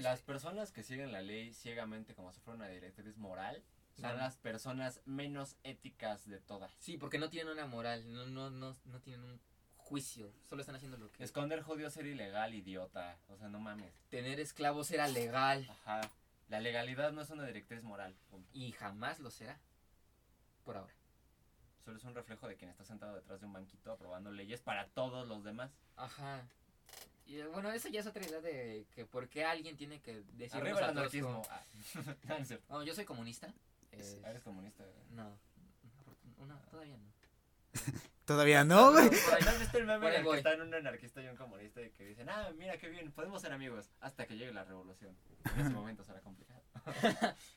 Las personas que siguen la ley ciegamente como si fuera una directriz moral son las personas menos éticas de todas. Sí, porque no tienen una moral, no, no, no, no tienen un juicio, solo están haciendo lo que... Esconder jodió ser ilegal, idiota. O sea, no mames. Tener esclavos era legal Ajá. La legalidad no es una directriz moral. y jamás lo será. Por ahora. Solo es un reflejo de quien está sentado detrás de un banquito aprobando leyes para todos los demás. Ajá. Y eh, bueno, esa ya es otra idea de que por qué alguien tiene que decir Arriba el anarquismo. Ah. no, no es cierto. No, yo soy comunista. Eh, Eres comunista. güey. no, no, todavía no. Todavía no, güey. Por ahí ¿no has visto el meme en el que están un anarquista y un comunista y que dicen, ah, mira qué bien, podemos ser amigos hasta que llegue la revolución. En ese momento será complicado.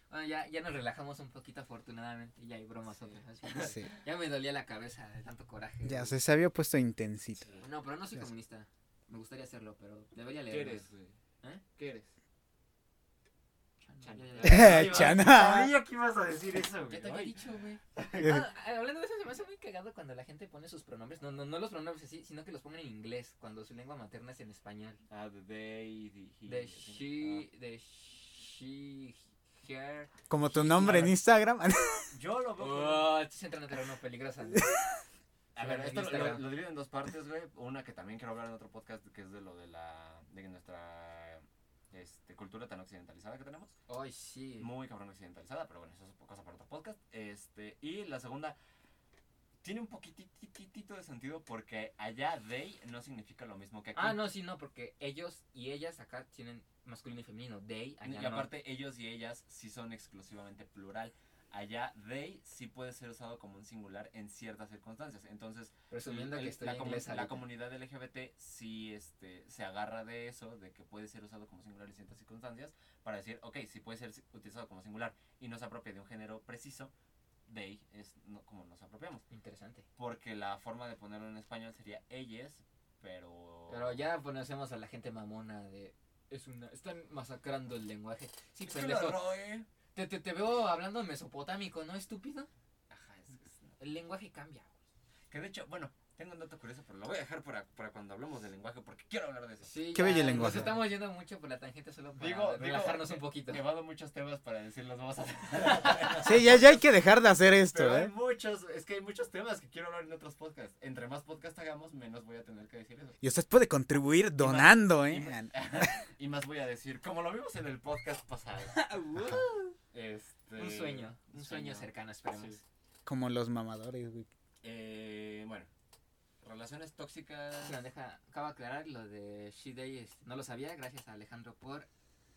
Bueno, ya, ya nos relajamos un poquito afortunadamente, ya hay bromas Sí. otras. Sí, Ya me dolía la cabeza de tanto coraje. ya güey. se, se había puesto intensito. No, pero no soy Ya sé. comunista. Me gustaría hacerlo, pero debería leer. ¿Qué eres, güey? ¿Eh? ¿Qué eres? Chan, Chan. ya, ya, ya. Chana. Sabía que ibas a decir eso, Ya güey. te había dicho, güey. Ah, hablando de eso, se me hace muy cagado cuando la gente pone sus pronombres. No, no, no los pronombres así, sino que los pongan en inglés, cuando su lengua materna es en español. Ah, the they, the he. De así. she, de she, her. Como tu nombre en Instagram. Ah, Yo lo veo. Oh, estás entrando en terreno peligroso. ¿No? A ver, esto lo, lo divido en dos partes, güey. Una que también quiero hablar en otro podcast, que es de lo de la. de nuestra. Este, cultura tan occidentalizada que tenemos. Ay, sí. muy cabrón occidentalizada, pero bueno, eso es cosa para otro podcast. Este, y la segunda tiene un poquitito de sentido porque allá they no significa lo mismo que aquí. Ah, no, sí, no, porque ellos y ellas acá tienen masculino y femenino. They, allá Y no. aparte ellos y ellas sí son exclusivamente plural. Allá they sí puede ser usado como un singular en ciertas circunstancias. Entonces, Presumiendo el- que estoy la, comu- la comunidad LGBT sí este, se agarra de eso, de que puede ser usado como singular en ciertas circunstancias, para decir, ok, si puede ser utilizado como singular y no se apropia de un género preciso, they es no- como nos apropiamos. Interesante. Porque la forma de ponerlo en español sería ellas, pero... Pero ya conocemos a la gente mamona de... Es una... Están masacrando el lenguaje. Sí, Es que pendejo. Te, te, te veo hablando mesopotámico, ¿no, estúpido? Ajá, es- es- El lenguaje cambia. güey. Que de hecho, bueno, tengo un dato curioso, pero lo voy a dejar para, para cuando hablemos del lenguaje, porque quiero hablar de eso. Sí, Qué bello lenguaje. Nos estamos yendo mucho por la tangente solo para Digo- digo, relajarnos un poquito. He llevado muchos temas para decirlos, vamos a Sí, ya, ya hay que dejar de hacer esto, Pero hay ¿eh? muchos, es que hay muchos temas que quiero hablar en otros podcasts. Entre más podcasts hagamos, menos voy a tener que decir eso. Y usted puede contribuir donando, y ¿eh? más- Y más voy a decir, como lo vimos en el podcast pasado. Este, un sueño, un sueño cercano, esperemos. Sí. Como los mamadores, güey. Eh, bueno, relaciones tóxicas. Sí, deja, acabo de aclarar lo de She Day, no lo sabía, gracias a Alejandro por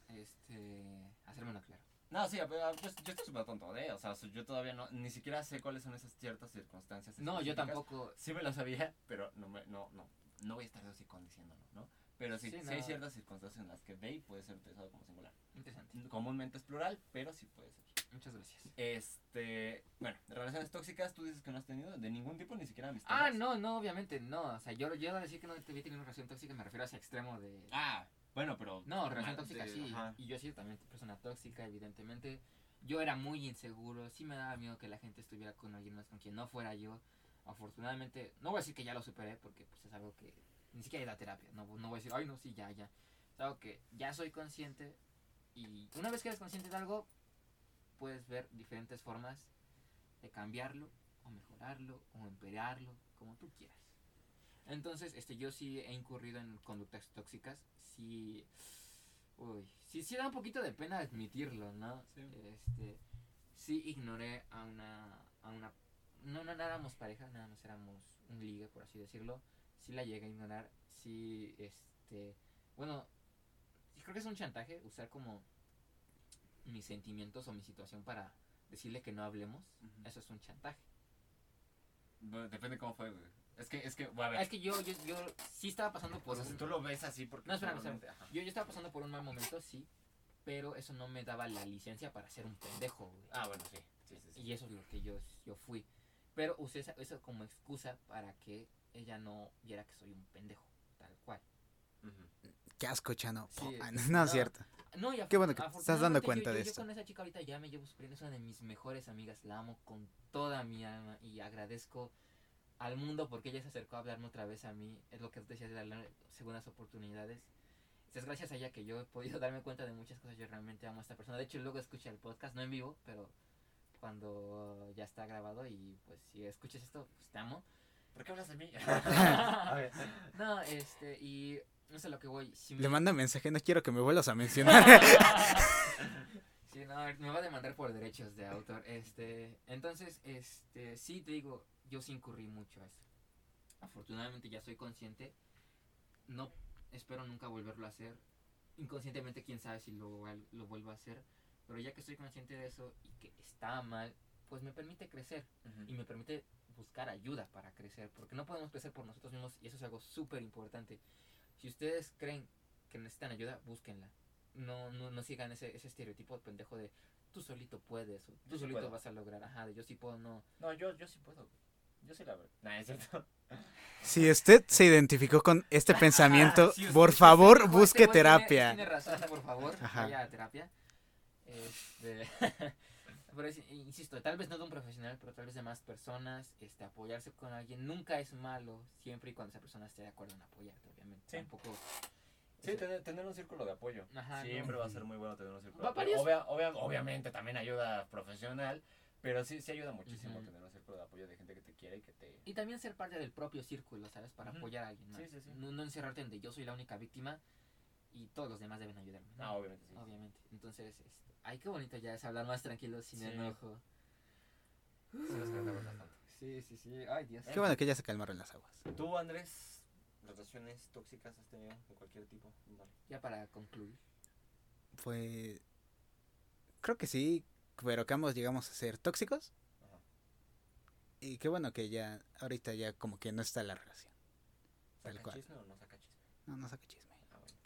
este hacérmelo claro. No, sí, a- a- yo, yo estoy súper tonto, ¿eh? O sea, yo todavía no, ni siquiera sé cuáles son esas ciertas circunstancias. No, yo tampoco. Sí me lo sabía, pero no, me, no, no, no voy a estar así diciéndolo, ¿no? Pero sí, Sí, sí hay ciertas circunstancias en las que they puede ser utilizado como singular. Interesante. Comúnmente es plural, pero sí puede ser. Muchas gracias. Este, bueno, relaciones tóxicas, tú dices que no has tenido de ningún tipo, ni siquiera amistad. Ah, no, no, obviamente no. O sea, yo, yo a decir que no te había tenido una relación tóxica me refiero a ese extremo de. Ah, bueno, pero. No, relación tóxica de- sí. ajá. Y yo he sido también persona tóxica, evidentemente. Yo era muy inseguro, sí me daba miedo que la gente estuviera con alguien más con quien no fuera yo. Afortunadamente, no voy a decir que ya lo superé porque pues es algo que ni siquiera he ido a terapia. No, no voy a decir, ay, no, sí, ya, ya. Es algo que ya soy consciente y una vez que eres consciente de algo, puedes ver diferentes formas de cambiarlo o mejorarlo o empeorarlo, como tú quieras. Entonces, este, yo sí he incurrido en conductas tóxicas, sí Uy, sí, sí da un poquito de pena admitirlo, ¿no? Sí. Este, sí ignoré a una, a una, no, no, no éramos pareja, nada más éramos un ligue, por así decirlo. Sí la llegué a ignorar, sí, este, bueno, creo que es un chantaje usar como mis sentimientos o mi situación para decirle que no hablemos. Eso es un chantaje. Bueno, Depende cómo fue, güey. Es que, es que, bueno, a ver. Ah, es que yo, yo, yo sí estaba pasando por o sea, un- si tú lo ves así porque... No, espérame, normalmente- ajá. Yo, yo estaba pasando por un mal momento, sí, pero eso no me daba la licencia para ser un pendejo, güey. Ah, bueno, sí. Sí, sí, sí. Y eso es lo que yo, yo fui. Pero usé eso como excusa para que ella no viera que soy un pendejo, tal cual. Qué asco, Chano. Sí, ah, no, no. es cierto. No, y Qué bueno que estás dando cuenta yo- de yo- yo esto. con esa chica ahorita ya me llevo bien, es una de mis mejores amigas, la amo con toda mi alma y agradezco al mundo porque ella se acercó a hablarme otra vez a mí, es lo que tú decías de darle segundas oportunidades. Es gracias a ella que yo he podido darme cuenta de muchas cosas, yo realmente amo a esta persona. De hecho, luego escuché el podcast, no en vivo, pero cuando ya está grabado y pues si escuchas esto, pues te amo. ¿Por qué hablas de mí? A ver. No, este, y no sé a lo que voy. si Le manda mensaje, no quiero que me vuelvas a mencionar. sí, no, me va a demandar por derechos de autor. Este, entonces, este, sí te digo, yo sí incurrí mucho a eso. Afortunadamente ya soy consciente. No espero nunca volverlo a hacer. Inconscientemente, quién sabe si lo, lo vuelvo a hacer. Pero ya que estoy consciente de eso y que está mal, pues me permite crecer y me permite buscar ayuda para crecer, porque no podemos crecer por nosotros mismos y eso es algo súper importante. Si ustedes creen que necesitan ayuda, búsquenla. No, no, no sigan ese, ese estereotipo pendejo de tú solito puedes o tú sí solito puedo. vas a lograr, ajá, de yo sí puedo, no. No, yo, yo sí puedo. Yo sí la veo. Nah, es cierto. Si usted se identificó con este pensamiento, Si por favor, busque "Este tiene- terapia. Tiene razón, por favor, Ajá. vaya a terapia. Este, pero es- insisto, tal vez no de un profesional, pero tal vez de más personas, este, apoyarse con alguien nunca es malo, siempre y cuando esa persona esté de acuerdo en apoyarte, obviamente. Sí. Tampoco. Sí, eso- tener, tener un círculo de apoyo. Ajá, Siempre no. va a ser muy bueno tener un círculo de apoyo. Obvia- obvia- obviamente también ayuda profesional, pero sí, sí ayuda muchísimo tener un círculo de apoyo de gente que te quiere y que te... Y también ser parte del propio círculo, ¿sabes? Para apoyar a alguien más. Sí, sí, sí. No, no encerrarte en de yo soy la única víctima y todos los demás deben ayudarme. ¿no? Ah, obviamente sí. Obviamente. Entonces, este, ay, qué bonito ya es hablar más tranquilo, sin Sí. enojo. Sí. Sí, sí, sí. Ay, Dios. Qué bueno que ya se calmaron las aguas. ¿Tú, Andrés, relaciones tóxicas has tenido de cualquier tipo? Vale. Ya para concluir. Pues. Creo que sí, pero que ambos llegamos a ser tóxicos. Ajá. Y qué bueno que ya, ahorita ya como que no está la relación. Tal ¿Saca cual. chisme o no saca chisme? No, no saca chisme.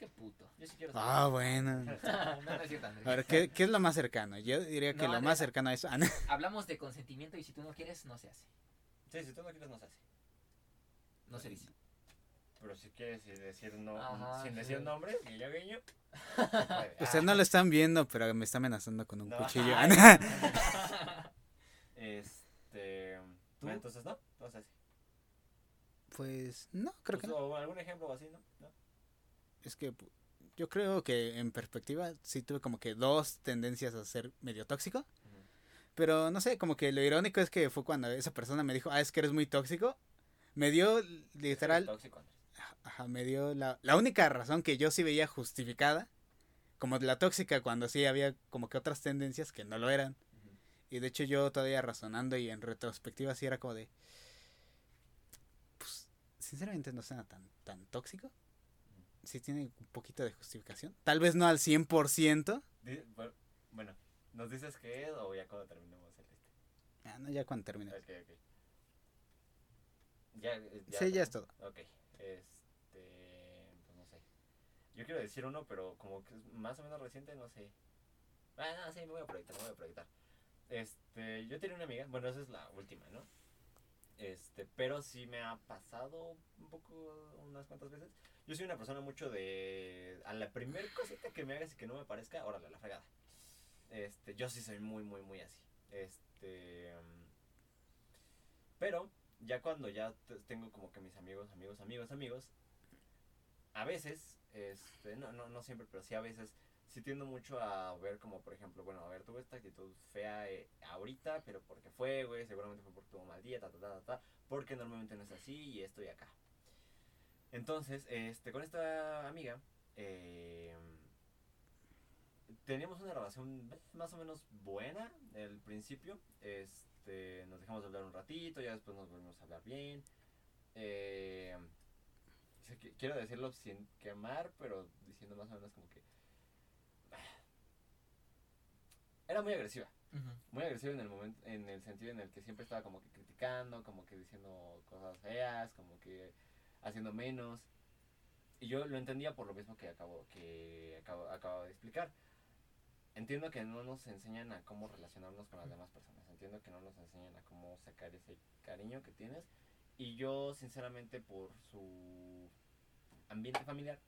Ah. Qué puto. Yo sí quiero Ah, bueno. no, no es cierto, Andrés. A ver, ¿qué, qué es lo más cercano? Yo diría que No, lo de- más cercano a eso. Ah. Hablamos de consentimiento y si tú no quieres, no se hace. Sí, si tú no quieres, no se hace. No se dice. Pero si quieres decir no, Ajá, sin sí. decir nombres, guiño, guiño. se puede. Ustedes no Ah. lo están viendo, pero me está amenazando con un No. cuchillo. Ay. Este. ¿Tú? Entonces, no, no se hace. pues no, creo que Pues, no. o algún ejemplo así, ¿no? ¿No? Es que yo creo que en perspectiva sí tuve como que dos tendencias a ser medio tóxico. Pero no sé, como que lo irónico es que fue cuando esa persona me dijo, ah, es que eres muy tóxico. Me dio literal, tóxico, ajá, me dio la, la única razón que yo sí veía justificada, como la tóxica, cuando sí había como que otras tendencias que no lo eran. Y de hecho yo todavía razonando y en retrospectiva sí era como de, pues sinceramente no suena tan, tan tóxico. Sí tiene un poquito de justificación. Tal vez no al 100%. Di- bu- Bueno, ¿nos dices qué es o ya cuando terminemos el este? Ah, no, ya cuando termine. Ok, ok. Ya, eh, Sí, ya es todo. Ok, este. Pues no sé. Yo quiero decir uno, pero como que es más o menos reciente, no sé. Ah, no, sí, me voy a proyectar, me voy a proyectar. Este, yo tenía una amiga, bueno, esa es la última, ¿no? Este, pero sí me ha pasado un poco, unas cuantas veces. Yo soy una persona mucho de. A la primer cosita que me hagas y que no me parezca, órale, la fregada. Este, yo sí soy muy, muy, muy así. Este. mm, Pero, ya cuando ya te- tengo como que mis amigos, amigos, amigos, amigos, a veces, este, no, no, no siempre, pero sí a veces, sí tiendo mucho a ver como, por ejemplo, bueno, a ver, tuve esta actitud fea eh, ahorita, pero porque fue, güey, seguramente fue porque tuvo mal día, ta, ta, ta, ta, ta, porque normalmente no es así y estoy acá. Entonces, este, con esta amiga, eh, teníamos una relación más o menos buena al principio. Este, nos dejamos de hablar un ratito, ya después nos volvimos a hablar bien. Eh, quiero decirlo sin quemar, pero diciendo más o menos como que... Era muy agresiva. muy agresivo en el momento, en el sentido en el que siempre estaba como que criticando, como que diciendo cosas feas, como que haciendo menos. Y yo lo entendía por lo mismo que acabo, que acabo, acabo de explicar. Entiendo que no nos enseñan a cómo relacionarnos con las demás personas. Entiendo que no nos enseñan a cómo sacar ese cariño que tienes. Y yo, sinceramente, por su ambiente familiar,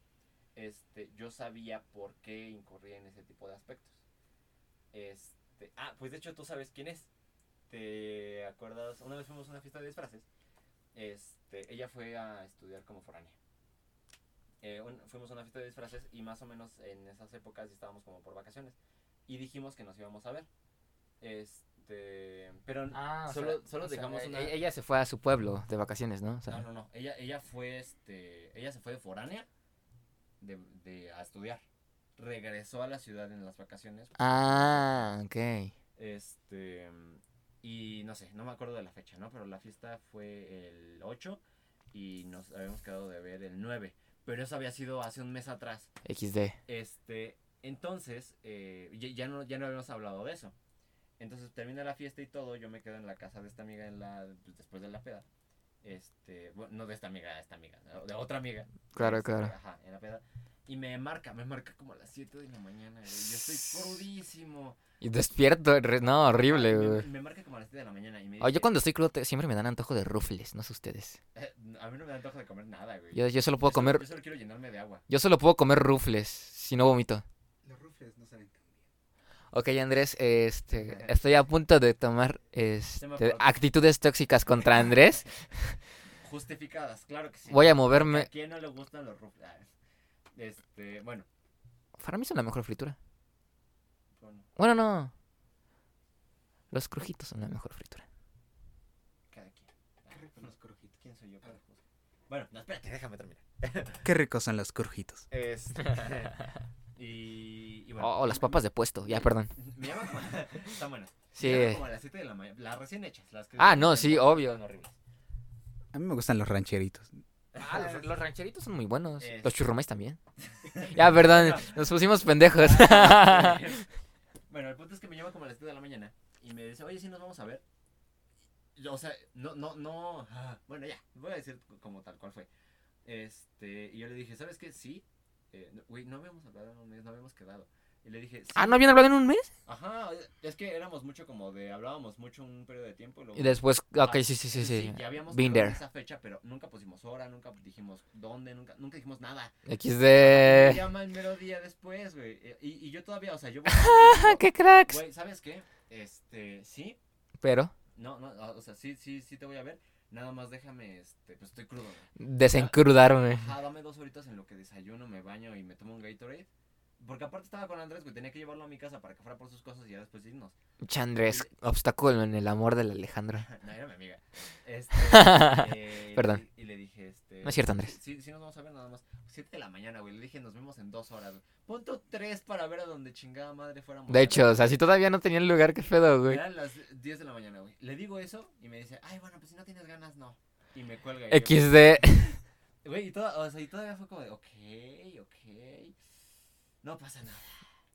este, yo sabía por qué incurría en ese tipo de aspectos. Este, ah, pues de hecho tú sabes quién es. ¿Te acuerdas? Una vez fuimos a una fiesta de disfraces. Este, ella fue a estudiar como foránea. Eh, un- fuimos a una fiesta de disfraces y más o menos en esas épocas estábamos como por vacaciones. Y dijimos que nos íbamos a ver. Este, pero Ah, solo, sea, solo sea, dejamos e- una... Ella se fue a su pueblo de vacaciones, ¿no? O sea, No, no, no. Ella, ella fue, este, ella se fue de foránea de, de, a estudiar. Regresó a la ciudad en las vacaciones. Ah, ok. Este, y no sé, no me acuerdo de la fecha, ¿no? Pero la fiesta fue el 8 y nos habíamos quedado de ver el 9. Pero eso había sido hace un mes atrás. XD. Este, entonces, eh, ya, ya no, ya no habíamos hablado de eso. Entonces termina la fiesta y todo, yo me quedo en la casa de esta amiga en la, pues, después de la peda. Este, bueno, no de esta amiga, de esta amiga, de otra amiga. Claro, Este, claro. Ajá, en la peda. Y me marca, me marca como a las 7 de la mañana, güey. Yo estoy crudísimo. Y despierto, no, horrible, Me, güey. me marca como a las 7 de la mañana y me Oh, dice, yo cuando estoy crudo te- siempre me dan antojo de rufles, no sé ustedes. "Eh, a mí no me da antojo de comer nada, güey. Yo, yo solo puedo Yo solo- comer, Yo solo quiero llenarme de agua. yo solo puedo comer rufles, si no vomito. Los rufles no saben tan bien. Ok, Andrés, este, estoy a punto de tomar este, actitudes tóxicas contra Andrés. Justificadas, claro que sí. Voy a moverme. ¿A quién no le gustan los rufles? Este, bueno, Para mí son la mejor fritura. bueno, Bueno, no. Los crujitos son la mejor fritura. cada quien. Ah, los crujitos. ¿Quién soy yo para juzgar? Bueno, no, espérate, déjame terminar. Qué ricos son los crujitos. Este, y, y bueno. Oh, las papas de puesto, ya, perdón. Me llaman como... Están buenas. Sí. Me llaman como a las 7 de la mañana. Las recién hechas. Las que Ah, no, sí, obvio. Son horribles. A mí me gustan los rancheritos. Ah, los, los rancheritos son muy buenos. Es- Los churrumais también. ya, perdón, nos pusimos pendejos. bueno, el punto es que me llama como a las 7 de la mañana y me dice, oye, sí nos vamos a ver. Yo, o sea, no, no, no. ah, Bueno, ya, voy a decir como tal cual fue. Este, y yo le dije, ¿sabes qué? Sí. Eh, no- Güey, no habíamos hablado en un mes, no habíamos quedado. Y le dije, sí. ah, ¿no habían hablado en un mes? Ajá, es que éramos mucho como de, hablábamos mucho un periodo de tiempo. luego- Y después, ok, Ah, sí, sí, sí, sí. ya habíamos Been there. esa fecha, pero nunca pusimos hora, nunca dijimos dónde, nunca, nunca dijimos nada. XD. llama el mero día después, güey. Y, y yo todavía, o sea, yo... Ah, qué cracks. Güey, ¿sabes qué? Este, sí, Pero, no, no, o sea, sí, sí, sí te voy a ver. Nada más déjame, este, pues estoy crudo, desencrudarme. Ajá, dame dos horitas en lo que desayuno, me baño y me tomo un Gatorade. Porque aparte estaba con Andrés, güey, tenía que llevarlo a mi casa para que fuera por sus cosas y ya después irnos. Chandres, obstáculo en el amor del Alejandro. no, era mi amiga. Este, eh, Perdón. Y, y le dije, este... No es cierto, Andrés. Sí, sí, nos vamos a ver nada más. Siete de la mañana, güey. Le dije, nos vemos en dos horas. güey. Punto tres para ver a donde chingada madre fuéramos. De hecho, o sea, si todavía no tenía el lugar, qué pedo, güey. Eran las 10 de la mañana, güey. Le digo eso y me dice, ay, bueno, pues si no tienes ganas, no. Y me cuelga. y XD. Güey, y, toda- o sea, y todavía fue como de, ok, ok. No pasa nada.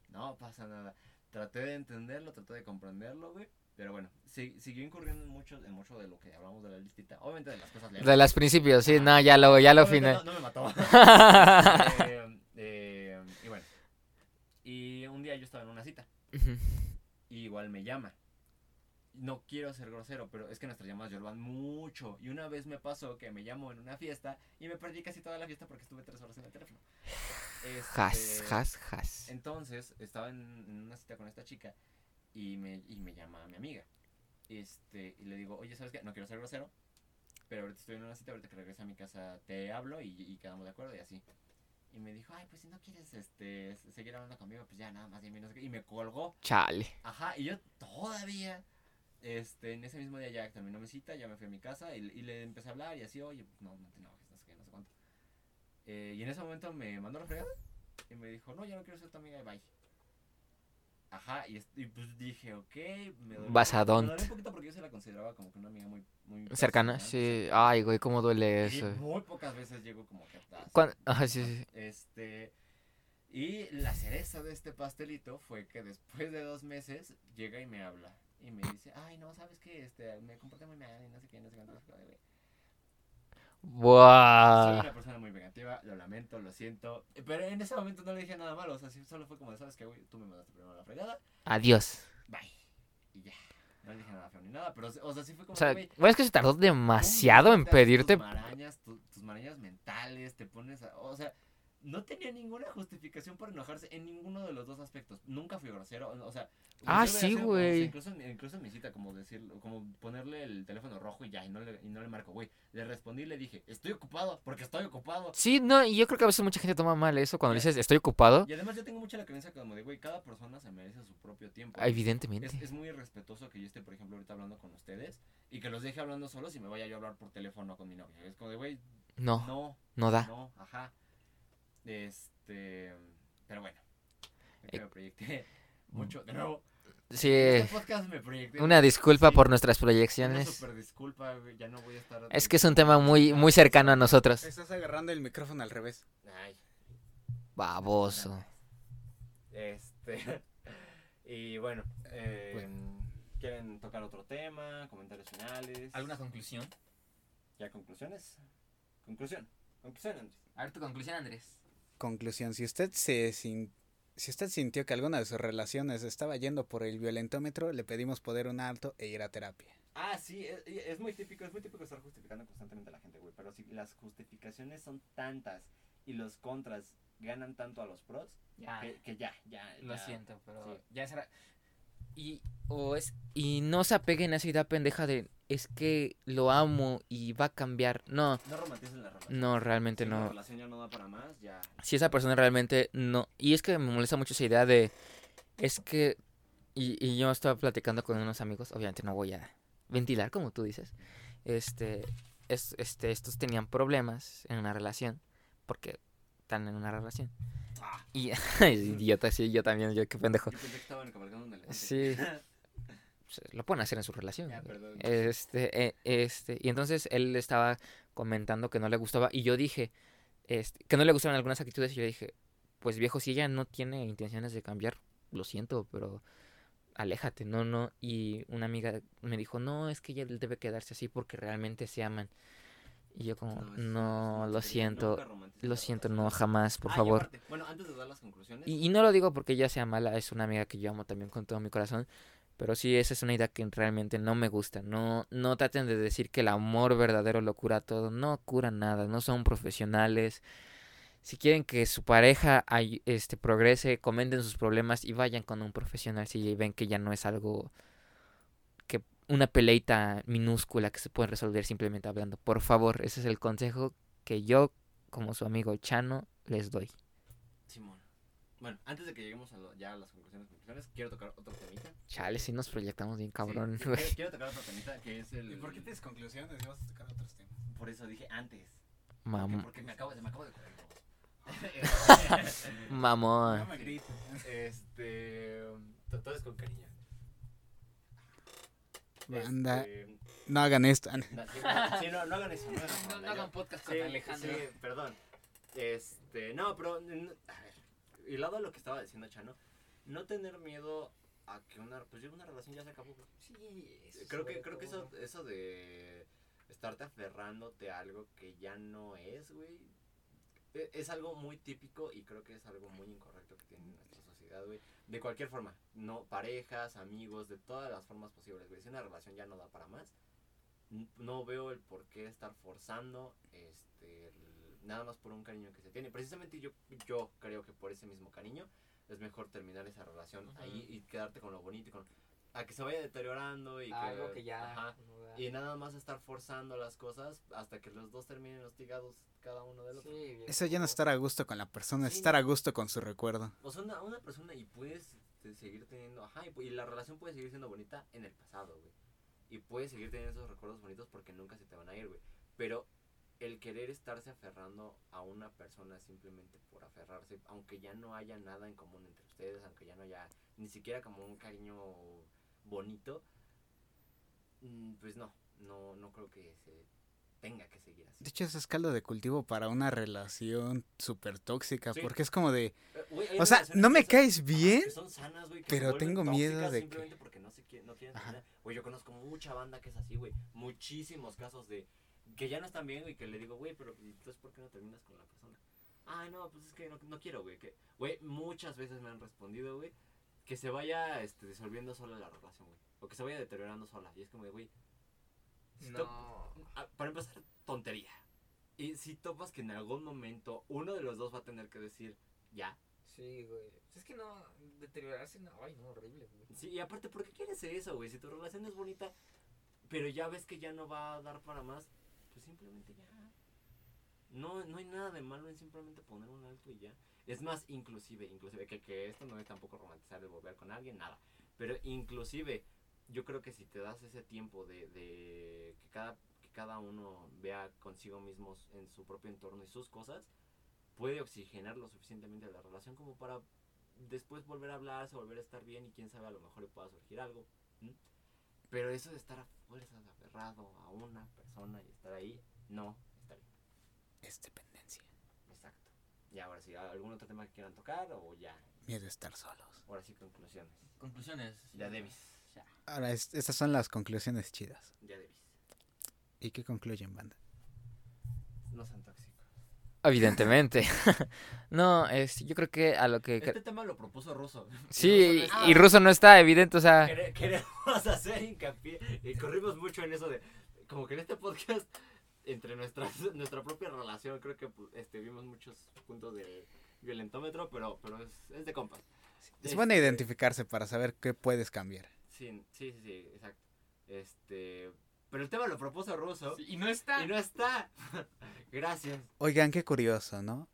No pasa nada. Traté de entenderlo, traté de comprenderlo, güey. Pero bueno, sí- siguió incurriendo en mucho, en mucho de lo que hablamos de la listita. Obviamente de las cosas leves. De los principios, sí, no, ya lo, ya lo final. No, no me mató. Eh, eh, y bueno. Y un día yo estaba en una cita. Y igual me llama. No quiero ser grosero, pero es que nuestras llamadas lloran mucho. Y una vez me pasó que me llamó en una fiesta y me perdí casi toda la fiesta porque estuve tres horas en el teléfono. Has, Este, has, has. Entonces estaba en, una cita con esta chica y me, y me llama mi amiga. Este, y le digo, oye, ¿sabes qué? No quiero ser grosero, pero ahorita estoy en una cita, ahorita que regrese a mi casa te hablo y, y quedamos de acuerdo y así. Y me dijo, ay, pues si no quieres este, seguir hablando conmigo, pues ya nada más dime, no sé qué. Y me colgó. Chale. Ajá, y yo todavía, este, en ese mismo día ya terminó mi cita, ya me fui a mi casa y, y le empecé a hablar y así, oye, no, no te no sé qué, no sé cuánto. Eh, y en ese momento me mandó la fregada y me dijo, no, ya no quiero ser tu amiga, bye. Ajá, y, y pues dije, ok, me dolió. Vas a Me don't. dolió un poquito porque yo se la consideraba como que una amiga muy... muy Cercana, personal, sí. Ay, güey, cómo duele Y eso. muy pocas veces llego como que atrás. Ajá, sí, sí. Este. Y la cereza de este pastelito fue que después de dos meses llega y me habla. Y me dice, ay, no, ¿sabes qué? Este, me comporté muy mal y no sé qué, no sé cuánto. no sé cuánto, güey". Soy Buah. una persona muy negativa, lo lamento, lo siento. Pero en ese momento no le dije nada malo. O sea, sí, solo fue como ¿sabes qué, güey? Tú me mandaste primero la fregada. Adiós. Bye. Y ya. No le dije nada feo ni nada. Pero, o sea, sí fue como, O sea, güey, bueno, es que se tardó demasiado en pedirte. Tus marañas, tu- tus marañas mentales, te pones a. O sea, no tenía ninguna justificación para enojarse en ninguno de los dos aspectos. Nunca fui grosero. O sea. Ah, sí, güey. incluso, en, incluso en mi cita, como decirlo, como ponerle el teléfono rojo y ya, y no le, y no le marco, güey. Le respondí y le dije, estoy ocupado, porque estoy ocupado. Sí, no, y yo creo que a veces mucha gente toma mal eso cuando le dices estoy ocupado. Y además yo tengo mucha la creencia como de, güey, cada persona se merece su propio tiempo. Evidentemente. Es, es muy irrespetuoso que yo esté, por ejemplo, ahorita hablando con ustedes y que los deje hablando solos y me vaya yo a hablar por teléfono con mi novia. Es como de, güey, No, no, no da. no, ajá. Este, pero bueno, que Eh, me proyecté mucho. De nuevo, Sí, en este podcast me proyecté. una disculpa Sí, por nuestras Una proyecciones. super disculpa, güey, ya no voy a estar. Es que es un tema muy, muy cercano a nosotros. Estás agarrando el micrófono al revés. Ay, Baboso. este. y bueno, eh, ¿quieren tocar otro tema? Comentarios finales. conclusión? ¿Ya conclusiones? Conclusión. Conclusión, Andrés. A ver tu conclusión, Andrés. Conclusión, si usted se sin- si usted sintió que alguna de sus relaciones estaba yendo por el violentómetro, le pedimos poder un alto e ir a terapia. Ah, sí, es, es muy típico, es muy típico estar justificando constantemente a la gente, güey. Pero si las justificaciones son tantas y los contras ganan tanto a los pros, Ya, que, que ya, ya. lo ya. siento, pero sí. ya será. Y, o es, y no se apeguen a esa idea pendeja de es que lo amo y va a cambiar. No, No romanticen la relación. no, realmente Si la no. relación ya no da para más, ya. si esa persona realmente no. Y es que me molesta mucho esa idea de. Es que. Y, y yo estaba platicando con unos amigos. Obviamente no voy a ventilar, como tú dices. Este. Es, este estos tenían problemas en una relación. Porque están en una relación. Ah. Y. idiota, sí, yo también, yo qué pendejo. Yo pensé que estaban cabalgando un elefante. Sí. Lo pueden hacer en su relación. Ya. Este, eh, este, y entonces él estaba comentando que no le gustaba y yo dije, este, que no le gustaban algunas actitudes y yo dije, pues viejo, si ella no tiene intenciones de cambiar, lo siento, pero aléjate, no, no. Y una amiga me dijo, no, es que ella debe quedarse así porque realmente se aman. Y yo como, no, lo siento, lo siento, no, jamás, por Ah, favor. aparte, bueno, antes de dar las conclusiones. Y, y no lo digo porque ella sea mala, es una amiga que yo amo también con todo mi corazón. Pero sí, esa es una idea que realmente no me gusta. No, no traten de decir que el amor verdadero lo cura todo. No cura nada, no son profesionales. Si quieren que su pareja este, progrese, comenten sus problemas y vayan con un profesional si ven que ya no es algo una peleita minúscula que se puede resolver simplemente hablando. Por favor, ese es el consejo que yo, como su amigo Chano, les doy. Simón. Bueno, antes de que lleguemos a lo- ya a las conclusiones, conclusiones, quiero tocar otro temita. Chale, si nos proyectamos bien cabrón, Sí, güey. quiero, quiero tocar otro temita que es el. ¿Y por qué tienes conclusiones y vas a tocar otros temas? Por eso dije antes. Porque, Mam- porque me acabo, me acabo de correr. mamón. No me grites. este. to- Todo es con cariño. Banda, Este, no hagan esto. no, sí, no, no hagan eso. No, hagan podcast Sí, sí, perdón. Este, no, pero a ver, y lado a lo que estaba diciendo Chano, no tener miedo a que una pues una relación ya se acabó. Creo que creo que eso eso de estarte aferrándote a algo que ya no es, güey, e- es algo muy típico y creo que es algo muy incorrecto que tiene nuestra sociedad, güey. De cualquier forma, no parejas, amigos, de todas las formas posibles, güey. Si una relación ya no da para más, no veo el por qué estar forzando este nada más por un cariño que se tiene. Precisamente yo yo creo que por ese mismo cariño es mejor terminar esa relación ahí y quedarte con lo bonito y con a que se vaya deteriorando y Algo que, que ya. ajá, y nada más estar forzando las cosas hasta que los dos terminen hostigados cada uno del otro. Eso ya no es estar a gusto con la persona, es Sí, estar a gusto con su recuerdo. O sea, una, una persona y puedes seguir teniendo, ajá, y, y la relación puede seguir siendo bonita en el pasado, güey. Y puedes seguir teniendo esos recuerdos bonitos porque nunca se te van a ir, güey. Pero el querer estarse aferrando a una persona simplemente por aferrarse, aunque ya no haya nada en común entre ustedes, aunque ya no haya ni siquiera como un cariño bonito, mm, pues no, no, no creo que se tenga que seguir así. De hecho, eso es caldo de cultivo para una relación súper tóxica, Sí. porque es como de, Eh, o sea, no me caes bien, que son sanas, güey, que pero tengo miedo de que- simplemente porque no se quieren, no quieren Güey, yo conozco mucha banda que es así, güey. Muchísimos casos de que ya no están bien, güey, que le digo, güey, pero entonces ¿por qué no terminas con la persona? Ay, no, pues es que no, no quiero, güey. Que, güey, muchas veces me han respondido, güey, que se vaya este, disolviendo sola la relación, güey. O que se vaya deteriorando sola. Y es como de, güey, si No. para empezar, tontería. Y si topas que en algún momento uno de los dos va a tener que decir, ya, Sí, güey. Es que no, deteriorarse, no, ay, no, horrible, güey. Sí, y aparte, ¿por qué quieres eso, güey? Si tu relación es bonita, pero ya ves que ya no va a dar para más, pues simplemente ya. No, no hay nada de malo en simplemente poner un alto y ya. Es más, inclusive, inclusive, que, que esto no es tampoco romantizar el volver con alguien, nada. Pero inclusive, yo creo que si te das ese tiempo de, de que, cada, que cada uno vea consigo mismos en su propio entorno y sus cosas, puede oxigenar lo suficientemente la relación como para después volver a hablarse, volver a estar bien y quién sabe, a lo mejor le pueda surgir algo. Pero eso de estar a aferrado a una persona y estar ahí, no está bien. Y ahora sí, ¿algún otro tema que quieran tocar o ya? miedo a estar solos. Ahora sí, conclusiones. Conclusiones. Ya debis. Ya. Ahora, es- estas son las conclusiones chidas. Ya debis. ¿Y qué concluyen, banda? No sean tóxicos. Evidentemente. no, es, yo creo que a lo que... Este tema lo propuso Russo. Sí, Russo y está. ruso no está, evidente, o sea... Quere- Queremos hacer hincapié y corrimos mucho en eso de, como que en este podcast, entre nuestras, nuestra propia relación, creo que pues, este, vimos muchos puntos de violentómetro, pero, pero es, es de compas. Es bueno Este, identificarse para saber qué puedes cambiar. Sí, sí, sí, sí, exacto. Este, pero el tema lo propuso Russo Sí, y no está. y no está. Gracias. Oigan, qué curioso, ¿no?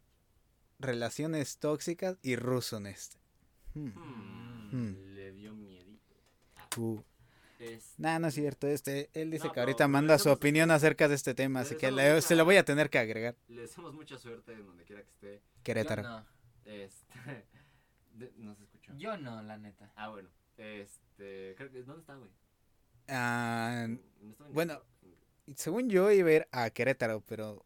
Relaciones tóxicas y ruso en este. Hmm. Hmm, Hmm. Le dio miedito. Uh. Es- Nah, no es cierto. Este, él dice No, que ahorita manda su opinión acerca de este tema, le así que le- mucha- se lo voy a tener que agregar. le deseamos mucha suerte en donde quiera que esté. Querétaro. No, Este, de- no se escuchó. yo no, la neta. Ah, bueno. Este, creo que, ¿dónde está, güey? Ah, ¿No estaba en- bueno. según yo iba a ir a Querétaro, pero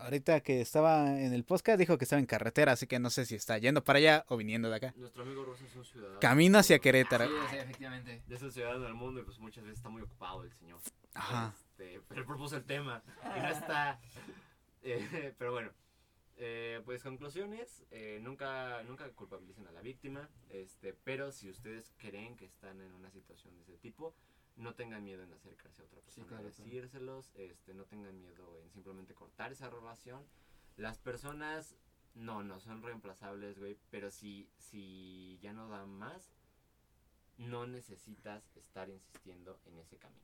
ahorita que estaba en el podcast dijo que estaba en carretera, así que no sé si está yendo para allá o viniendo de acá. Nuestro amigo Rosa es un ciudadano. Camino hacia Querétaro. Sí, sí, efectivamente. De esos ciudadanos del mundo y pues muchas veces está muy ocupado el señor. Ajá. Este, pero él propuso el tema y no está. Eh, pero bueno. Eh, pues conclusiones, eh, nunca, nunca culpabilicen a la víctima, este, pero si ustedes creen que están en una situación de ese tipo, no tengan miedo en acercarse a otra Sí, persona, claro, claro. decírselos, este, no tengan miedo en simplemente cortar esa relación. Las personas, no, no son reemplazables, güey, pero si, si ya no dan más, no necesitas estar insistiendo en ese camino.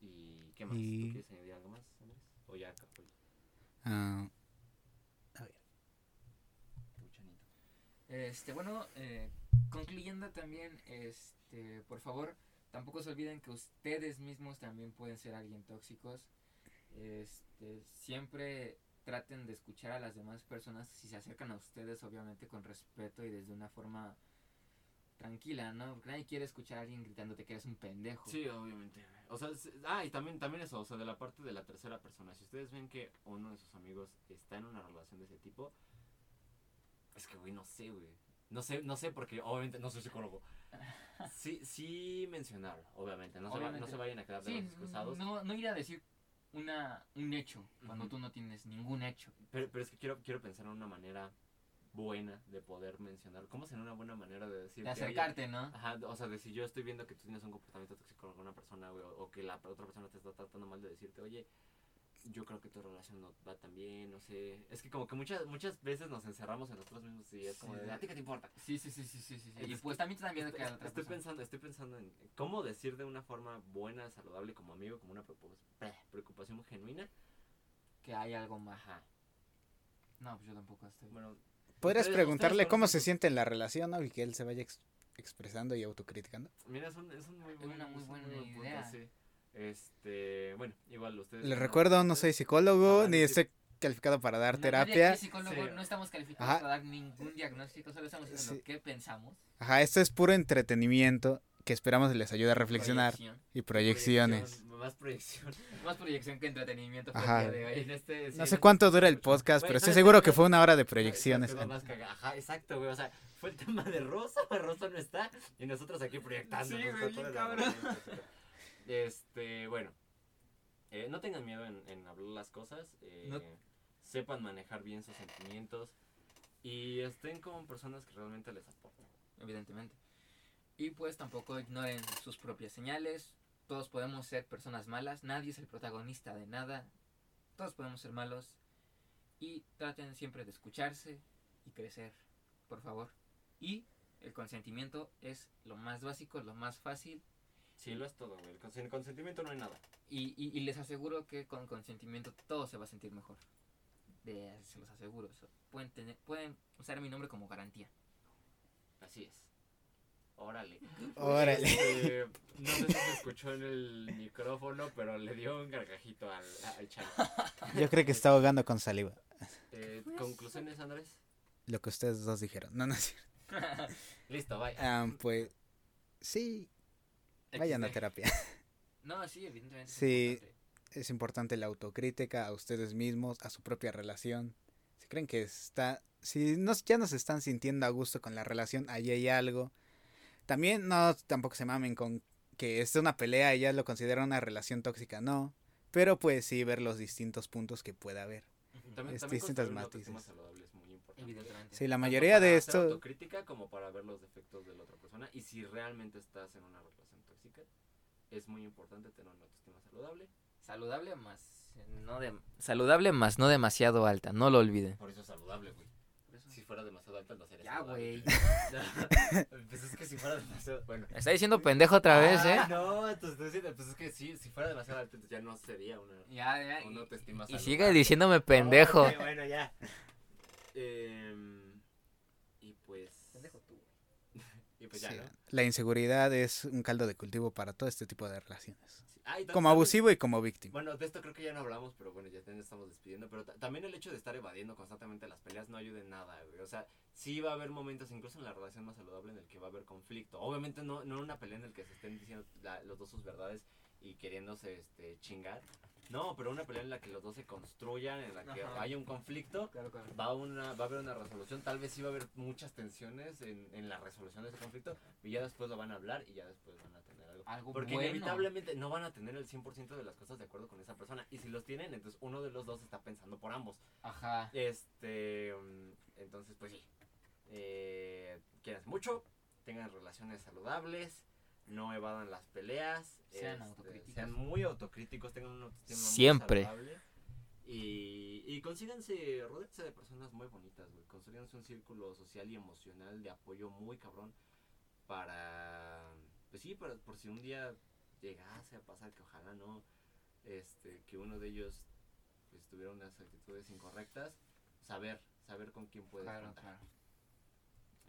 ¿Y qué más? Y- ¿Tú quieres añadir algo más, Andrés? O ya, Capul? Ah, Puchanito. Este, bueno, eh, concluyendo también, este, por favor, tampoco se olviden que ustedes mismos también pueden ser alguien tóxicos. Este, siempre traten de escuchar a las demás personas si se acercan a ustedes, obviamente con respeto y desde una forma tranquila, ¿no? Porque nadie quiere escuchar a alguien gritándote que eres un pendejo. Sí, obviamente. O sea, s- ah, y también, también eso, o sea, de la parte de la tercera persona. Si ustedes ven que uno de sus amigos está en una relación de ese tipo, es que, güey, no sé, güey. No sé, no sé, porque obviamente no soy psicólogo. Sí, sí mencionarlo, obviamente. No, Se, va- no se vayan a quedar de Sí, brazos cruzados. no, no ir a decir una, un hecho cuando Ujú. tú no tienes ningún hecho. Pero, pero es que quiero, quiero pensar en una manera buena de poder mencionar. ¿Cómo sería una buena manera de decir? De acercarte, ¿no? Ajá, o sea, de si yo estoy viendo que tú tienes un comportamiento tóxico con alguna persona, güey, o, o que la otra persona te está tratando mal de decirte, oye, yo creo que tu relación no va tan bien, no sé. Es que como que muchas muchas veces nos encerramos en nosotros mismos y es como Sí. de, ¿a ti qué te importa? Sí, sí, sí, sí, sí, sí. sí. Y Es pues también que Estoy, otra estoy pensando, estoy pensando en cómo decir de una forma buena, saludable, como amigo, como una preocup- pre- preocupación genuina. que hay algo más. Ajá. No, pues yo tampoco estoy. Bueno, Podrías preguntarle ustedes cómo se siente en la relación, ¿no? Y que él se vaya ex- expresando y autocriticando. Mira, es un, es un muy Es buen- una muy buena punto, idea. sí. Este, bueno, igual ustedes. Les no- recuerdo, no soy psicólogo, Ah, ni estoy calificado para dar No- terapia. psicólogo, no estamos calificados Ajá. para dar ningún diagnóstico, solo estamos diciendo Sí. qué pensamos. Ajá, esto es puro entretenimiento que esperamos les ayude a reflexionar Proyección. y proyecciones. Proyección, Más proyección. Más proyección que entretenimiento. Ajá. día de hoy. En este, sí, No en sé este cuánto dura el podcast, pero estoy ¿sabes seguro que fue una hora de ¿Sabes proyecciones. Ajá, exacto, güey. O sea, fue el tema de Rosa, Rosa no está, y nosotros aquí proyectando. Sí, güey, cabrón. Este, bueno. eh, no tengan miedo en, en hablar las cosas. eh, No- Sepan manejar bien sus sentimientos. Y estén con personas que realmente les aporten. evidentemente. Y pues tampoco ignoren sus propias señales. Todos podemos ser personas malas. Nadie es el protagonista de nada. Todos podemos ser malos. Y traten siempre de escucharse y crecer, por favor. Y el consentimiento es lo más básico, lo más fácil. Sí, lo es todo, güey. Con- Sin consentimiento no hay nada. Y, y- y les aseguro que con consentimiento todo se va a sentir mejor. De, se los aseguro. Pueden, tener, pueden usar mi nombre como garantía. Así es. Órale. Órale. Este, no sé si se escuchó en el micrófono, pero le dio un gargajito al, al chavo. Yo creo que está ahogando con saliva. Eh, ¿Conclusiones, Andrés? Lo que ustedes dos dijeron. No, no es cierto. Listo, bye. Ah, pues sí, vayan a terapia. No, sí, evidentemente. es Sí. importante. Es importante la autocrítica a ustedes mismos, a su propia relación. Si creen que está, si no, ya no se están sintiendo a gusto con la relación, ahí hay algo. También no, tampoco se mamen con que es una pelea y ya lo consideran una relación tóxica, no. Pero pues sí ver los distintos puntos que pueda haber. También, es también distintas matices. es muy importante. Evidentemente. Sí, la Tanto mayoría para de esto, autocrítica como para ver los defectos de la otra persona. Y si realmente estás en una relación tóxica, es muy importante tener una autoestima saludable. Saludable más no de saludable más no demasiado alta, no lo olviden. Por eso es saludable, güey. Si fuera demasiado alta, no sería Ya, güey. pues es que si fuera demasiado. Bueno. Está diciendo pendejo otra vez, ¿eh? Ah, No, entonces estoy diciendo, pues es que sí, si fuera demasiado alta, entonces ya no sería una, Ya, ya. una Y, autoestima y saludable. sigue diciéndome pendejo. Bueno, ya. Em, y pues. Pendejo tú. Y pues ya, sí, ¿no? la inseguridad es un caldo de cultivo para todo este tipo de relaciones. Sí. Ah, Como abusivo y como víctima. Bueno, de esto creo que ya no hablamos, pero bueno, ya nos estamos despidiendo. Pero ta- también el hecho de estar evadiendo constantemente las peleas no ayuda en nada, güey. O sea, sí va a haber momentos, incluso en la relación más saludable, en el que va a haber conflicto. Obviamente no, no una pelea en el que se estén diciendo la- los dos sus verdades y queriéndose este, chingar. No, pero una pelea en la que los dos se construyan, en la que Ajá. haya un conflicto. Claro, claro. Va a, una, va a haber una resolución, tal vez sí va a haber muchas tensiones en, en la resolución de ese conflicto, y ya después lo van a hablar y ya después van a tener algo. Algo Porque bueno. inevitablemente no van a tener el 100% de las cosas de acuerdo con esa persona. Y si los tienen, entonces uno de los dos está pensando por ambos. Ajá. Este, mm, entonces pues sí. Eh, quieran mucho, tengan relaciones saludables, no evadan las peleas. Sean este, autocríticos. Sean muy autocríticos, tengan una autoestima Siempre. Y, y consíganse, rodearse de personas muy bonitas, güey. Consíganse un círculo social y emocional de apoyo muy cabrón para, pues sí, para, por si un día llegase a pasar, que ojalá no, este, que uno de ellos pues, tuviera unas actitudes incorrectas, saber, saber con quién puedes Claro, contar. claro.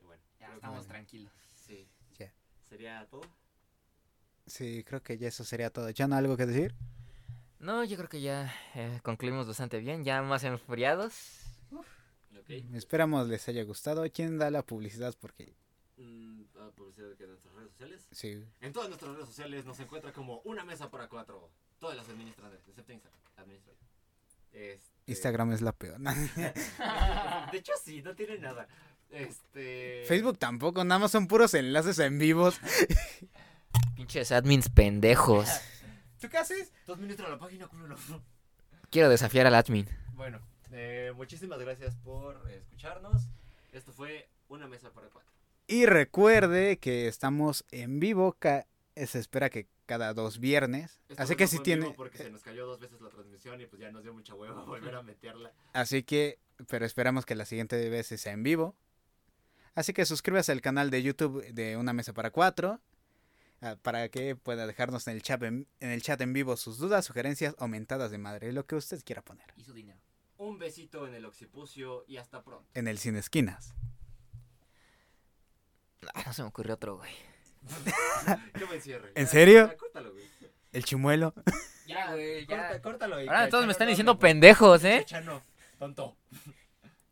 Y bueno, Ya que- estamos tranquilos. Sí. Ya. ¿Sería todo? Sí, creo que ya eso sería todo. ¿Ya no algo que decir? No, yo creo que ya eh, concluimos bastante bien, ya más enfriados. Esperamos les haya gustado. ¿Quién da la publicidad? Porque Mm, ah, publicidad que en nuestras redes sociales. sí, En todas nuestras redes sociales nos encuentra como una mesa para cuatro. Todas las administran, excepto Instagram. Administra. Este... Instagram es la peor. De hecho, sí, no tiene nada. Este. Facebook tampoco, nada más son puros enlaces en vivos. Pinches admins pendejos. ¿Tú qué haces? Tú administra la página, culo. Quiero desafiar al admin. Bueno, eh, muchísimas gracias por escucharnos. Esto fue una mesa para cuatro. Y recuerde que estamos en vivo. ca- se espera que cada dos viernes. Así que si tiene. Porque se nos cayó dos veces la transmisión y pues ya nos dio mucha hueva volver a meterla. Así que, pero esperamos que la siguiente vez sea en vivo. Así que suscríbase al canal de YouTube de Una Mesa para Cuatro. Ah, Para que pueda dejarnos en el, chat en, en el chat en vivo sus dudas, sugerencias o mentadas de madre, lo que usted quiera poner. Y su dinero. Un besito en el occipucio y hasta pronto. En el Sin Esquinas. Ah, no se me ocurrió otro, güey. Qué buen cierre. ¿En Ya, serio? ya, córtalo, güey. El chimuelo. Ya, güey, ya. Corta- córtalo Ahora todos me están diciendo pendejos, ¿eh? Chano, tonto.